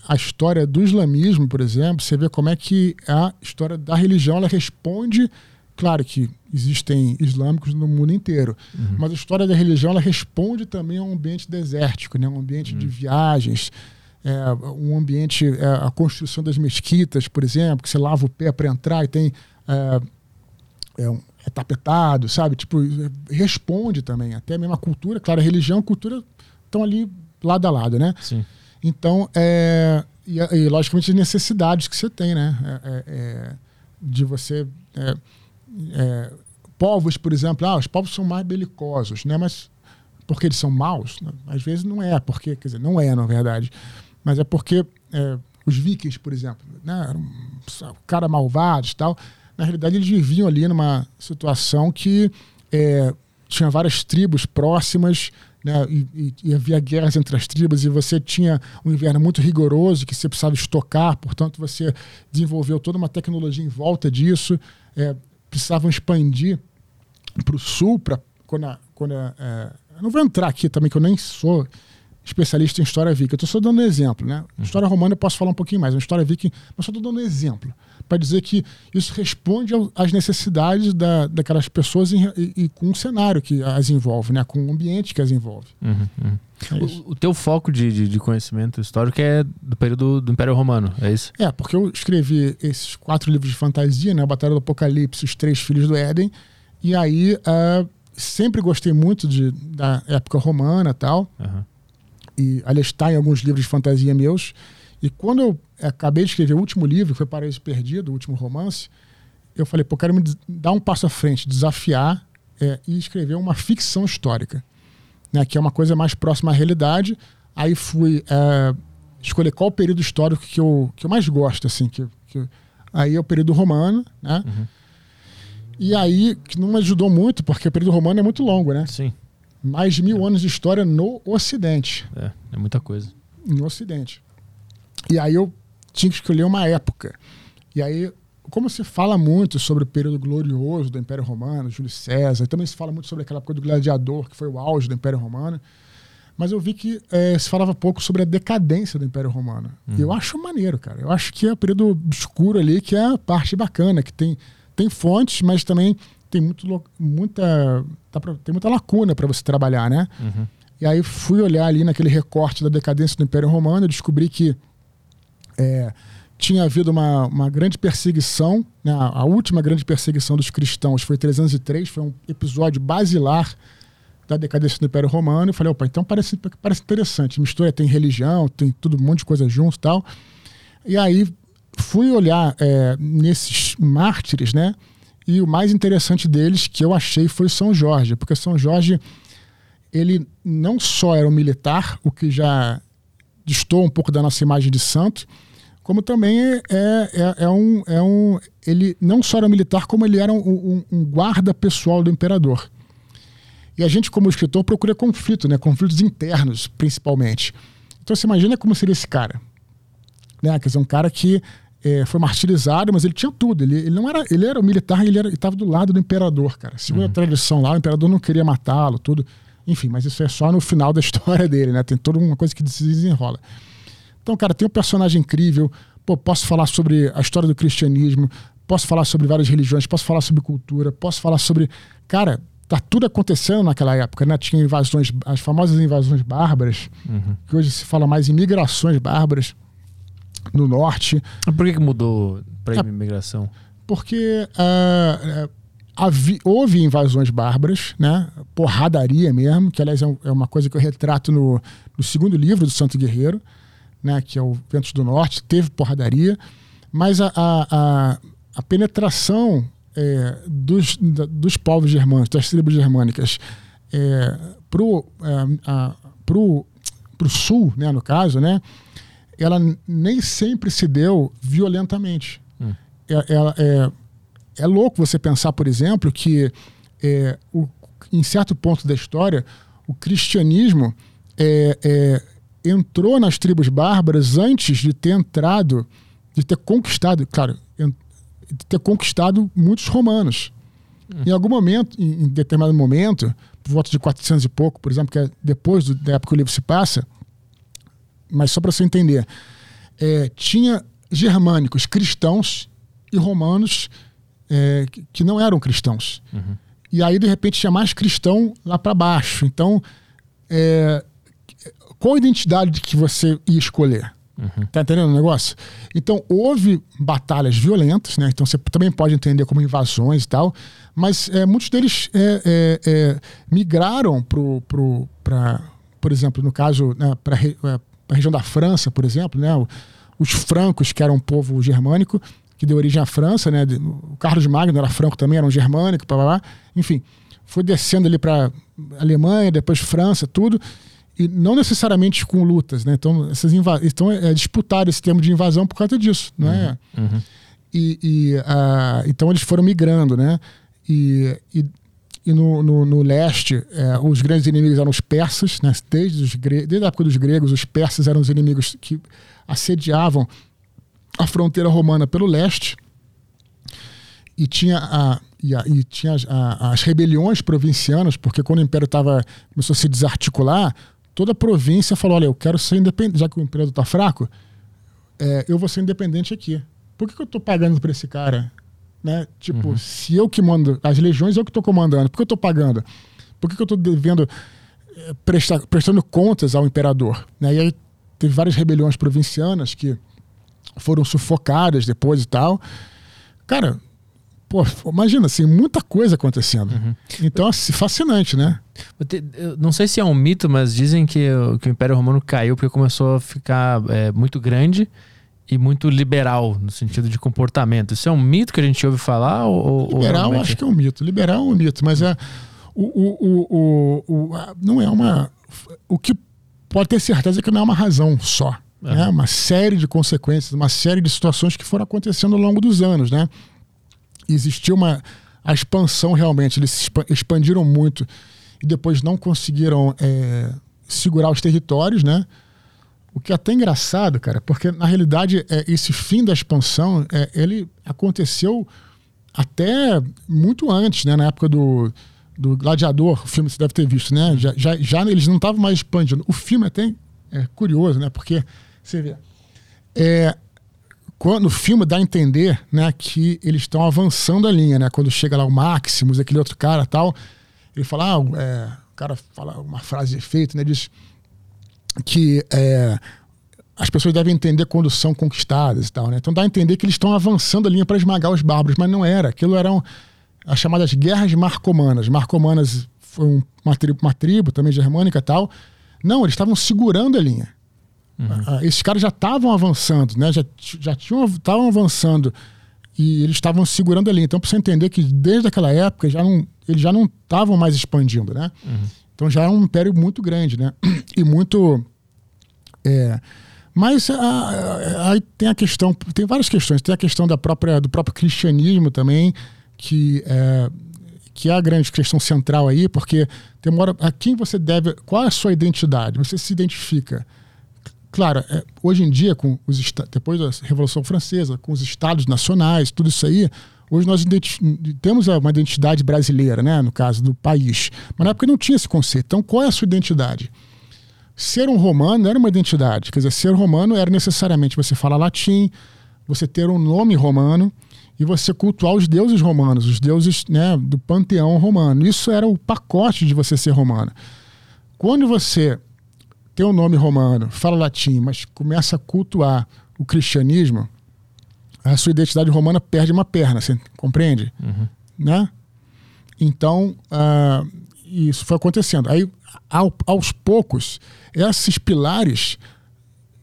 a, história do islamismo, por exemplo, você vê como é que a história da religião ela responde. Claro que existem islâmicos no mundo inteiro, uhum. mas a história da religião ela responde também a um ambiente desértico, né? um ambiente uhum. de viagens, é, um ambiente, é, a construção das mesquitas, por exemplo, que você lava o pé para entrar e tem. É, é, um, é, tapetado, sabe? Tipo, responde também. Até mesmo a cultura, claro, a religião e a cultura estão ali lado a lado, né? Sim. Então, é, e, e, logicamente as necessidades que você tem, né? É, é, de você. povos, por exemplo, ah, os povos são mais belicosos, né? Mas porque eles são maus? Às vezes não é, porque, quer dizer, não é, na verdade mas é porque é, os vikings, por exemplo, né, eram cara malvados tal, na realidade eles viviam ali numa situação que é, tinha várias tribos próximas, né, e, e, e, havia guerras entre as tribos, e você tinha um inverno muito rigoroso que você precisava estocar, portanto você desenvolveu toda uma tecnologia em volta disso, é, precisavam expandir para o sul, para quando, a, quando a, é, não vou entrar aqui também, que eu nem sou especialista em história viking. Eu estou só dando um exemplo, né? Uhum. História romana eu posso falar um pouquinho mais, mas história viking, mas só estou dando um exemplo para dizer que isso responde às necessidades da, daquelas pessoas em, e, e, com um cenário que as envolve, né? Com o ambiente que as envolve. Uhum, uhum. É o, o, teu foco de, de, de, conhecimento histórico é do período do Império Romano, é isso? É, porque eu escrevi esses quatro livros de fantasia, né? A Batalha do Apocalipse, Os Três Filhos do Éden, e aí uh, sempre gostei muito de, da época romana tal. Uhum e aliás está em alguns livros de fantasia meus. E quando eu acabei de escrever o último livro, que foi Paraíso Perdido, o último romance, eu falei, pô, quero me dar um passo à frente, desafiar é, e escrever uma ficção histórica, né, que é uma coisa mais próxima à realidade. Aí fui é, escolher qual período histórico que eu, que eu mais gosto, assim, que, que aí é o período romano, né? Uhum. E aí, que não me ajudou muito, porque o período romano é muito longo, né? Sim mais de mil anos de história no Ocidente. É, é muita coisa. No Ocidente. E aí eu tinha que escolher uma época. E aí, como se fala muito sobre o período glorioso do Império Romano, Júlio César, também se fala muito sobre aquela época do gladiador, que foi o auge do Império Romano. Mas eu vi que é, se falava pouco sobre a decadência do Império Romano. Uhum. E eu acho maneiro, cara. Eu acho que é o período obscuro ali que é a parte bacana, que tem, tem fontes, mas também tem muito, muita, tá pra, tem muita lacuna para você trabalhar, né? Uhum. E aí fui olhar ali naquele recorte da decadência do Império Romano e descobri que é, tinha havido uma, uma grande perseguição, né? a última grande perseguição dos cristãos foi 303, foi um episódio basilar da decadência do Império Romano. E falei, opa, então parece, parece interessante. Mistura tem religião, tem tudo, um monte de coisa junto e tal. E aí fui olhar é, nesses mártires, né? E o mais interessante deles que eu achei foi São Jorge, porque São Jorge ele não só era um militar, o que já distou um pouco da nossa imagem de santo, como também é, é, é, um, é um. Ele não só era um militar, como ele era um, um, um, guarda pessoal do imperador. E a gente, como escritor, procura conflito, né? conflitos internos, principalmente. Então você imagina como seria esse cara. Né? Quer dizer, um cara que é, foi martirizado, mas ele tinha tudo. Ele, ele não era, ele era um militar e ele estava do lado do imperador, cara. Segundo uhum. a tradição lá, o imperador não queria matá-lo, tudo. Enfim, mas isso é só no final da história dele, né? Tem toda uma coisa que se desenrola. Então, cara, tem um personagem incrível. Pô, posso falar sobre a história do cristianismo, posso falar sobre várias religiões, posso falar sobre cultura, posso falar sobre. Cara, tá tudo acontecendo naquela época, né? Tinha invasões, as famosas invasões bárbaras, Uhum. que hoje se fala mais em migrações bárbaras no norte, Por que, que mudou para É- imigração? porque ah, ah, havi- houve invasões bárbaras, né? Porradaria mesmo, que aliás é, um- é uma coisa que eu retrato no, no segundo livro do Santo Guerreiro, né? Que é o Ventos do Norte, teve porradaria, mas a, a, a, a penetração é, dos, da- dos povos germânicos, das tribos germânicas, é, pro, é, a- pro, pro sul, né, no caso, né, ela nem sempre se deu violentamente. Hum. É, é, é louco você pensar, por exemplo, que é, o- em certo ponto da história, o cristianismo é, é, entrou nas tribos bárbaras antes de ter entrado, de ter conquistado, claro, de ter conquistado muitos romanos. Em algum momento, em, em determinado momento, por volta de 400 e pouco, por exemplo, que é depois do- da época que o livro se passa, mas só para você entender, é, tinha germânicos cristãos e romanos é, que, não eram cristãos. E aí, de repente, tinha mais cristão lá para baixo. Então, é, qual a identidade que você ia escolher? Tá entendendo o negócio? Então, houve batalhas violentas, né? Então, você também pode entender como invasões e tal, mas é, muitos deles é, é, é, migraram pro, pro, pra, por exemplo, no caso, né, para região da França, por exemplo, né? Os francos, que eram um povo germânico, que deu origem à França, né? O Carlos Magno era franco também, era um germânico, blá, blá, blá. enfim, foi descendo ali para Alemanha, depois França, tudo, e não necessariamente com lutas, né? Então, essas então é, é disputado esse termo de invasão por causa disso, é? Uhum. E, e, ah, então eles foram migrando, né? E, e, e no, no, no leste, eh, os grandes inimigos eram os persas, né? Desde, os desde a época dos gregos, os persas eram os inimigos que assediavam a fronteira romana pelo leste. E tinha, a, e, a- e tinha as, a- as rebeliões provincianas, porque quando o império tava, começou a se desarticular, toda a província falou: olha, eu quero ser independente, já que o imperador está fraco, é, eu vou ser independente aqui. Por que, que eu estou pagando para esse cara? Né? Tipo, se eu que mando, as legiões eu que estou comandando, por que eu estou pagando? Por que, que eu estou devendo, é, prestar, prestando contas ao imperador? Né? E aí teve várias rebeliões provincianas que foram sufocadas depois e tal. Cara, pô, imagina assim, muita coisa acontecendo. Então, assim, fascinante, né? Eu não sei se é um mito, mas dizem que, o- que o Império Romano caiu porque começou a ficar é, muito grande e muito liberal no sentido de comportamento. Isso é um mito que a gente ouve falar? Ou, ou Liberal, realmente- acho que é um mito. Liberal é um mito, mas é. O, o, o, o, não é uma. O que pode ter certeza é que não é uma razão só. É. Né? Uma série de consequências, uma série de situações que foram acontecendo ao longo dos anos. Né? Existiu uma. A expansão realmente, eles se expa- expandiram muito e depois não conseguiram é, segurar os territórios, né? O que é até engraçado, cara, porque na realidade é, esse fim da expansão, é, ele aconteceu até muito antes, né? Na época do, do Gladiador, o filme você deve ter visto, né? Já, já, já eles não estavam mais expandindo. O filme até é curioso, né? Porque você vê, é, quando o filme dá a entender, né, que eles estão avançando a linha, né? Quando chega lá o Maximus, aquele outro cara, tal, ele fala, ah, é, o cara fala uma frase de efeito, né? Diz que é, as pessoas devem entender quando são conquistadas e tal, né? Então dá a entender que eles estão avançando a linha para esmagar os bárbaros, mas não era. Aquilo eram as chamadas guerras marcomanas. Marcomanas foi um- uma, tribo, uma tribo também germânica e tal. Não, eles estavam segurando a linha. Ah, esses caras já estavam avançando, né? Já, já tinham estavam avançando e eles estavam segurando a linha. Então, para você entender que desde aquela época já não, eles já não estavam mais expandindo, né? Então já era um império muito grande, né? E muito é, mas aí tem a questão, tem várias questões. Tem a questão da própria, do próprio cristianismo também, que é, que é a grande questão central aí, porque tem hora, a quem você deve, qual é a sua identidade? Você se identifica. Claro, é, hoje em dia, com os depois da Revolução Francesa, com os estados nacionais, tudo isso aí, hoje nós temos uma identidade brasileira, né, no caso do país. Mas na época não tinha esse conceito. Então, qual é a sua identidade? Ser um romano era uma identidade. Quer dizer, ser romano era necessariamente você falar latim, você ter um nome romano e você cultuar os deuses romanos, os deuses né, do panteão romano. Isso era o pacote de você ser romano. Quando você tem um nome romano, fala latim, mas começa a cultuar o cristianismo, a sua identidade romana perde uma perna, você compreende? Uhum. Né? Então, uh, isso foi acontecendo. Aí, ao, aos poucos, esses pilares,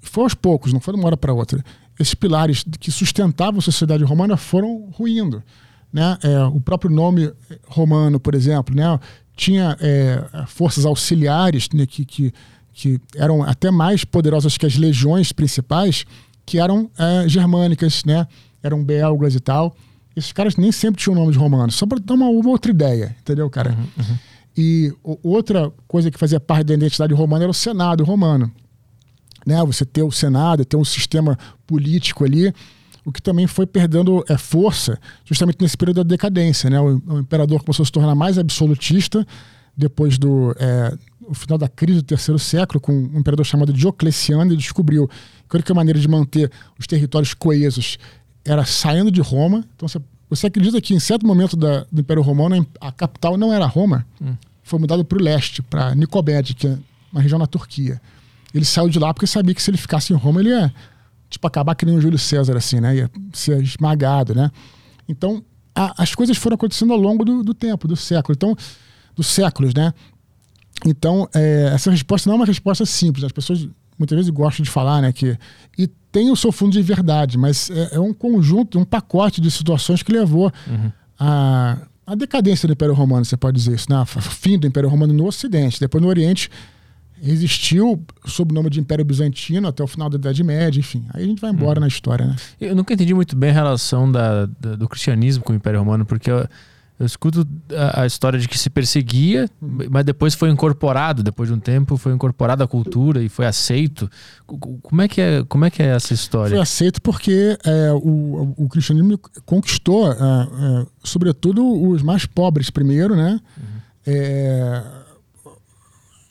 foi aos poucos, não foi de uma hora para outra, esses pilares que sustentavam a sociedade romana foram ruindo. Né? É, o próprio nome romano, por exemplo, né? tinha é, forças auxiliares né, que, que, que eram até mais poderosas que as legiões principais, que eram é, germânicas, né? eram belgas e tal. Esses caras nem sempre tinham nome de romanos, só para dar uma, uma, outra ideia, entendeu, cara? Uhum, uhum. E o, outra coisa que fazia parte da identidade romana era o Senado romano. Né? Você ter o Senado, ter um sistema político ali, o que também foi perdendo é, força justamente nesse período da decadência. Né? O, o imperador começou a se tornar mais absolutista depois do é, o final da crise do terceiro século, com um imperador chamado Diocleciano, e descobriu que a única maneira de manter os territórios coesos era saindo de Roma. Então você, você acredita que em certo momento da, do Império Romano a capital não era Roma? Hum. Foi mudado para o leste, para Nicobed, que é uma região na Turquia. Ele saiu de lá porque sabia que se ele ficasse em Roma ele ia tipo acabar que nem o Júlio César assim, né? Ia ser esmagado, né? Então a, as coisas foram acontecendo ao longo do, do tempo, do século. Então dos séculos, né? Então, é, essa resposta não é uma resposta simples. As pessoas muitas vezes gostam de falar, né? Que, e tem o seu fundo de verdade, mas é, é um conjunto, um pacote de situações que levou uhum. a, a decadência do Império Romano, você pode dizer isso, né? O fim do Império Romano no Ocidente. Depois no Oriente existiu sob o nome de Império Bizantino até o final da Idade Média, enfim. Aí a gente vai embora uhum. na história, né? Eu nunca entendi muito bem a relação da, da, do cristianismo com o Império Romano, porque eu, eu escuto a, a, história de que se perseguia, mas depois foi incorporado, depois de um tempo foi incorporado à cultura e foi aceito. Como é que é, como é, que é essa história? Foi aceito porque é, o, o cristianismo conquistou, é, é, sobretudo, os mais pobres primeiro, né? Uhum. É,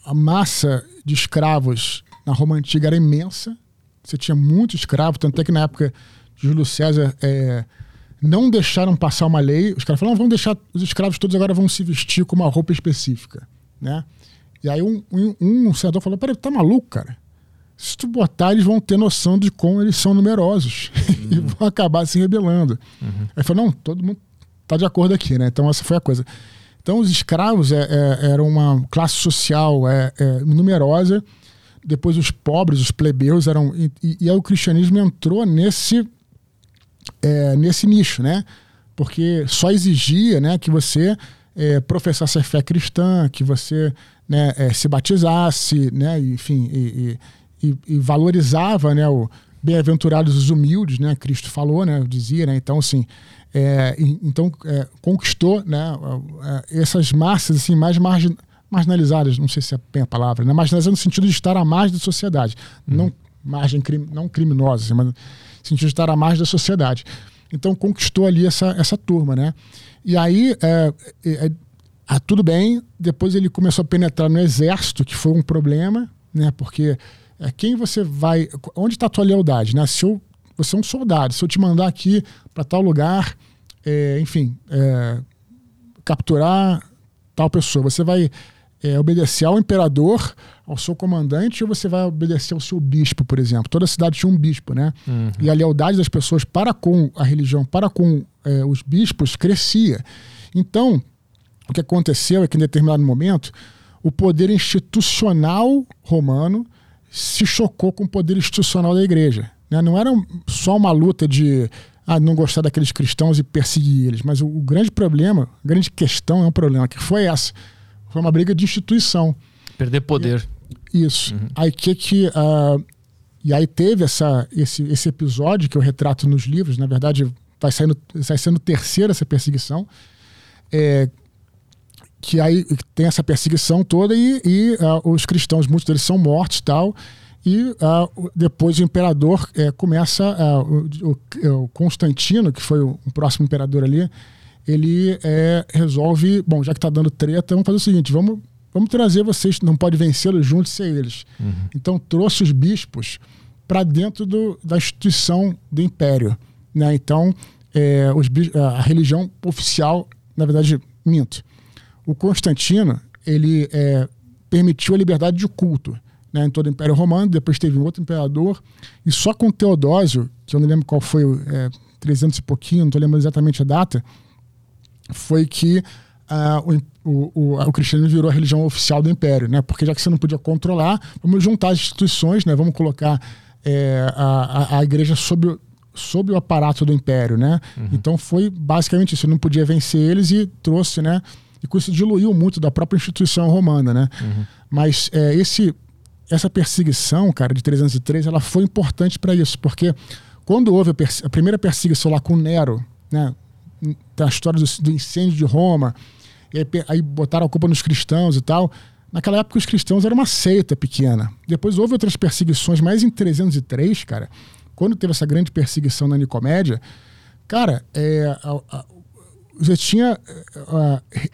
a massa de escravos na Roma Antiga era imensa. Você tinha muito escravo, tanto é que na época de Júlio César é, não deixaram passar uma lei. Os caras falaram, vamos deixar os escravos todos agora vão se vestir com uma roupa específica, né? E aí um, um, um senador falou, peraí, tá maluco, cara? Se tu botar, eles vão ter noção de como eles são numerosos uhum. e vão acabar se rebelando. Uhum. Aí falou, não, todo mundo tá de acordo aqui, né? Então essa foi a coisa. Então os escravos é, é, eram uma classe social é, é numerosa. Depois os pobres, os plebeus eram e, e, e aí o cristianismo entrou nesse é, nesse nicho, né? Porque só exigia né, que você é, professasse a fé cristã, que você né, é, se batizasse, né, enfim, e, e, e valorizava né, o bem-aventurados os humildes, né? Cristo falou, né? Dizia, né? Então, assim, é, então é, conquistou né, essas massas assim, mais margin, marginalizadas, não sei se é bem a palavra, né? marginalizadas no sentido de estar à margem da sociedade, uhum. não margem crim, não criminosa, assim, mas sentido de estar à margem da sociedade. Então conquistou ali essa, essa turma, né? E aí, é, é, ah, tudo bem, depois ele começou a penetrar no exército, que foi um problema, né? Porque é, quem você vai. Onde está a tua lealdade, né? Se eu, você é um soldado, se eu te mandar aqui para tal lugar, é, enfim, é, capturar tal pessoa, você vai é, obedecer ao imperador, ao seu comandante, ou você vai obedecer ao seu bispo, por exemplo? Toda cidade tinha um bispo, né? Uhum. E a lealdade das pessoas para com a religião, para com é, os bispos, crescia. Então, o que aconteceu é que em determinado momento, o poder institucional romano se chocou com o poder institucional da igreja. Né? Não era só uma luta de ah, não gostar daqueles cristãos e perseguir eles, mas o, o grande problema, a grande questão é um problema que foi essa foi uma briga de instituição. Perder poder. Isso. Uhum. Aí que que. Uh, e aí teve essa, esse, esse episódio que eu retrato nos livros, na verdade, vai, saindo, vai sendo terceira essa perseguição. É, que aí tem essa perseguição toda e, e uh, os cristãos, muitos deles são mortos tal. E uh, depois o imperador é, começa, uh, o, o, Constantino, que foi o, o próximo imperador ali, ele é, resolve, bom, já que está dando treta, vamos fazer o seguinte, vamos, vamos trazer vocês, não pode vencê-los juntos sem eles. Uhum. Então trouxe os bispos para dentro do, da instituição do império. Né? Então é, os, a religião oficial, na verdade, minto. O Constantino, ele é, permitiu a liberdade de culto né, em todo o Império Romano, depois teve um outro imperador, e só com Teodósio, que eu não lembro qual foi, é, 300 e pouquinho, não estou lembrando exatamente a data, foi que uh, o, o, o, cristianismo virou a religião oficial do império, né? Porque já que você não podia controlar, vamos juntar as instituições, né? Vamos colocar é, a, a, a, igreja sob, sob o aparato do império, né? Uhum. Então foi basicamente isso. Não podia vencer eles e trouxe, né? E com isso diluiu muito da própria instituição romana, né? Uhum. Mas é, esse, essa perseguição, cara, de 303, ela foi importante para isso, porque quando houve a, a, primeira perseguição lá com Nero, né? A história do, do incêndio de Roma, e aí, aí botaram a culpa nos cristãos e tal. Naquela época os cristãos eram uma seita pequena. Depois houve outras perseguições, mas em 303, cara, quando teve essa grande perseguição na Nicomédia, cara, é, a, a, você tinha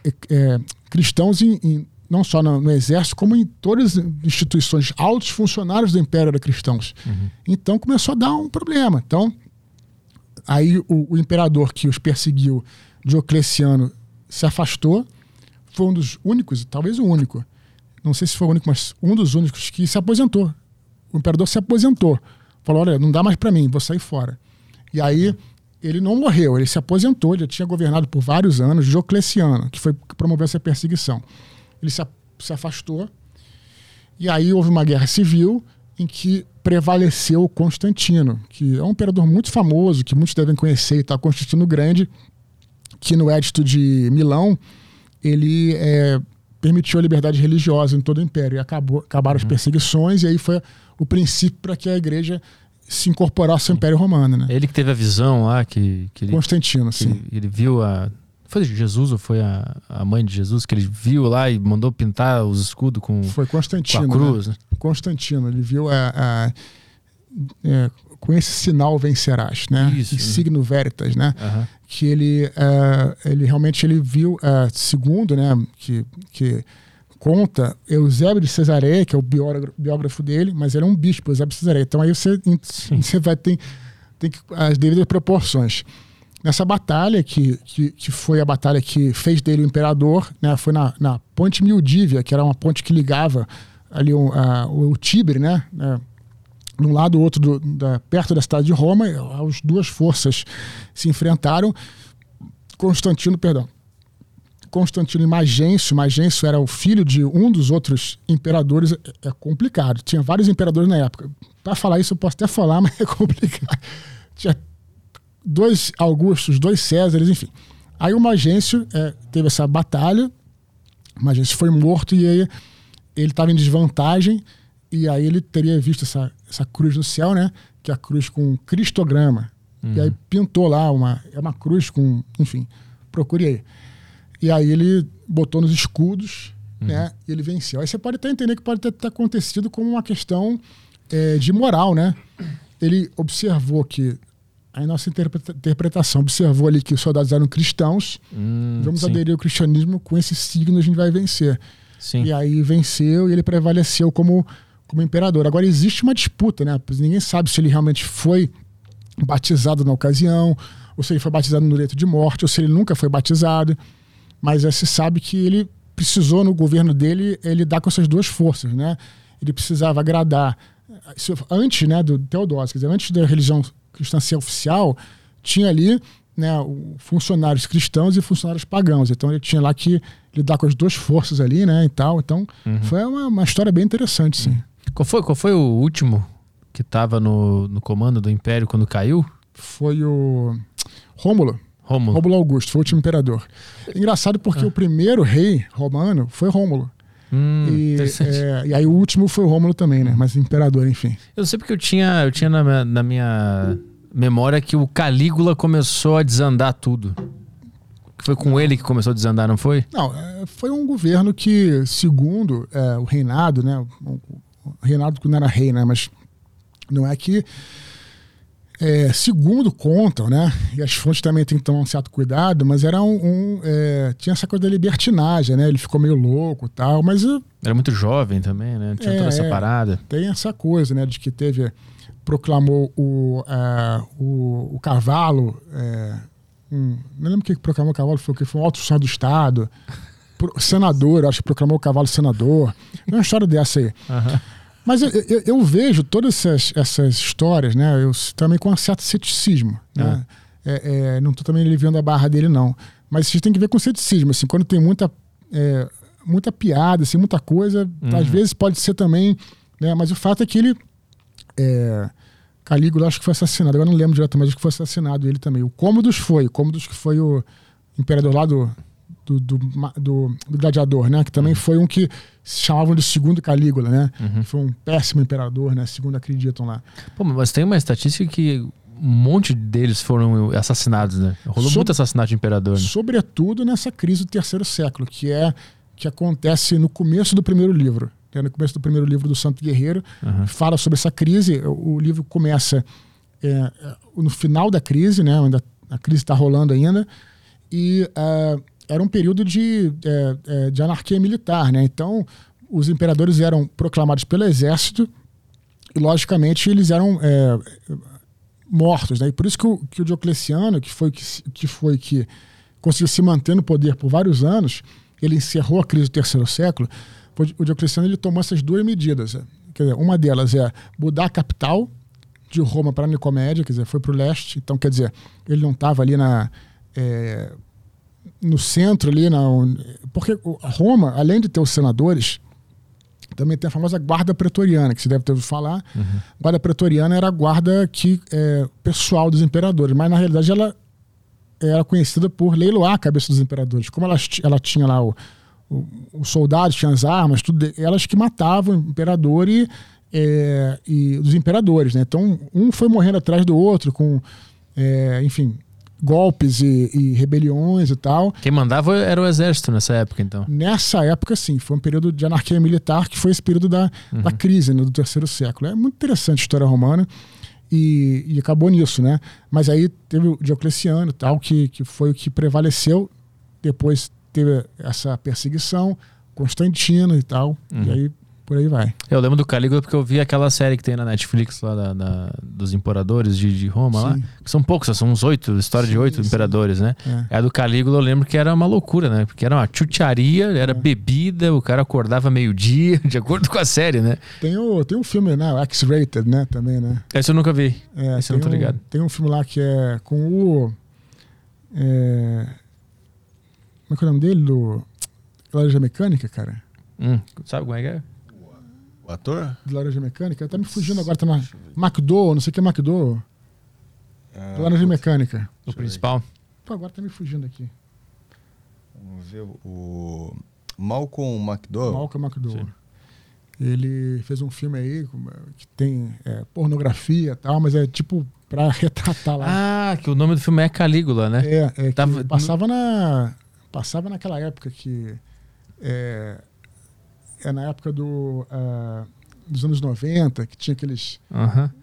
é, é, cristãos em, em, não só no, no, exército, como em todas as instituições, altos funcionários do império eram cristãos. Uhum. Então começou a dar um problema. Então, aí o, o imperador que os perseguiu, Diocleciano, se afastou, foi um dos únicos, talvez o único, não sei se foi o único, mas um dos únicos que se aposentou. O imperador se aposentou. Falou: olha, não dá mais para mim, vou sair fora. E aí ele não morreu, ele se aposentou, ele já tinha governado por vários anos, Diocleciano, que foi que promoveu essa perseguição. Ele se, se afastou, e aí houve uma guerra civil em que prevaleceu Constantino, que é um imperador muito famoso, que muitos devem conhecer, tá? Constantino Grande, que no Edito de Milão, ele é, permitiu a liberdade religiosa em todo o império. E acabou, acabaram uhum. as perseguições, e aí foi o princípio para que a igreja se incorporasse ao Império Romano. Né? Ele que teve a visão lá, que. que ele, Constantino, que sim. Ele, ele, viu a. Foi Jesus ou foi a, a mãe de Jesus que ele viu lá e mandou pintar os escudos com, foi Constantino, com a cruz? Né? Constantino, ele viu a, a é, com esse sinal vencerás, né? Isso, e signo veritas, né? Uhum. Que ele, uh, ele realmente ele viu, uh, segundo, né? Que, que conta Eusébio de Cesareia, que é o biógrafo, biógrafo dele, mas ele é um bispo, Eusébio de Cesareia. Então aí você, você vai ter, tem que, as devidas proporções. Nessa batalha, que, que, que, foi a batalha que fez dele o imperador, né? Foi na, na Ponte Mildívia, que era uma ponte que ligava ali o, a, o Tibre, né? De um lado ou outro, do, da, perto da cidade de Roma, as duas forças se enfrentaram. Constantino, perdão, Constantino e Magêncio, Magêncio era o filho de um dos outros imperadores, é, é complicado. Tinha vários imperadores na época. Para falar isso eu posso até falar, mas é complicado. Tinha dois Augustos, dois Césares, enfim. Aí o Magêncio é, teve essa batalha, Magêncio foi morto e aí ele estava em desvantagem e aí ele teria visto essa, essa cruz no céu, né? Que é a cruz com cristograma. Uhum. E aí pintou lá uma. É uma cruz com. Enfim, procure aí. E aí ele botou nos escudos, uhum. né? E ele venceu. Aí você pode até entender que pode ter, ter acontecido como uma questão é, de moral, né? Ele observou que. A nossa interpretação observou ali que os soldados eram cristãos. Hum, vamos sim. aderir ao cristianismo com esse signo a gente vai vencer. Sim. E aí venceu e ele prevaleceu como como imperador. Agora existe uma disputa, né? Ninguém sabe se ele realmente foi batizado na ocasião, ou se ele foi batizado no leito de morte, ou se ele nunca foi batizado. Mas é, se sabe que ele precisou no governo dele ele lidar com essas duas forças, né? Ele precisava agradar antes, né, do Teodósio, quer dizer, antes da religião cristã ser oficial, tinha ali né, funcionários cristãos e funcionários pagãos. Então ele tinha lá que lidar com as duas forças ali, né, e tal. Então uhum. foi uma, uma, história bem interessante, sim. Qual foi, qual foi o último que estava no, no comando do Império quando caiu? Foi o Rômulo. Rômulo. Rômulo Augusto, foi o último imperador. Engraçado porque ah. o primeiro rei romano foi Rômulo. Hum, e, é, e aí o último foi o Rômulo também, né? Mas imperador, enfim. Eu sei porque eu tinha, eu tinha na, na minha memória que o Calígula começou a desandar tudo. Foi com ele que começou a desandar, não foi? Não, é, foi um governo que, segundo é, o reinado, né? Reinaldo não era rei, né? Mas não é que É, segundo contam, né? E as fontes também têm que tomar um certo cuidado, mas era um. um é, tinha essa coisa da libertinagem, né? Ele ficou meio louco e tal, mas. Era muito jovem também, né? Tinha É, toda essa é. parada. Tem essa coisa, né? De que teve. Proclamou o, é, o, o cavalo. é, um- não lembro o que proclamou o cavalo, foi o que? Foi um alto funcionário do Estado. Pro- senador, acho que proclamou o cavalo senador. É uma história dessa aí. Aham. Mas eu, eu- eu vejo todas essas, essas histórias, né? Eu também com um certo ceticismo. Né? É, é, não estou também aliviando a barra dele, não. Mas isso tem que ver com ceticismo. Assim, quando tem muita, é, muita piada, assim, muita coisa, às vezes pode ser também. Né? Mas o fato é que ele. É, Calígula acho que foi assassinado. Agora não lembro diretamente, mas acho que foi assassinado ele também. O Cômodos foi. O Cômodos que foi o imperador lá do, do, do, do- do gladiador, né? Que também foi um que se chamavam de segundo Calígula, né? Foi um péssimo imperador, né? Segundo acreditam lá. Pô, mas tem uma estatística que um monte deles foram assassinados, né? Rolou muito assassinato de imperador, né? Sobretudo nessa crise do terceiro século, que é que acontece no começo do primeiro livro. É no começo do primeiro livro do Santo Guerreiro, fala sobre essa crise. O o livro começa é, é, no final da crise, né? Ainda, a crise está rolando ainda. E ah, era um período de, é, é, de anarquia militar, né? Então, os imperadores eram proclamados pelo exército e, logicamente, eles eram é, mortos, né? E por isso que o, que o Diocleciano, que foi que, que foi que conseguiu se manter no poder por vários anos, ele encerrou a crise do terceiro século. O Diocleciano ele tomou essas duas medidas. né? Quer dizer, uma delas é mudar a capital de Roma para Nicomédia, quer dizer, foi para o leste. Então, quer dizer, ele não estava ali na é, no centro ali, na, porque Roma, além de ter os senadores, também tem a famosa guarda pretoriana, que você deve ter ouvido falar. Guarda pretoriana era a guarda que é, pessoal dos imperadores, mas na realidade ela era conhecida por leiloar a cabeça dos imperadores. Como ela, ela tinha lá o, o, os soldados, tinha as armas, tudo, elas que matavam o imperador e, é, e os imperadores. Né? Então, um foi morrendo atrás do outro, com, é, enfim, golpes e, e rebeliões e tal. Quem mandava era o exército nessa época, então. Nessa época, sim, foi um período de anarquia militar, que foi esse período da, da crise né, do terceiro século. É muito interessante a história romana e, e acabou nisso, né? Mas aí teve o Diocleciano e tal, que, que foi o que prevaleceu. Depois teve essa perseguição, Constantino e tal, e aí por aí vai. Eu lembro do Calígula porque eu vi aquela série que tem na Netflix lá da, da- dos imperadores de, de Roma lá. Sim. Que são poucos, são uns oito, história de Sim, oito sim. imperadores, né? É. A do Calígula eu lembro que era uma loucura, né? Porque era uma chucharia, era bebida, o cara acordava meio-dia, de acordo com a série, né? Tem, o, tem um filme, né? o X-Rated, né? Também, né? Esse eu nunca vi. É, Esse eu não tô tem um- ligado. Tem um filme lá que é com o. É, como é que é o nome dele? Do Laranja Mecânica, cara? Hum, sabe como é que é? O ator? Do Laranja Mecânica? Tá me fugindo agora, tá na. McDo, não sei o que é McDo. Ah, Do Laranja Mecânica. O principal. Pô, agora tá me fugindo aqui. Vamos ver o- o Malcolm McDowell. Malcolm McDo. sim. Ele fez um filme aí que tem é, pornografia e tal, mas é tipo pra retratar lá. Ah, que o nome do filme é Calígula, né? É, é que Tava- passava na passava naquela época que é, é na época do ah, dos anos 90, que tinha aqueles,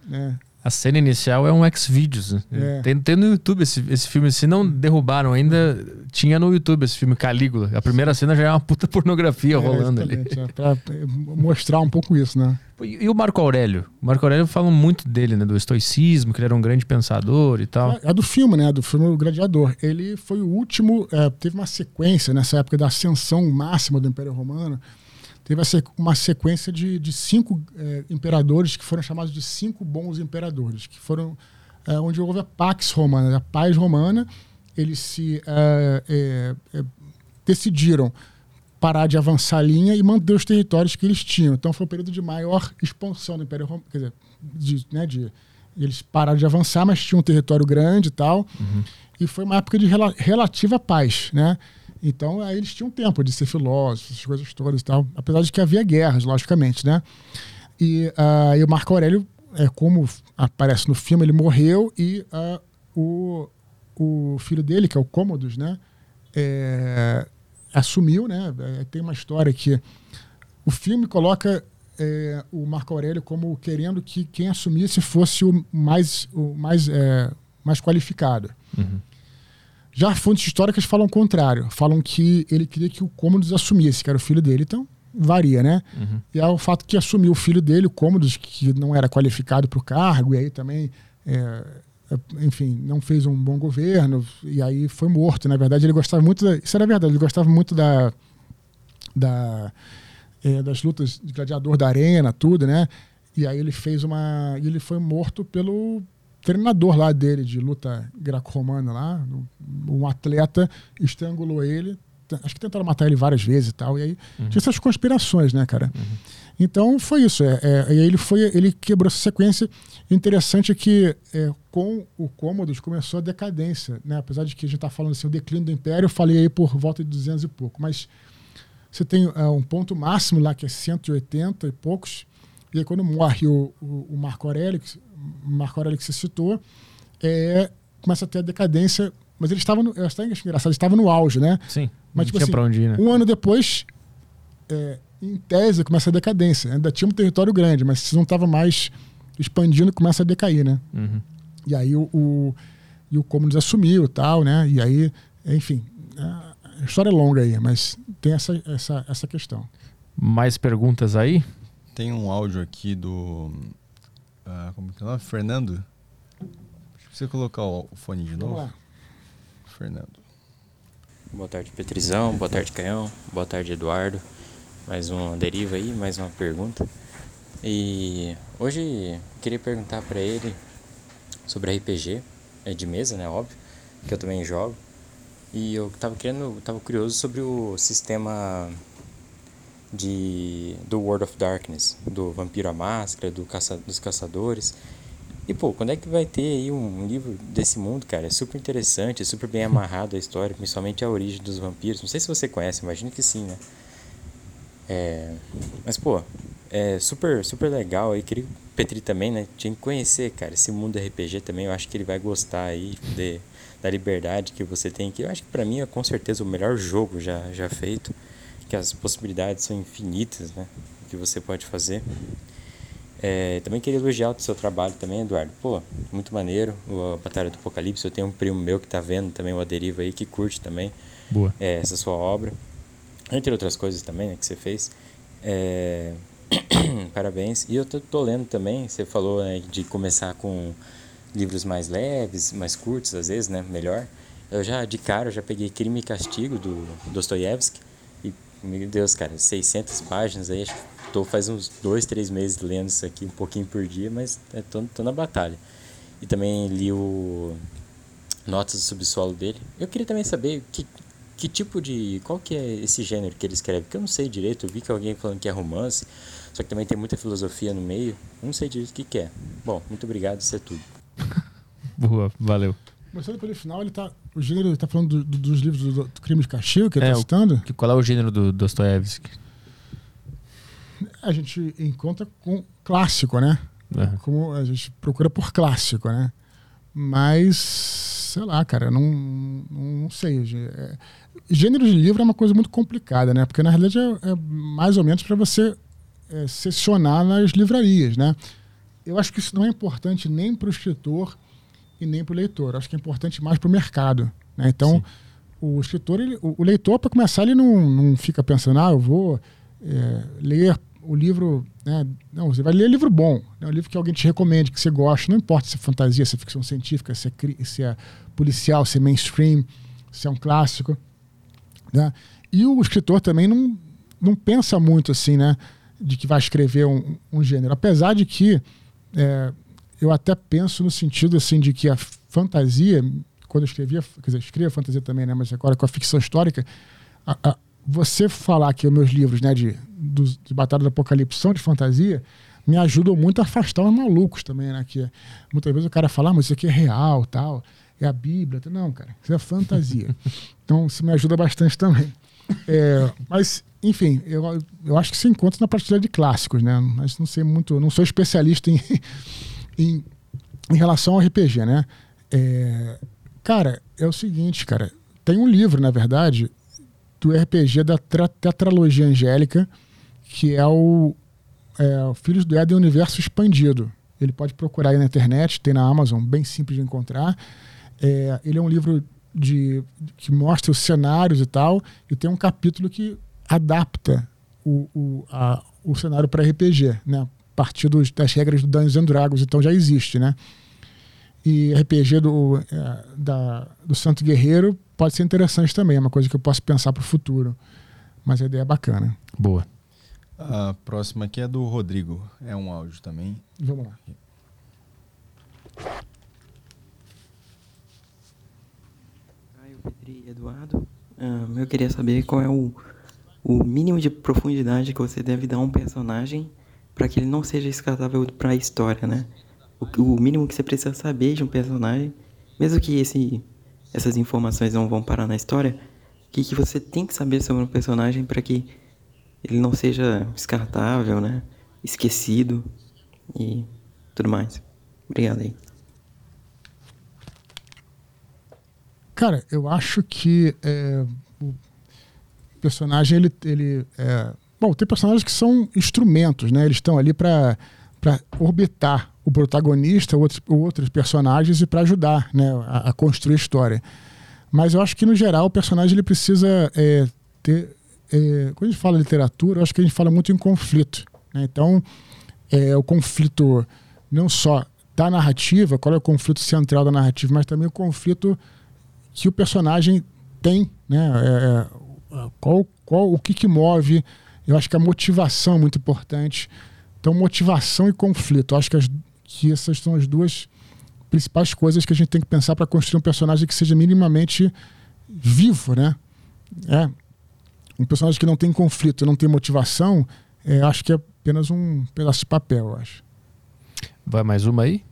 né? A cena inicial é um X-Videos. né? É. Tem, tem no YouTube esse, esse filme. Se não derrubaram ainda, tinha no YouTube esse filme Calígula. A primeira cena já é uma puta pornografia rolando é, ali. exatamente, é, pra é, mostrar um pouco isso, né? E, e o Marco Aurélio? O Marco Aurélio falam muito dele, né? Do estoicismo, que ele era um grande pensador e tal. É do filme, né? Do filme O Gladiador. Ele foi o último, é, teve uma sequência nessa época da ascensão máxima do Império Romano. Teve uma sequência de, de cinco é, imperadores que foram chamados de cinco bons imperadores, que foram é, onde houve a Pax Romana, a paz romana. Eles se é, é, é, decidiram parar de avançar a linha e manter os territórios que eles tinham. Então foi o período de maior expansão do Império Romano, quer dizer, de, né, de eles pararam de avançar, mas tinham um território grande e tal. E foi uma época de rela- relativa paz, né? Então aí eles tinham tempo de ser filósofos, essas coisas todas e tal. Apesar de que havia guerras, logicamente, né? E, ah, e o Marco Aurélio, é, como aparece no filme, ele morreu e ah, o, o filho dele, que é o Cômodos, né? é, assumiu, né? É, tem uma história que o filme coloca é, o Marco Aurélio como querendo que quem assumisse fosse o mais, o mais, é, mais qualificado. Uhum. Já fontes históricas falam o contrário. Falam que ele queria que o Cômodos assumisse, que era o filho dele. Então, varia, né? Uhum. E é o fato que assumiu o filho dele, o Cômodos, que não era qualificado para o cargo, e aí também, é, enfim, não fez um bom governo, e aí foi morto. Na verdade, ele gostava muito. Da, isso era verdade, ele gostava muito da. da é, das lutas de gladiador da arena, tudo, né? E aí ele fez uma. Ele foi morto pelo treinador lá dele de luta greco-romana lá, um atleta estrangulou ele. Acho que tentaram matar ele várias vezes e tal. E aí uhum. tinha essas conspirações, né, cara? Uhum. Então foi isso. É, é, e aí ele foi, ele quebrou essa sequência. Interessante é que é, com o Cômodos começou a decadência, né? Apesar de que a gente está falando assim, o declínio do Império, eu falei aí por volta de 200 e pouco, mas você tem é, um ponto máximo lá que é 180 e poucos, e aí quando morre o, o, o Marco Aurélio, Marco Aurélio que você citou, é, começa a ter a decadência, mas ele estava no, eu acho engraçado, ele estava no auge, né? Sim. Mas tipo assim, onde ir, né? um ano depois, é, em tese, começa a decadência. Ainda tinha um território grande, mas não estava mais expandindo, começa a decair, né? Uhum. E aí o, o, e o Commons assumiu tal, né? E aí, enfim, a história é longa aí, mas tem essa, essa, essa questão. Mais perguntas aí? Tem um áudio aqui do. Uh, como que é o nome? Fernando? Você colocar o fone de novo? Fernando. Boa tarde, Petrizão. Boa tarde, Caião. Boa tarde, Eduardo. Mais uma deriva aí, mais uma pergunta. E hoje queria perguntar para ele sobre RPG, é de mesa, né, óbvio, que eu também jogo. E eu tava querendo, tava curioso sobre o sistema de do World of Darkness, do Vampiro à Máscara, do caça, dos caçadores. E pô, quando é que vai ter aí um livro desse mundo, cara? É super interessante, é super bem amarrado a história, principalmente a origem dos vampiros. Não sei se você conhece, imagino que sim, né? É, mas pô, é super super legal aí, queria Petri também, né? Tinha que conhecer, cara, esse mundo RPG também. Eu acho que ele vai gostar aí de da liberdade que você tem aqui. Eu acho que para mim é com certeza o melhor jogo já, já feito, que as possibilidades são infinitas, né? Que você pode fazer. É, também queria elogiar o seu trabalho também, Eduardo. Pô, muito maneiro. A Batalha do Apocalipse. Eu tenho um primo meu que tá vendo também o Aderiva aí, que curte também Boa. É, essa sua obra. Entre outras coisas também, né, que você fez. É... Parabéns. E eu tô, tô, lendo também, você falou né, de começar com livros mais leves, mais curtos às vezes, né? Melhor. Eu já, de cara, já peguei Crime e Castigo do Dostoiévski meu Deus, cara, 600 páginas aí, acho que tô faz uns dois, três meses lendo isso aqui um pouquinho por dia, mas é, tô, tô na batalha. E também li o Notas do Subsolo dele. Eu queria também saber que, que tipo de... qual que é esse gênero que ele escreve, porque eu não sei direito, eu vi que alguém falando que é romance, só que também tem muita filosofia no meio, eu não sei direito o que, que é. Bom, muito obrigado, isso é tudo. Boa, valeu. Começando pelo final, ele tá. O gênero, ele tá falando do, do, dos livros do, do, Crime de Castigo que ele é, tá citando? Que, qual é o gênero do Dostoiévski? A gente encontra com clássico, né? Uhum. Como a gente procura por clássico, né? Mas, sei lá, cara, não, não sei. É, gênero de livro é uma coisa muito complicada, né? Porque na realidade é, é mais ou menos para você é, sessionar nas livrarias, né? eu acho que isso não é importante nem para o escritor e nem para o leitor. acho que é importante mais para o mercado. Né? Então, Sim. o escritor, ele, o, o, leitor, para começar, ele não, não fica pensando, ah, eu vou é, ler o livro. Né? Não, você vai ler livro bom, né? um livro que alguém te recomende, que você gosta. Não importa se é fantasia, se é ficção científica, se é, se é policial, se é mainstream, se é um clássico. Né? E o escritor também não, não pensa muito assim, né? De que vai escrever um, um gênero. Apesar de que é, eu até penso no sentido assim de que a fantasia, quando eu escrevia, quer dizer, escrevia fantasia também, né, mas agora com a ficção histórica, a, a, você falar que os meus livros, né, de, dos, de Batalha do Apocalipse são de fantasia, me ajudam muito a afastar os malucos também, né, que muitas vezes o cara fala, ah, mas isso aqui é real, tal, é a Bíblia, não, cara, isso é fantasia. então isso me ajuda bastante também. É, mas, enfim, eu, eu acho que se encontra na prateleira de clássicos, né? Mas não sei muito, não sou especialista em, em, em relação ao RPG, né? É, cara, é o seguinte, cara. Tem um livro, na verdade, do RPG da tetralogia angélica, que é o é, Filhos do Éden Universo Expandido. Ele pode procurar aí na internet, tem na Amazon, bem simples de encontrar. É, ele é um livro de, que mostra os cenários e tal, e tem um capítulo que adapta o, o, a, o cenário para RPG, né? Partir dos, das regras do Dungeons and Dragons, então já existe, né? E RPG do, é, da, do Santo Guerreiro pode ser interessante também, é uma coisa que eu posso pensar para o futuro. Mas a ideia é bacana. Boa. A próxima aqui é do Rodrigo. É um áudio também. Vamos lá. Caio, Petri e Eduardo. Um, eu queria saber qual é o, o mínimo de profundidade que você deve dar a um personagem para que ele não seja descartável para a história, né? O, o, mínimo que você precisa saber de um personagem, mesmo que esse, essas informações não vão parar na história, o que, que você tem que saber sobre um personagem para que ele não seja descartável, né? Esquecido e tudo mais. Obrigado aí. Cara, eu acho que é, o personagem ele, ele é, bom, tem personagens que são instrumentos, né? Eles estão ali para orbitar o protagonista, outros, outros personagens e para ajudar, né, a, a, construir a história. Mas eu acho que no geral o personagem ele precisa é, ter é, quando a gente fala literatura, eu acho que a gente fala muito em conflito. Né? Então, é, o conflito não só da narrativa, qual é o conflito central da narrativa, mas também o conflito que o personagem tem, né? É, é, qual, qual, o que, que move. Eu acho que a motivação é muito importante. Então, motivação e conflito. Eu acho que, as, que essas são as duas principais coisas que a gente tem que pensar para construir um personagem que seja minimamente vivo, né? É, um personagem que não tem conflito, não tem motivação, é, acho que é apenas um pedaço de papel, eu acho. Vai mais uma aí?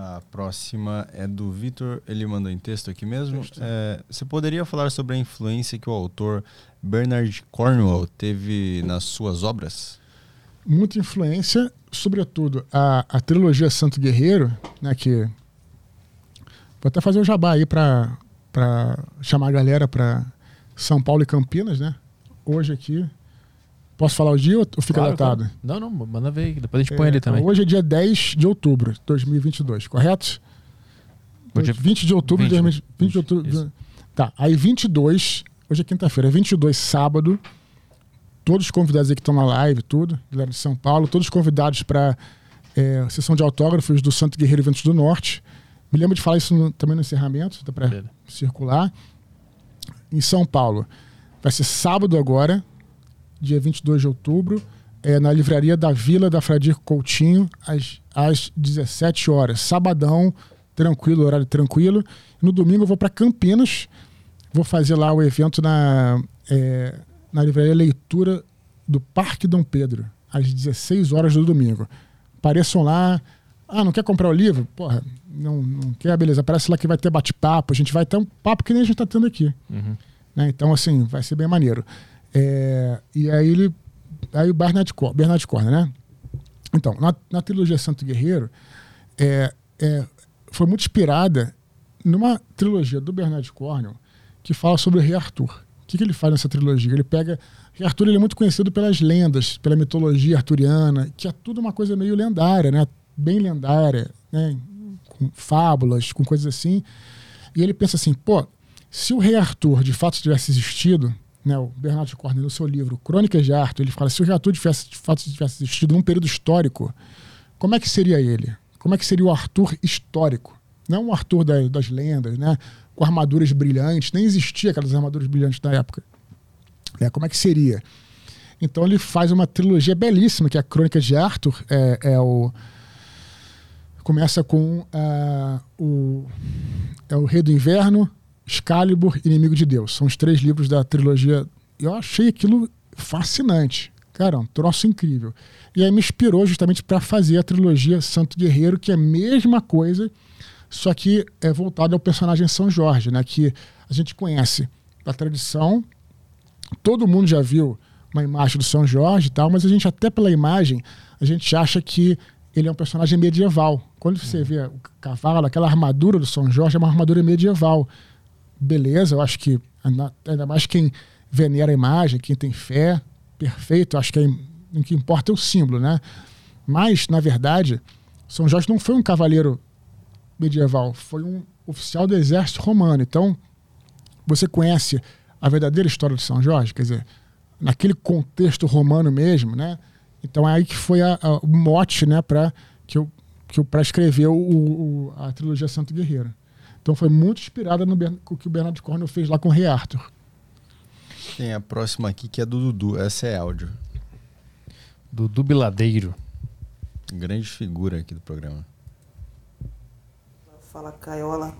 A próxima é do Vitor, ele mandou em texto aqui mesmo. É, você poderia falar sobre a influência que o autor Bernard Cornwell teve nas suas obras? Muita influência, sobretudo a, a trilogia Santo Guerreiro, né, que vou até fazer o jabá aí para chamar a galera para São Paulo e Campinas, né? hoje aqui. Posso falar o dia ou fica claro, datado? Claro. Não, não, manda ver. Depois a gente é, põe ali também. Hoje é dia 10 de outubro de 2022, correto? Hoje é 20 de outubro de 20, 20 de outubro. Isso. Tá, aí 22, hoje é quinta-feira, 22, sábado. Todos os convidados aí que estão na live, tudo, galera de São Paulo, todos convidados para é, sessão de autógrafos do Santo Guerreiro Eventos do Norte. Me lembro de falar isso no, também no encerramento, dá para circular. Em São Paulo. Vai ser sábado agora, dia 22 de outubro, é, na livraria da Vila da Fradir Coutinho, às, às 17 horas. Sabadão, tranquilo, horário tranquilo. No domingo eu vou para Campinas, vou fazer lá o evento na, é, na livraria Leitura do Parque Dom Pedro, às 16 horas do domingo. Apareçam lá. Ah, não quer comprar o livro? Porra, não, não quer? Beleza, aparece lá que vai ter bate-papo. A gente vai ter um papo que nem a gente está tendo aqui. Uhum. Né? Então, assim, vai ser bem maneiro. É, e aí ele. Aí o Bernard, Bernard Corner, né? Então, na, na trilogia Santo Guerreiro, é, é, foi muito inspirada numa trilogia do Bernard Cornwell que fala sobre o rei Arthur. O que, que ele faz nessa trilogia? Ele pega. O Arthur ele é muito conhecido pelas lendas, pela mitologia arturiana, que é tudo uma coisa meio lendária, né? Bem lendária, né? Com fábulas, com coisas assim. E ele pensa assim, pô, se o rei Arthur de fato tivesse existido, né, o Bernardo de Cornell, no seu livro Crônicas de Arthur, ele fala: se o Arthur de fato tivesse existido num período histórico, como é que seria ele? Como é que seria o Arthur histórico? Não o Arthur das, das lendas, né, com armaduras brilhantes, nem existia aquelas armaduras brilhantes da época. É, como é que seria? Então ele faz uma trilogia belíssima, que é a Crônicas de Arthur, é, é o começa com uh, o é o Rei do Inverno, Excalibur, Inimigo de Deus. São os três livros da trilogia. Eu achei aquilo fascinante. Cara, um troço incrível. E aí me inspirou justamente para fazer a trilogia Santo Guerreiro, que é a mesma coisa, só que é voltado ao personagem São Jorge, né? Que a gente conhece da tradição. Todo mundo já viu uma imagem do São Jorge e tal, mas a gente até pela imagem, a gente acha que ele é um personagem medieval. Quando você vê o cavalo, aquela armadura do São Jorge é uma armadura medieval beleza, eu acho que ainda mais quem venera a imagem, quem tem fé, perfeito, acho que o que importa é o símbolo, né? Mas, na verdade, São Jorge não foi um cavaleiro medieval, foi um oficial do exército romano. Então, você conhece a verdadeira história de São Jorge, quer dizer, naquele contexto romano mesmo, né? Então é aí que foi a, a, o mote, né, para que eu, que eu para escrever o, o, a trilogia Santo Guerreiro. Então foi muito inspirada no, no que o Bernardo Cornel fez lá com o Rei Arthur. Tem a próxima aqui que é do Dudu. Essa é áudio. Dudu Biladeiro. Grande figura aqui do programa. Fala Caiola.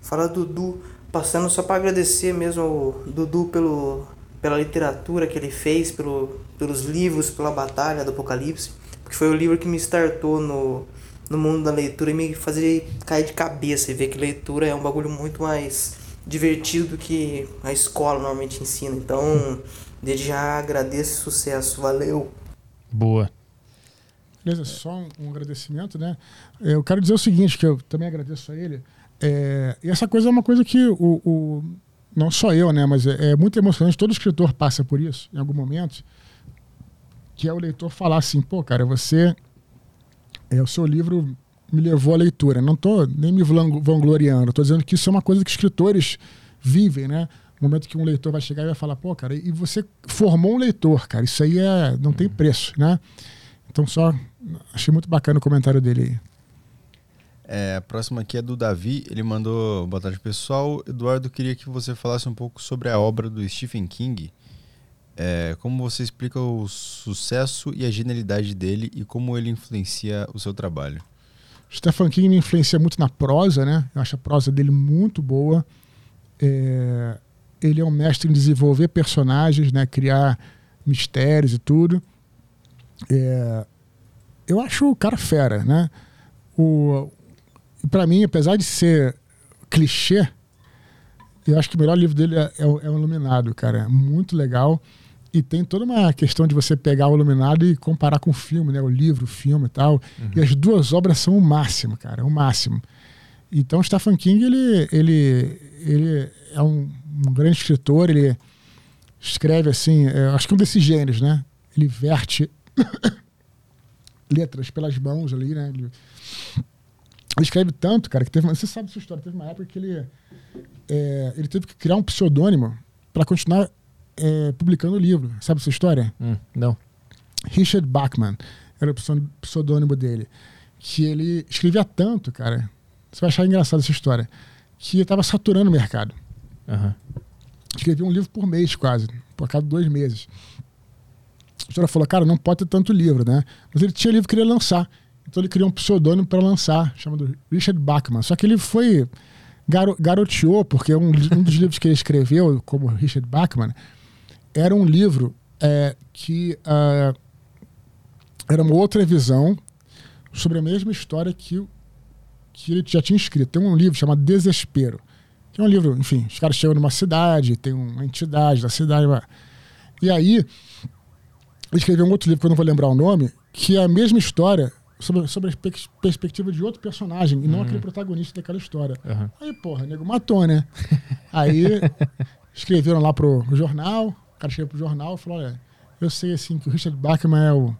Fala Dudu. Passando só para agradecer mesmo ao Dudu pelo, pela literatura que ele fez, pelo, pelos livros, pela batalha do Apocalipse. Porque foi o livro que me startou no, no mundo da leitura e me fazer cair de cabeça e ver que leitura é um bagulho muito mais divertido do que a escola normalmente ensina. Então, desde já agradeço sucesso. Valeu! Boa. Beleza, só um, um, agradecimento, né? Eu quero dizer o seguinte, que eu também agradeço a ele. É, e essa coisa é uma coisa que o, o não só eu, né? Mas é, é, muito emocionante. Todo escritor passa por isso em algum momento, que é o leitor falar assim, pô, cara, você, é o seu livro me levou à leitura. Não estou nem me vangloriando, estou dizendo que isso é uma coisa que escritores vivem, né? No momento que um leitor vai chegar e vai falar, pô, cara, e você formou um leitor, cara, isso aí é, não tem preço, né? Então só achei muito bacana o comentário dele aí. É, a próxima aqui é do Davi. Ele mandou boa tarde, pessoal. Eduardo, queria que você falasse um pouco sobre a obra do Stephen King. É, como você explica o sucesso e a genialidade dele e como ele influencia o seu trabalho? Stephen King me influencia muito na prosa, né? Eu acho a prosa dele muito boa. É, ele é um mestre em desenvolver personagens, né? Criar mistérios e tudo. É, eu acho o cara fera, né? O, para mim, apesar de ser clichê, eu acho que o melhor livro dele é, é, é o Iluminado, cara. É muito legal. E tem toda uma questão de você pegar o Iluminado e comparar com o filme, né? O livro, o filme e tal. Uhum. E as duas obras são o máximo, cara. O máximo. Então, Stephen King, ele, ele, ele é um, um grande escritor. Ele escreve, assim, é, acho que um desses gêneros, né? Ele verte letras pelas mãos ali, né? Ele, ele escreve tanto, cara, que teve. Você sabe sua história. Teve uma época que ele, é, ele teve que criar um pseudônimo para continuar é, publicando o livro. Sabe essa história? Hum, não. Richard Bachman era o pseudônimo dele. Que ele escrevia tanto, cara. Você vai achar engraçada essa história. Que estava saturando o mercado. Uhum. Escrevia um livro por mês, quase. Por cada dois meses. A história falou, cara, não pode ter tanto livro, né? Mas ele tinha livro que queria lançar. Então ele criou um pseudônimo para lançar, chamado Richard Bachman. Só que ele foi. Garo, garoteou, porque um, um dos livros que ele escreveu, como Richard Bachman, era um livro é, que uh, era uma outra visão sobre a mesma história que, que ele já tinha escrito. Tem um livro chamado Desespero, que é um livro, enfim, os caras chegam numa cidade, tem uma entidade da cidade. E aí, ele escreveu um outro livro que eu não vou lembrar o nome, que é a mesma história, sobre, sobre a perspectiva de outro personagem, e não uhum. aquele protagonista daquela história. Uhum. Aí, porra, nego matou, né? Aí escreveram lá pro jornal, o cara chegou pro jornal e falou: olha, eu sei assim que o Richard Bachman é o,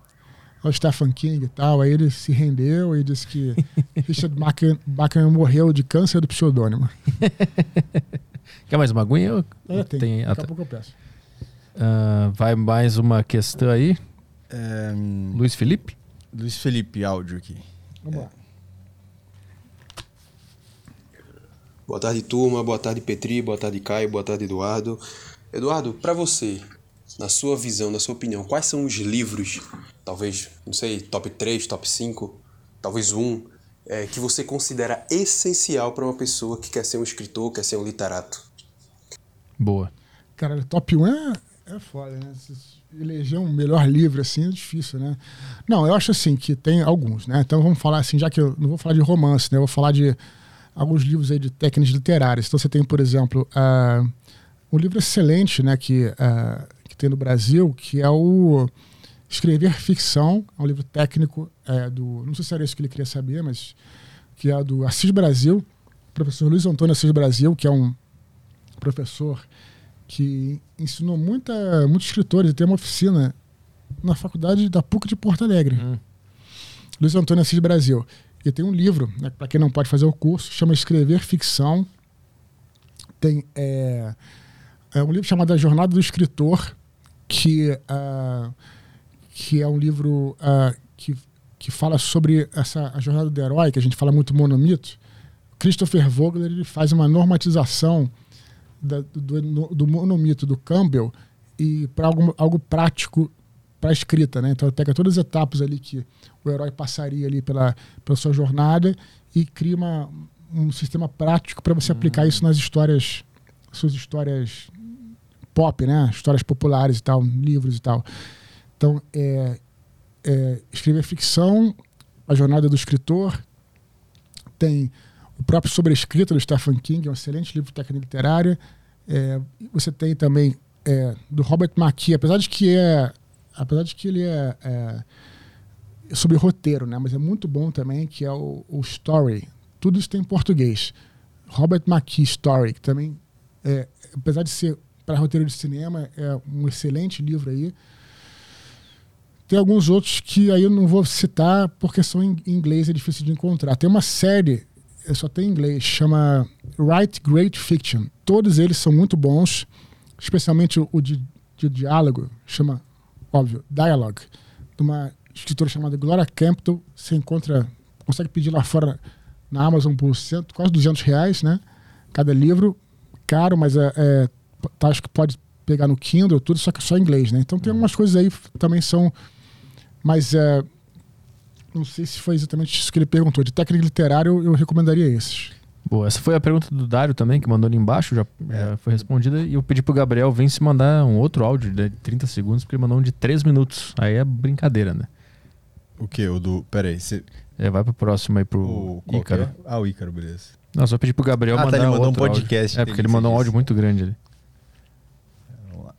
é o Stephen King e tal. Aí ele se rendeu e disse que Richard Bachman, Bachman morreu de câncer do pseudônimo. Quer mais uma aguinha? É, tem. tem. Daqui a pouco eu peço. Uh, vai mais uma questão aí. É, Luiz Felipe? Luiz Felipe, áudio aqui. Vamos lá. Boa tarde, turma. Boa tarde, Petri. Boa tarde, Caio. Boa tarde, Eduardo. Eduardo, para você, na sua visão, na sua opinião, quais são os livros, talvez, não sei, top 3, top 5, talvez um, é, que você considera essencial para uma pessoa que quer ser um escritor, quer ser um literato? Boa. Cara, top 1 é, é foda, né? eleger um melhor livro assim é difícil, né? Não, eu acho assim que tem alguns, né? Então vamos falar assim, já que eu não vou falar de romance, né? Eu vou falar de alguns livros aí de técnicas literárias. Então você tem, por exemplo, uh, um livro excelente, né? Que, uh, que tem no Brasil, que é o Escrever Ficção, é um livro técnico é, do, não sei se era isso que ele queria saber, mas que é do Assis Brasil, professor Luiz Antônio Assis Brasil, que é um professor que ensinou muita, muitos escritores. Tem uma oficina na faculdade da PUC de Porto Alegre. Hum. Luiz Antônio Assis Brasil. E tem um livro, né, para quem não pode fazer o curso, chama Escrever Ficção. Tem é, é um livro chamado A Jornada do Escritor, que, uh, que é um livro uh, que, que fala sobre essa a jornada do herói, que a gente fala muito monomito. Christopher Vogler ele faz uma normatização da, do, do monomito do Campbell e para algo, prático para a escrita, né? Então pega todas as etapas ali que o herói passaria ali pela, pela sua jornada e cria uma, um sistema prático para você aplicar isso nas histórias, suas histórias pop, né? Histórias populares e tal, livros e tal. Então, é, é, escrever ficção, a jornada do escritor, tem o próprio Sobrescrito do Stephen King, é um excelente livro de técnica literária. É, você tem também é, do Robert McKee, apesar de que é apesar de que ele é, é, sobre roteiro, né? Mas é muito bom também, que é o, o Story. Tudo isso tem em português. Robert McKee Story, que também, é, apesar de ser para roteiro de cinema, é um excelente livro aí. Tem alguns outros que aí eu não vou citar porque são em inglês é difícil de encontrar. Tem uma série, só tem em inglês, chama Write Great Fiction. Todos eles são muito bons, especialmente o de, de diálogo, chama óbvio, Dialogue, de uma escritora chamada Gloria Campbell. Você encontra, consegue pedir lá fora na Amazon por cento, quase 200 reais, né? Cada livro, caro, mas é, é tá, acho que pode pegar no Kindle, tudo, só que só em inglês, né? Então tem algumas coisas aí que também são, mas é, não sei se foi exatamente isso que ele perguntou. De técnica literária, eu, eu recomendaria esses. Boa, essa foi a pergunta do Dário também, que mandou ali embaixo, já é. foi respondida. E eu pedi pro Gabriel vir se mandar um outro áudio de 30 segundos, porque ele mandou um de 3 minutos. Aí é brincadeira, né? O que? O do. Pera aí. Você... É, vai pro próximo aí, pro o, Ícaro. É? Ah, o Ícaro, beleza. Não, só pedir pro Gabriel ah, mandar tá, ele mandou um podcast. Áudio. É, porque ele mandou um áudio muito grande ali. Vamos lá.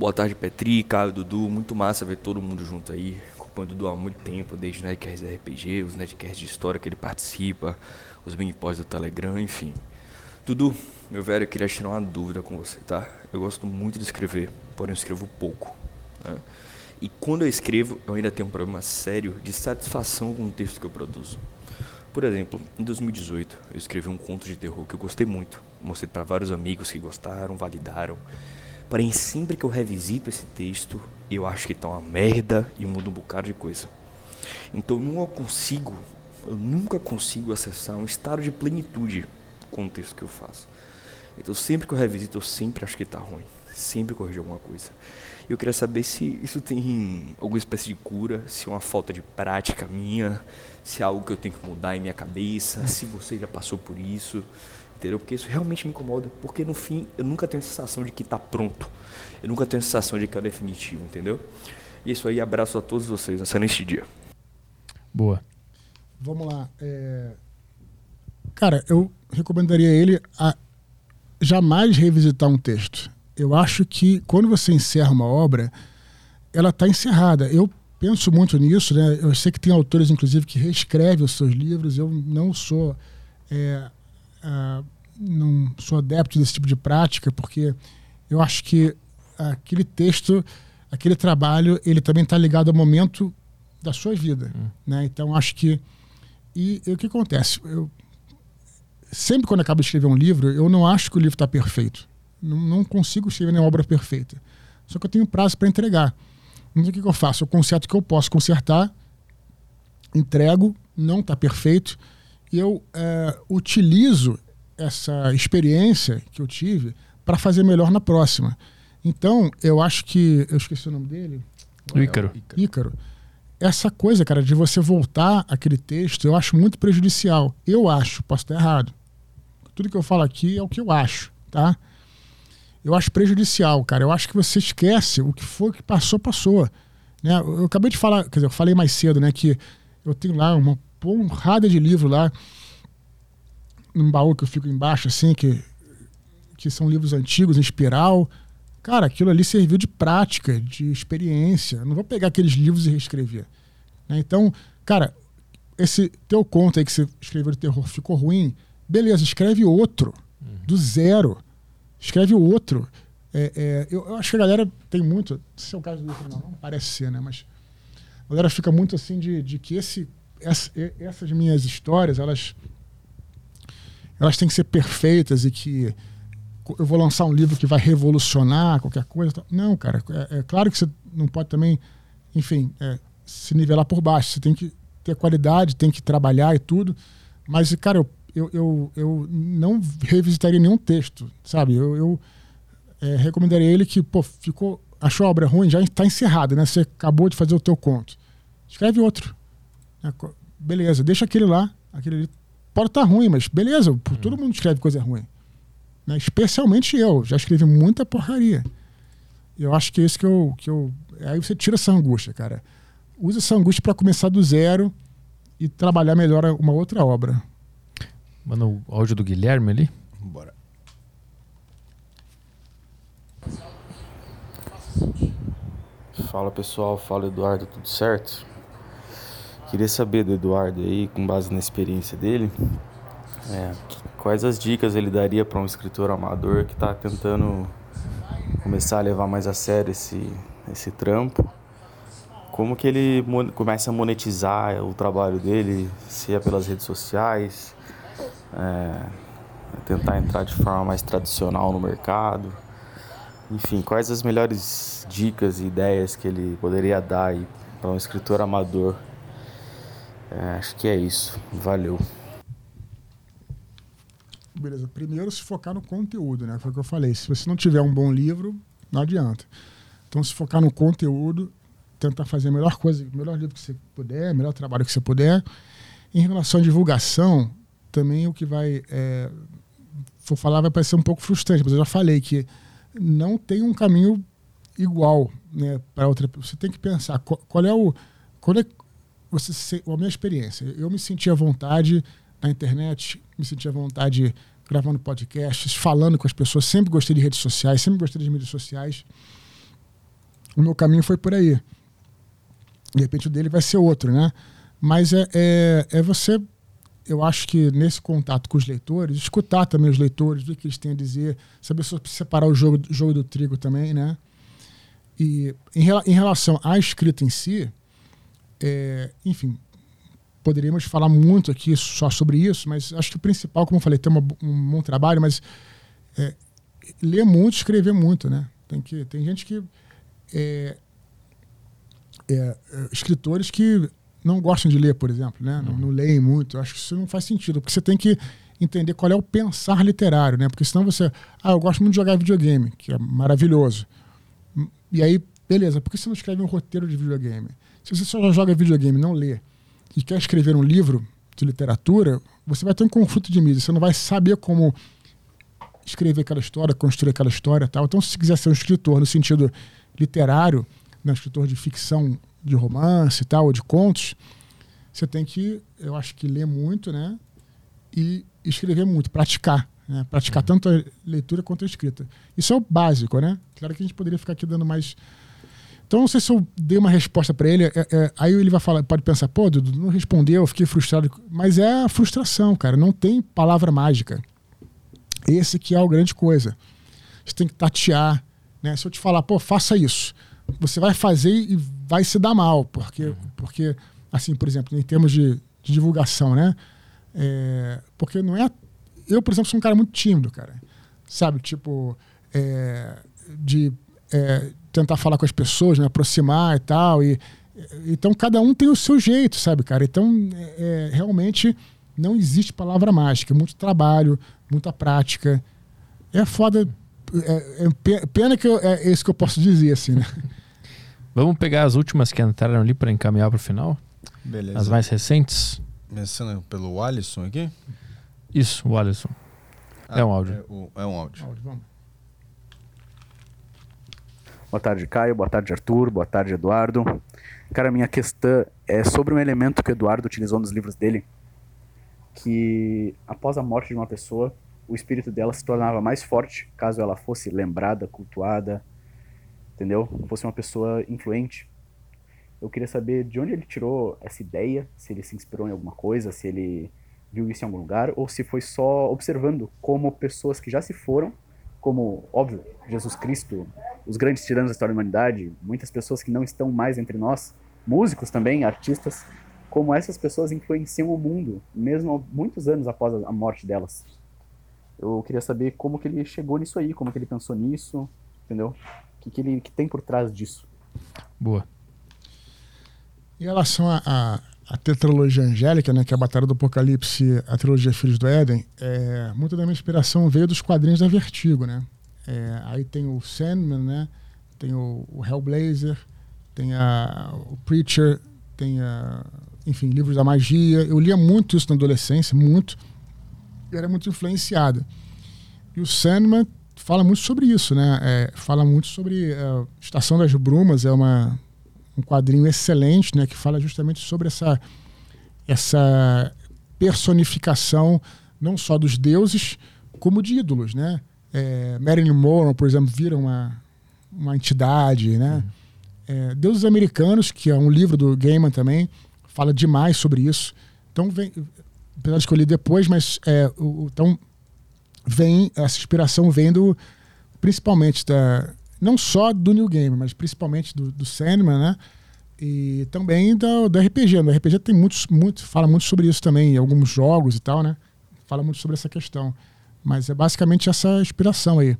Boa tarde, Petri, Caio, Dudu. Muito massa ver todo mundo junto aí acompanho o Dudu há muito tempo, desde o Nerdcasts RPG, os Nerdcasts de história que ele participa, os mini-pós do Telegram, enfim. Dudu, meu velho, eu queria tirar uma dúvida com você, tá? Eu gosto muito de escrever, porém eu escrevo pouco. Né? E quando eu escrevo, eu ainda tenho um problema sério de satisfação com o texto que eu produzo. Por exemplo, em 2018, eu escrevi um conto de terror que eu gostei muito. Mostrei para vários amigos que gostaram, validaram. Porém, sempre que eu revisito esse texto, eu acho que tá uma merda e muda um bocado de coisa. Então eu nunca consigo, eu nunca consigo acessar um estado de plenitude com o texto que eu faço. Então sempre que eu revisito, eu sempre acho que está ruim. Sempre corrijo alguma coisa. Eu queria saber se isso tem alguma espécie de cura, se é uma falta de prática minha, se é algo que eu tenho que mudar em minha cabeça, se você já passou por isso, entendeu? Porque isso realmente me incomoda, porque no fim eu nunca tenho a sensação de que está pronto. Eu nunca tenho a sensação de que é definitivo, entendeu? E isso aí, abraço a todos vocês, excelente dia. Boa. Vamos lá. É... Cara, eu recomendaria ele a jamais revisitar um texto. Eu acho que quando você encerra uma obra, ela está encerrada. Eu penso muito nisso, né? Eu sei que tem autores, inclusive, que reescrevem os seus livros. Eu não sou, é, uh, não sou adepto desse tipo de prática, porque eu acho que aquele texto, aquele trabalho, ele também está ligado ao momento da sua vida, hum. né? Então acho que e, e, o que acontece? Eu sempre quando eu acabo de escrever um livro, eu não acho que o livro está perfeito. Não, não, consigo escrever nenhuma obra perfeita. Só que eu tenho prazo para entregar. Então o que, que eu faço? Eu conserto o que eu posso consertar, entrego, não está perfeito, e eu é, utilizo essa experiência que eu tive para fazer melhor na próxima. Então, eu acho que. Eu esqueci o nome dele. Ícaro. Ícaro. Essa coisa, cara, de você voltar aquele texto, eu acho muito prejudicial. Eu acho, posso estar errado. Tudo que eu falo aqui é o que eu acho, tá? Eu acho prejudicial, cara. Eu acho que você esquece o que foi que passou, passou. Né? Eu acabei de falar, quer dizer, eu falei mais cedo, né, que eu tenho lá uma porrada de livro lá num baú que eu fico embaixo, assim, que, que são livros antigos, em espiral. Cara, aquilo ali serviu de prática, de experiência. Eu não vou pegar aqueles livros e reescrever. Né? Então, cara, esse teu conto aí que você escreveu de terror ficou ruim, beleza, escreve outro, uhum. do zero. Escreve outro. É, é, eu, eu, acho que a galera tem muito. Não sei se é o caso do Lucas, não, não parece ser, né? Mas a galera fica muito assim de, de que esse, essa, essas minhas histórias, elas, elas têm que ser perfeitas e que eu vou lançar um livro que vai revolucionar qualquer coisa. Não, cara. É, é claro que você não pode também, enfim, é, se nivelar por baixo. Você tem que ter qualidade, tem que trabalhar e tudo. Mas, cara, eu, eu, eu, eu não revisitaria nenhum texto, sabe? Eu, eu é, recomendaria ele que, pô, ficou, achou a obra ruim, já está encerrada, né? Você acabou de fazer o teu conto. Escreve outro. Né? Beleza, deixa aquele lá, aquele ali. Pode estar tá ruim, mas beleza, todo mundo escreve coisa ruim. Né? Especialmente eu, já escrevi muita porcaria. Eu acho que é isso que eu, que eu. Aí você tira essa angústia, cara. Usa essa angústia para começar do zero e trabalhar melhor uma outra obra. Manda o áudio do Guilherme ali. Bora. Fala pessoal, fala Eduardo, tudo certo? Queria saber do Eduardo aí, com base na experiência dele, é, quais as dicas ele daria para um escritor amador que está tentando começar a levar mais a sério esse, esse trampo? Como que ele começa a monetizar o trabalho dele, se é pelas redes sociais, é, tentar entrar de forma mais tradicional no mercado? Enfim, quais as melhores dicas e ideias que ele poderia dar para um escritor amador? É, acho que é isso. Valeu. Beleza. Primeiro, se focar no conteúdo, né? Foi o que eu falei. Se você não tiver um bom livro, não adianta. Então, se focar no conteúdo, tentar fazer a melhor coisa, o melhor livro que você puder, o melhor trabalho que você puder. Em relação à divulgação, também o que vai. É, vou falar vai parecer um pouco frustrante, mas eu já falei que não tem um caminho igual né, para outra. Você tem que pensar qual, qual é o. Qual é você, a minha experiência. Eu me senti à vontade na internet, me senti à vontade gravando podcasts, falando com as pessoas. Sempre gostei de redes sociais, sempre gostei de mídias sociais. O meu caminho foi por aí. De repente o dele vai ser outro, né? Mas é, é, é você, eu acho que nesse contato com os leitores, escutar também os leitores, o que eles têm a dizer, saber separar o jogo, jogo do trigo também, né? E em, em relação à escrita em si, é, enfim, poderíamos falar muito aqui só sobre isso, mas acho que o principal, como eu falei, tem uma, um bom trabalho, mas é, ler muito, escrever muito, né? Tem, que, tem gente que. É, é, é, escritores que não gostam de ler, por exemplo, né? Não, não leem muito. Eu acho que isso não faz sentido, porque você tem que entender qual é o pensar literário, né? Porque senão você. Ah, eu gosto muito de jogar videogame, que é maravilhoso. E aí, beleza, por que você não escreve um roteiro de videogame? Se você só joga videogame e não lê, e quer escrever um livro de literatura, você vai ter um conflito de mídia. Você não vai saber como escrever aquela história, construir aquela história tal. Então, se quiser ser um escritor no sentido literário, né, escritor de ficção, de romance e tal, ou de contos, você tem que, eu acho que ler muito, né? E escrever muito, praticar. Né? Praticar tanto a leitura quanto a escrita. Isso é o básico, né? Claro que a gente poderia ficar aqui dando mais então, não sei se eu dei uma resposta para ele. É, é, aí ele vai falar, pode pensar, pô, Dudu, não respondeu, eu fiquei frustrado. Mas é a frustração, cara. Não tem palavra mágica. Esse que é a grande coisa. Você tem que tatear. Né? Se eu te falar, pô, faça isso, você vai fazer e vai se dar mal. Porque, uhum. porque assim, por exemplo, em termos de, de divulgação, né? É, porque não é. Eu, por exemplo, sou um cara muito tímido, cara. Sabe? Tipo, é, de. É, tentar falar com as pessoas, me aproximar e tal. E, então cada um tem o seu jeito, sabe, cara? Então é, é realmente não existe palavra mágica, é muito trabalho, muita prática. É foda. É, é pena que eu, é isso que eu posso dizer, assim, né? Vamos pegar as últimas que entraram ali para encaminhar para o final? Beleza. As mais recentes? Começando pelo Alisson aqui? Isso, o Alisson. Ah, é um áudio. É, o, é um áudio. áudio vamos. Boa tarde, Caio. Boa tarde, Arthur. Boa tarde, Eduardo. Cara, minha questão é sobre um elemento que o Eduardo utilizou nos livros dele, que após a morte de uma pessoa, o espírito dela se tornava mais forte caso ela fosse lembrada, cultuada, entendeu? Fosse uma pessoa influente. Eu queria saber de onde ele tirou essa ideia, se ele se inspirou em alguma coisa, se ele viu isso em algum lugar, ou se foi só observando como pessoas que já se foram como, óbvio, Jesus Cristo, os grandes tiranos da história da humanidade, muitas pessoas que não estão mais entre nós, músicos também, artistas, como essas pessoas influenciam o mundo, mesmo muitos anos após a morte delas. Eu queria saber como que ele chegou nisso aí, como que ele pensou nisso, entendeu? O que, que ele que tem por trás disso. Boa. Em relação à tetralogia angélica, né, que é a Batalha do Apocalipse, a trilogia Filhos do Éden, é, muita da minha inspiração veio dos quadrinhos da Vertigo, né? É, aí tem o Sandman, né? Tem o, o Hellblazer, tem a, o Preacher, tem a, enfim, livros da magia. Eu lia muito isso na adolescência, muito. E era muito influenciado. E o Sandman fala muito sobre isso, né? É, fala muito sobre a é, Estação das Brumas, é uma, um quadrinho excelente, né? Que fala justamente sobre essa, essa personificação não só dos deuses, como de ídolos, né? É, Marilyn Monroe, por exemplo, vira uma, uma entidade, né? Uhum. É, Deuses Americanos, que é um livro do Gaiman também, fala demais sobre isso. Então, vem, apesar de que eu li depois, mas é, o, então vem essa inspiração vem do, principalmente da não só do New Game, mas principalmente do, do Sandman, né? E também do, do RPG. No RPG tem muitos, muito, fala muito sobre isso também, em alguns jogos e tal, né? Fala muito sobre essa questão. Mas é basicamente essa inspiração aí.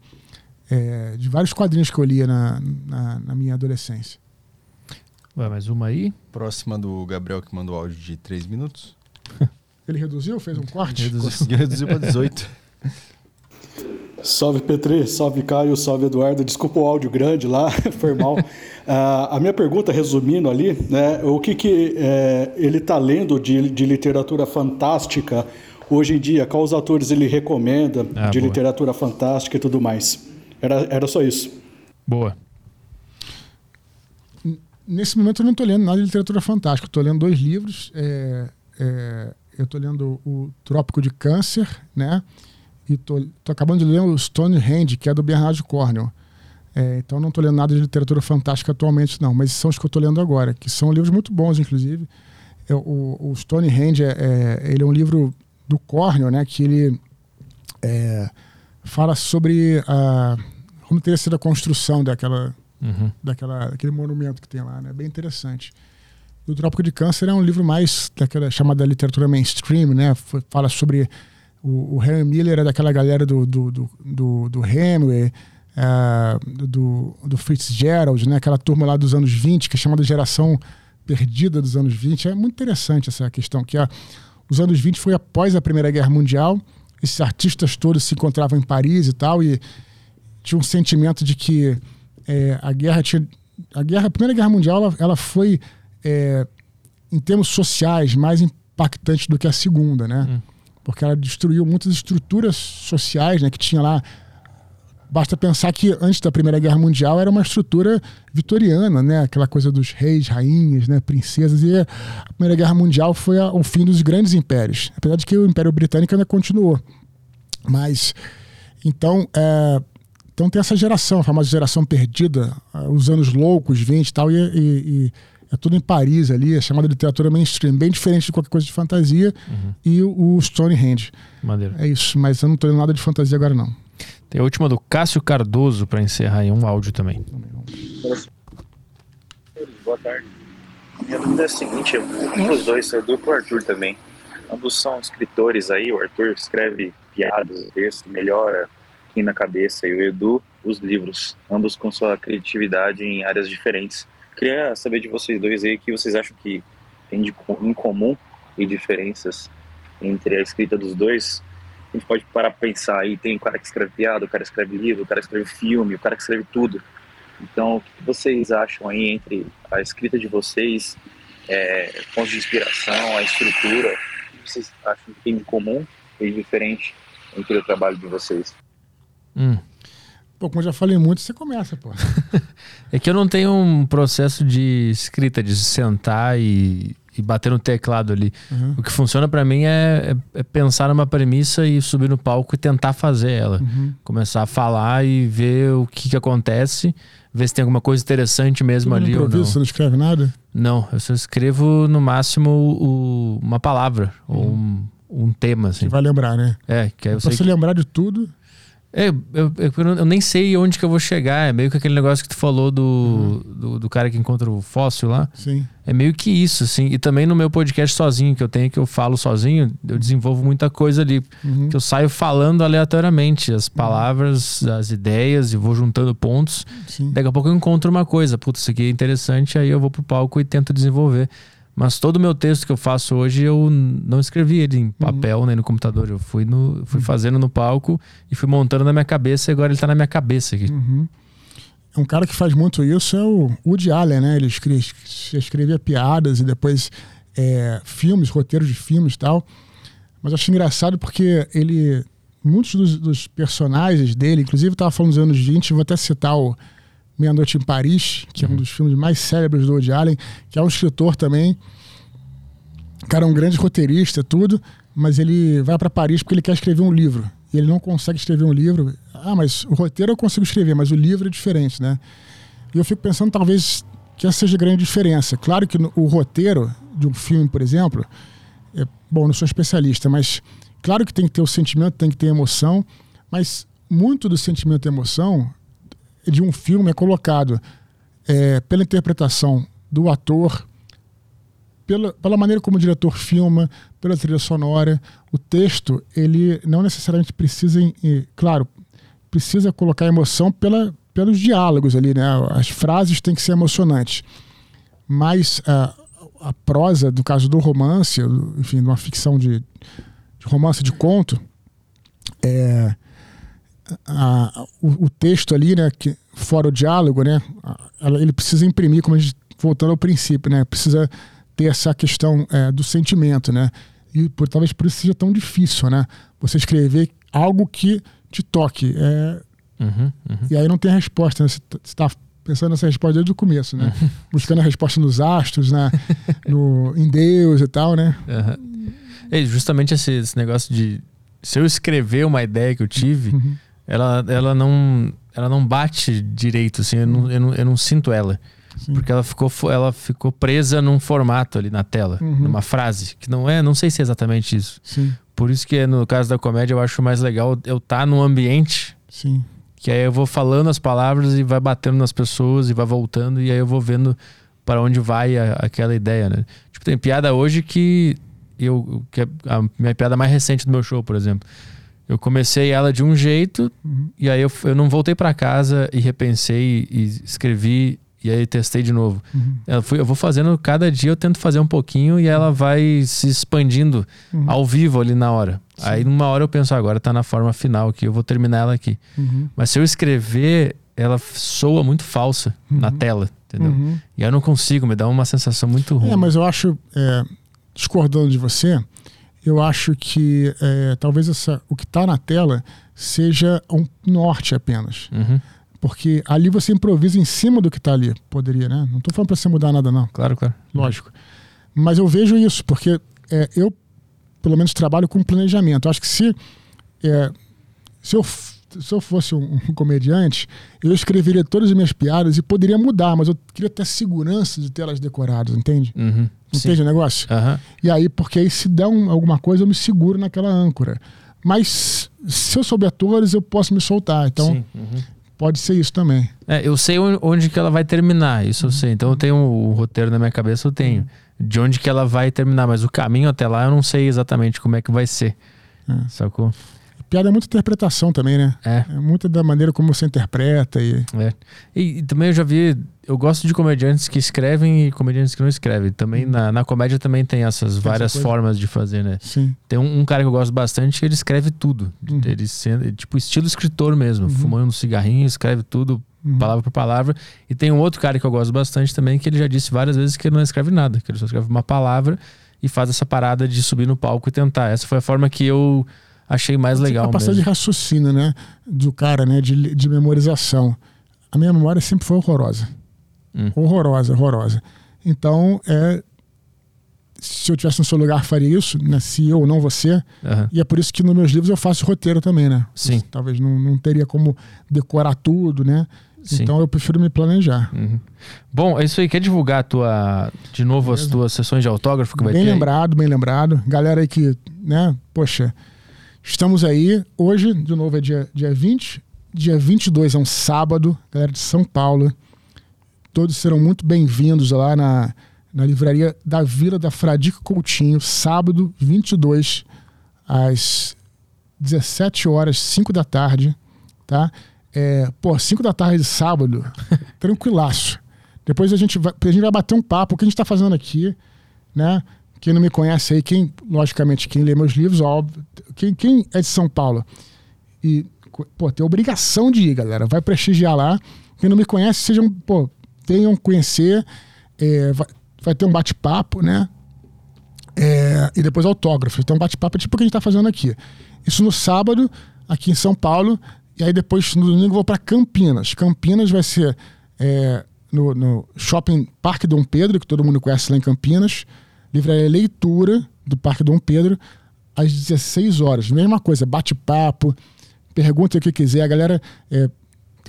É, de vários quadrinhos que eu lia na, na, na minha adolescência. Vai mais uma aí. Próxima do Gabriel que mandou áudio de 3 minutos. Ele reduziu? Fez um corte? Reduziu, conseguiu reduzir para 18. Salve Petri, salve Caio, salve Eduardo. Desculpa o áudio grande lá, foi mal. uh, a minha pergunta, resumindo ali, né, o que, que é, ele está lendo de, de literatura fantástica hoje em dia? Quais autores ele recomenda ah, de boa. literatura fantástica e tudo mais? Era, era só isso. Boa. Nesse momento eu não estou lendo nada de literatura fantástica. Estou lendo dois livros. É, é, eu estou lendo o Trópico de Câncer, né? E estou acabando de ler o Stonehenge, que é do Bernard Cornwell. É, então não estou lendo nada de literatura fantástica atualmente, não. Mas são os que eu estou lendo agora, que são livros muito bons, inclusive. É, o, o Stonehenge é, é, ele é um livro do Cornwell, né? Que ele é, fala sobre a, como teria sido a construção daquela, uhum. daquela, daquele monumento que tem lá, né? Bem interessante. O Trópico de Câncer é um livro mais daquela chamada literatura mainstream, né? Fala sobre o, o Henry Miller é daquela galera do, do, do, do, do Hemingway, uh, do, do Fitzgerald, né? Aquela turma lá dos anos 20, que é chamada geração perdida dos anos 20. É muito interessante essa questão, que a, os anos 20 foi após a Primeira Guerra Mundial, esses artistas todos se encontravam em Paris e tal, e tinha um sentimento de que é, a guerra tinha. A, guerra, a Primeira Guerra Mundial ela, ela foi, é, em termos sociais, mais impactante do que a Segunda, né? Hum. Porque ela destruiu muitas estruturas sociais né, que tinha lá. Basta pensar que antes da Primeira Guerra Mundial era uma estrutura vitoriana, né? Aquela coisa dos reis, rainhas, né? princesas. E a Primeira Guerra Mundial foi a, o fim dos grandes impérios. Apesar de que o Império Britânico ainda continuou. Mas, então, é, então tem essa geração, a famosa geração perdida, uh, os anos loucos, 20 e tal, e, e, e, é tudo em Paris ali, é chamada literatura mainstream, bem diferente de qualquer coisa de fantasia, uhum. e o, o Stonehenge. Maneiro. É isso, mas eu não estou lendo nada de fantasia agora não. Tem a última do Cássio Cardoso para encerrar aí, um áudio também. Boa tarde. Minha dúvida é a seguinte, um dos dois, eu dou pro Arthur também. Ambos são escritores aí, o Arthur escreve piadas, texto, melhora aqui na cabeça e o Edu os livros, ambos com sua criatividade em áreas diferentes. Queria saber de vocês dois aí o que vocês acham que tem de em comum e diferenças entre a escrita dos dois. A gente pode parar para pensar aí, tem o cara que escreve piada, o cara escreve livro, o cara escreve filme, o cara que escreve tudo. Então, o que vocês acham aí entre a escrita de vocês, é, pontos de inspiração, a estrutura? O que vocês acham que tem de comum e diferente entre o trabalho de vocês? Hum. Pô, como eu já falei muito, você começa, pô. é que eu não tenho um processo de escrita, de sentar e, e bater no teclado ali. Uhum. O que funciona para mim é, é, é, pensar numa premissa e subir no palco e tentar fazer ela. Uhum. Começar a falar e ver o que, que acontece, ver se tem alguma coisa interessante mesmo ali ou não. Você não escreve nada? Não, eu só escrevo no máximo o, uma palavra uhum. ou um, um tema. Assim. Você vai lembrar, né? É, que aí eu pra você que... lembrar de tudo É, eu, eu, eu, nem sei onde que eu vou chegar. É meio que aquele negócio que tu falou do, uhum. do, do, cara que encontra o fóssil lá. Sim. É meio que isso, assim. E também no meu podcast sozinho, que eu tenho, que eu falo sozinho, eu desenvolvo muita coisa ali. Uhum. Que eu saio falando aleatoriamente as palavras, uhum. as ideias, e vou juntando pontos. Sim. Daqui a pouco eu encontro uma coisa. Putz, isso aqui é interessante, aí eu vou pro palco e tento desenvolver. Mas todo o meu texto que eu faço hoje, eu não escrevi ele em uhum. papel uhum. nem no computador. Eu fui, no, fui uhum. fazendo no palco e fui montando na minha cabeça e agora ele está na minha cabeça aqui. Uhum. Um cara que faz muito isso é o Woody Allen, né? Ele escreve, escrevia piadas e depois é, filmes, roteiros de filmes e tal. Mas eu acho engraçado porque ele... Muitos dos, dos personagens dele, inclusive eu estava falando nos anos 20, vou até citar o Meia Noite em Paris, que uhum. é um dos filmes mais célebres do Woody Allen, que é um escritor também. O cara é um grande roteirista, tudo, mas ele vai para Paris porque ele quer escrever um livro. E ele não consegue escrever um livro. Ah, mas o roteiro eu consigo escrever, mas o livro é diferente, né? E eu fico pensando, talvez, que essa seja a grande diferença. Claro que o roteiro de um filme, por exemplo, é, bom, não sou especialista, mas claro que tem que ter o sentimento, tem que ter emoção, mas muito do sentimento e emoção de um filme é colocado é, pela interpretação do ator, pela, pela maneira como o diretor filma, pela trilha sonora. O texto, ele não necessariamente precisa, claro, precisa colocar emoção pela, pelos diálogos ali, né? As frases têm que ser emocionantes. Mas a, a prosa, do caso do romance, enfim, de uma ficção de, de romance de conto, é, a, o, o, texto ali, né, que, fora o diálogo, né, ele precisa imprimir, como a gente, voltando ao princípio, né, precisa ter essa questão é, do sentimento, né, e por, talvez por isso seja tão difícil, né, você escrever algo que te toque. É, uhum, uhum. E aí não tem resposta, né, você está pensando nessa resposta desde o começo, né, uhum. buscando a resposta nos astros, né, no, em Deus e tal, né. É justamente esse, esse negócio de se eu escrever uma ideia que eu tive uhum ela, ela, não, ela não bate direito, assim, eu não, eu não, eu não sinto ela. Sim. Porque ela ficou, ela ficou presa num formato ali na tela, uhum. numa frase, que não é, não sei se é exatamente isso. Sim. Por isso que no caso da comédia eu acho mais legal eu estar tá num ambiente. Sim. Que aí eu vou falando as palavras e vai batendo nas pessoas e vai voltando, e aí eu vou vendo para onde vai a, aquela ideia, né? Tipo, tem piada hoje que eu. Que é a minha piada mais recente do meu show, por exemplo eu comecei ela de um jeito uhum. e aí eu, eu não voltei para casa e repensei e escrevi e aí testei de novo. Uhum. Eu, fui, eu vou fazendo cada dia, eu tento fazer um pouquinho e ela vai se expandindo uhum. ao vivo ali na hora. Sim. Aí numa hora eu penso, agora tá na forma final aqui, eu vou terminar ela aqui. Uhum. Mas se eu escrever, ela soa muito falsa na uhum. tela, entendeu? Uhum. E eu não consigo, me dá uma sensação muito ruim. É, mas eu acho, é, discordando de você, eu acho que é, talvez essa, o que está na tela seja um norte apenas. Uhum. Porque ali você improvisa em cima do que está ali. Poderia, né? Não estou falando para você mudar nada, não. Claro, claro. Lógico. Mas eu vejo isso, porque é, eu, pelo menos, trabalho com planejamento. Eu acho que se, é, se, eu, se eu fosse um, um, comediante, eu escreveria todas as minhas piadas e poderia mudar, mas eu queria ter segurança de ter elas decoradas, entende? Uhum. Entende o negócio? Uhum. E aí, porque aí se der um, alguma coisa, eu me seguro naquela âncora. Mas se eu souber atores, eu posso me soltar. Então, uhum. pode ser isso também. É, eu sei onde que ela vai terminar, isso eu sei. Então eu tenho o roteiro na minha cabeça, eu tenho. De onde que ela vai terminar, mas o caminho até lá eu não sei exatamente como é que vai ser. É. Sacou? Piada é muita interpretação também, né? É. É muito da maneira como você interpreta. E... É. E, e, também eu já vi. Eu gosto de comediantes que escrevem e comediantes que não escrevem. Também hum. na, na comédia também tem essas tem várias essa formas de fazer, né? Sim. Tem um, um, cara que eu gosto bastante que ele escreve tudo. Uhum. Ele sendo, tipo, estilo escritor mesmo. Uhum. Fumando um cigarrinho, escreve tudo, uhum. palavra por palavra. E tem um outro cara que eu gosto bastante também, que ele já disse várias vezes que ele não escreve nada, que ele só escreve uma palavra e faz essa parada de subir no palco e tentar. Essa foi a forma que eu achei mais legal. A capacidade mesmo. de raciocínio, né? Do cara, né? De, de memorização. A minha memória sempre foi horrorosa. Hum. Horrorosa, horrorosa. Então, é, se eu tivesse no seu lugar, faria isso, né? se eu ou não você. Uhum. E é por isso que nos meus livros eu faço roteiro também, né? Sim. Talvez não, não teria como decorar tudo, né? Sim. Então eu prefiro me planejar. Uhum. Bom, é isso aí. Quer divulgar tua, de novo Beleza. as tuas sessões de autógrafo que vai bem ter? Bem lembrado, bem lembrado. Galera aí que, né, poxa, Estamos aí. Hoje, de novo, é dia, dia 20. Dia 22 é um sábado, galera de São Paulo. Todos serão muito bem-vindos lá na, na livraria da Vila da Fradique Coutinho, sábado 22, às 17 horas, 5 da tarde, tá? É, pô, 5 da tarde de sábado, tranquilaço. Depois a gente, vai, a gente vai bater um papo, o que a gente está fazendo aqui, né? Quem não me conhece aí, quem, logicamente, quem lê meus livros, óbvio, quem, quem é de São Paulo e, pô, tem obrigação de ir, galera, vai prestigiar lá. Quem não me conhece, sejam, pô, venham conhecer, é, vai, vai ter um bate-papo, né? É, e depois autógrafo. Então, bate-papo é tipo o que a gente está fazendo aqui. Isso no sábado, aqui em São Paulo. E aí depois, no domingo, vou para Campinas. Campinas vai ser é, no, no, Shopping Parque Dom Pedro, que todo mundo conhece lá em Campinas. Livraria Leitura do Parque Dom Pedro, às 16 horas. Mesma coisa, bate-papo, pergunta o que quiser. A galera, é,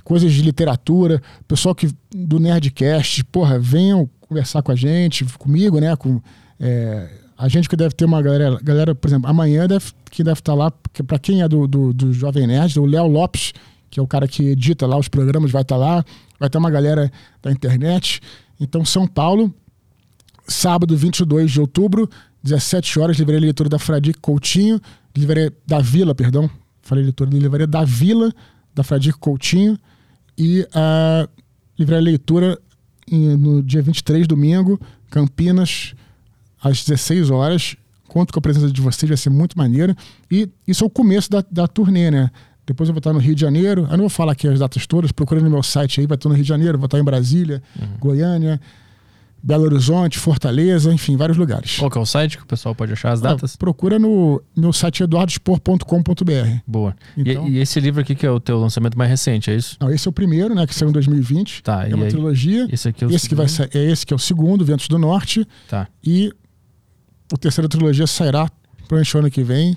coisas de literatura, pessoal que do Nerdcast, porra, venham conversar com a gente, comigo, né? Com, é, a gente que deve ter uma galera, galera por exemplo, amanhã deve, que deve estar lá, para quem é do, do, do, Jovem Nerd, o Léo Lopes, que é o cara que edita lá os programas, vai estar lá, vai ter uma galera da internet. Então, São Paulo, sábado 22 de outubro, 17 horas, livraria leitura da Fradique Coutinho, livraria da Vila, perdão, falei leitura, livraria da Vila, da Fradique Coutinho, e a livraria leitura no dia 23, domingo, Campinas, às 16 horas. Conto com a presença de vocês, vai ser muito maneiro. E isso é o começo da, da turnê, né? Depois eu vou estar no Rio de Janeiro. Eu não vou falar aqui as datas todas, procurando no meu site aí, vai estar no Rio de Janeiro, vou estar em Brasília, uhum. Goiânia, Belo Horizonte, Fortaleza, enfim, vários lugares. Qual que é o site que o pessoal pode achar as ah, datas? Ah, procura no meu site eduardospor.com.br. Boa. Então, e, e, esse livro aqui que é o teu lançamento mais recente, é isso? Não, esse é o primeiro, né, que saiu em 2020. Tá, é uma aí, trilogia. Esse aqui é o esse que vai ser, é esse que é o segundo, Ventos do Norte. Tá. E a terceira trilogia sairá para o ano que vem.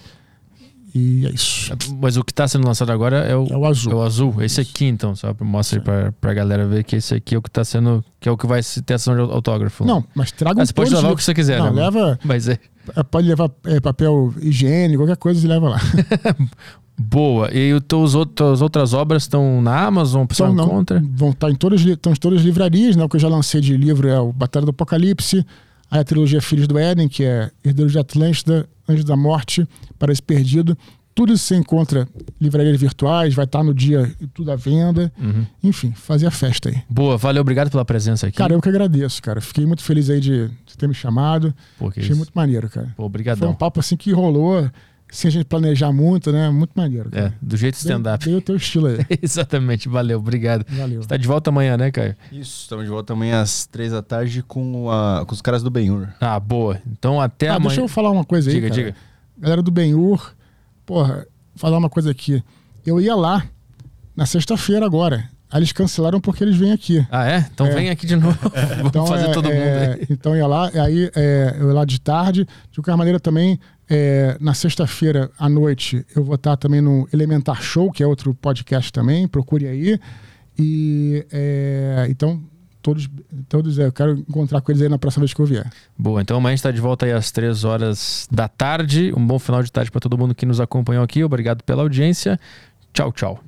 E é isso. Mas o que está sendo lançado agora é o, é o azul. É o azul. Esse aqui, então, só mostra aí pra, pra galera ver que esse aqui é o que está sendo. que é o que vai ter ação de autógrafo. Não, mas traga um ah, Você pode levar o que você quiser, Não, né? leva. Mas é. é pode levar é, papel higiênico, qualquer coisa e leva lá. Boa. E os teus outras, outras obras estão na Amazon? O pessoal então, encontra? Vão estar tá em todas, estão em todas as livrarias, né? O que eu já lancei de livro é o Batalha do Apocalipse, aí a trilogia Filhos do Éden, que é Herdeiros de Atlântida, Anjos da Morte, Paraíso Perdido, tudo isso você encontra livrarias virtuais, vai estar no dia tudo à venda. Uhum. Enfim, fazer a festa aí. Boa, valeu, obrigado pela presença aqui. Cara, eu que agradeço, cara. Fiquei muito feliz aí de, de ter me chamado. Pô, Achei isso. muito maneiro, cara. Pô, obrigadão. Foi um papo assim que rolou sem a gente planejar muito, né? Muito maneiro. Cara. É, do jeito stand-up. Dei o teu estilo aí. Exatamente, valeu, obrigado. Valeu. Você tá de volta amanhã, né, Caio? Isso, estamos de volta amanhã às três da tarde com, a, com os caras do Benhur. Ah, boa. Então até ah, amanhã. Deixa eu falar uma coisa aí. Diga, cara. diga. Galera do Benhur, porra, falar uma coisa aqui. Eu ia lá na sexta-feira agora. Aí eles cancelaram porque eles vêm aqui. Ah, é? Então é. vem aqui de novo. Vamos então, fazer é, todo mundo é, aí. Então ia lá, aí é, eu ia lá de tarde. De qualquer maneira, também, é, na sexta-feira à noite, eu vou estar também no Elementar Show, que é outro podcast também. Procure aí. E é, então, todos, todos eu quero encontrar com eles aí na próxima vez que eu vier. Boa, então amanhã a gente está de volta aí às três horas da tarde. Um bom final de tarde para todo mundo que nos acompanhou aqui. Obrigado pela audiência. Tchau, tchau.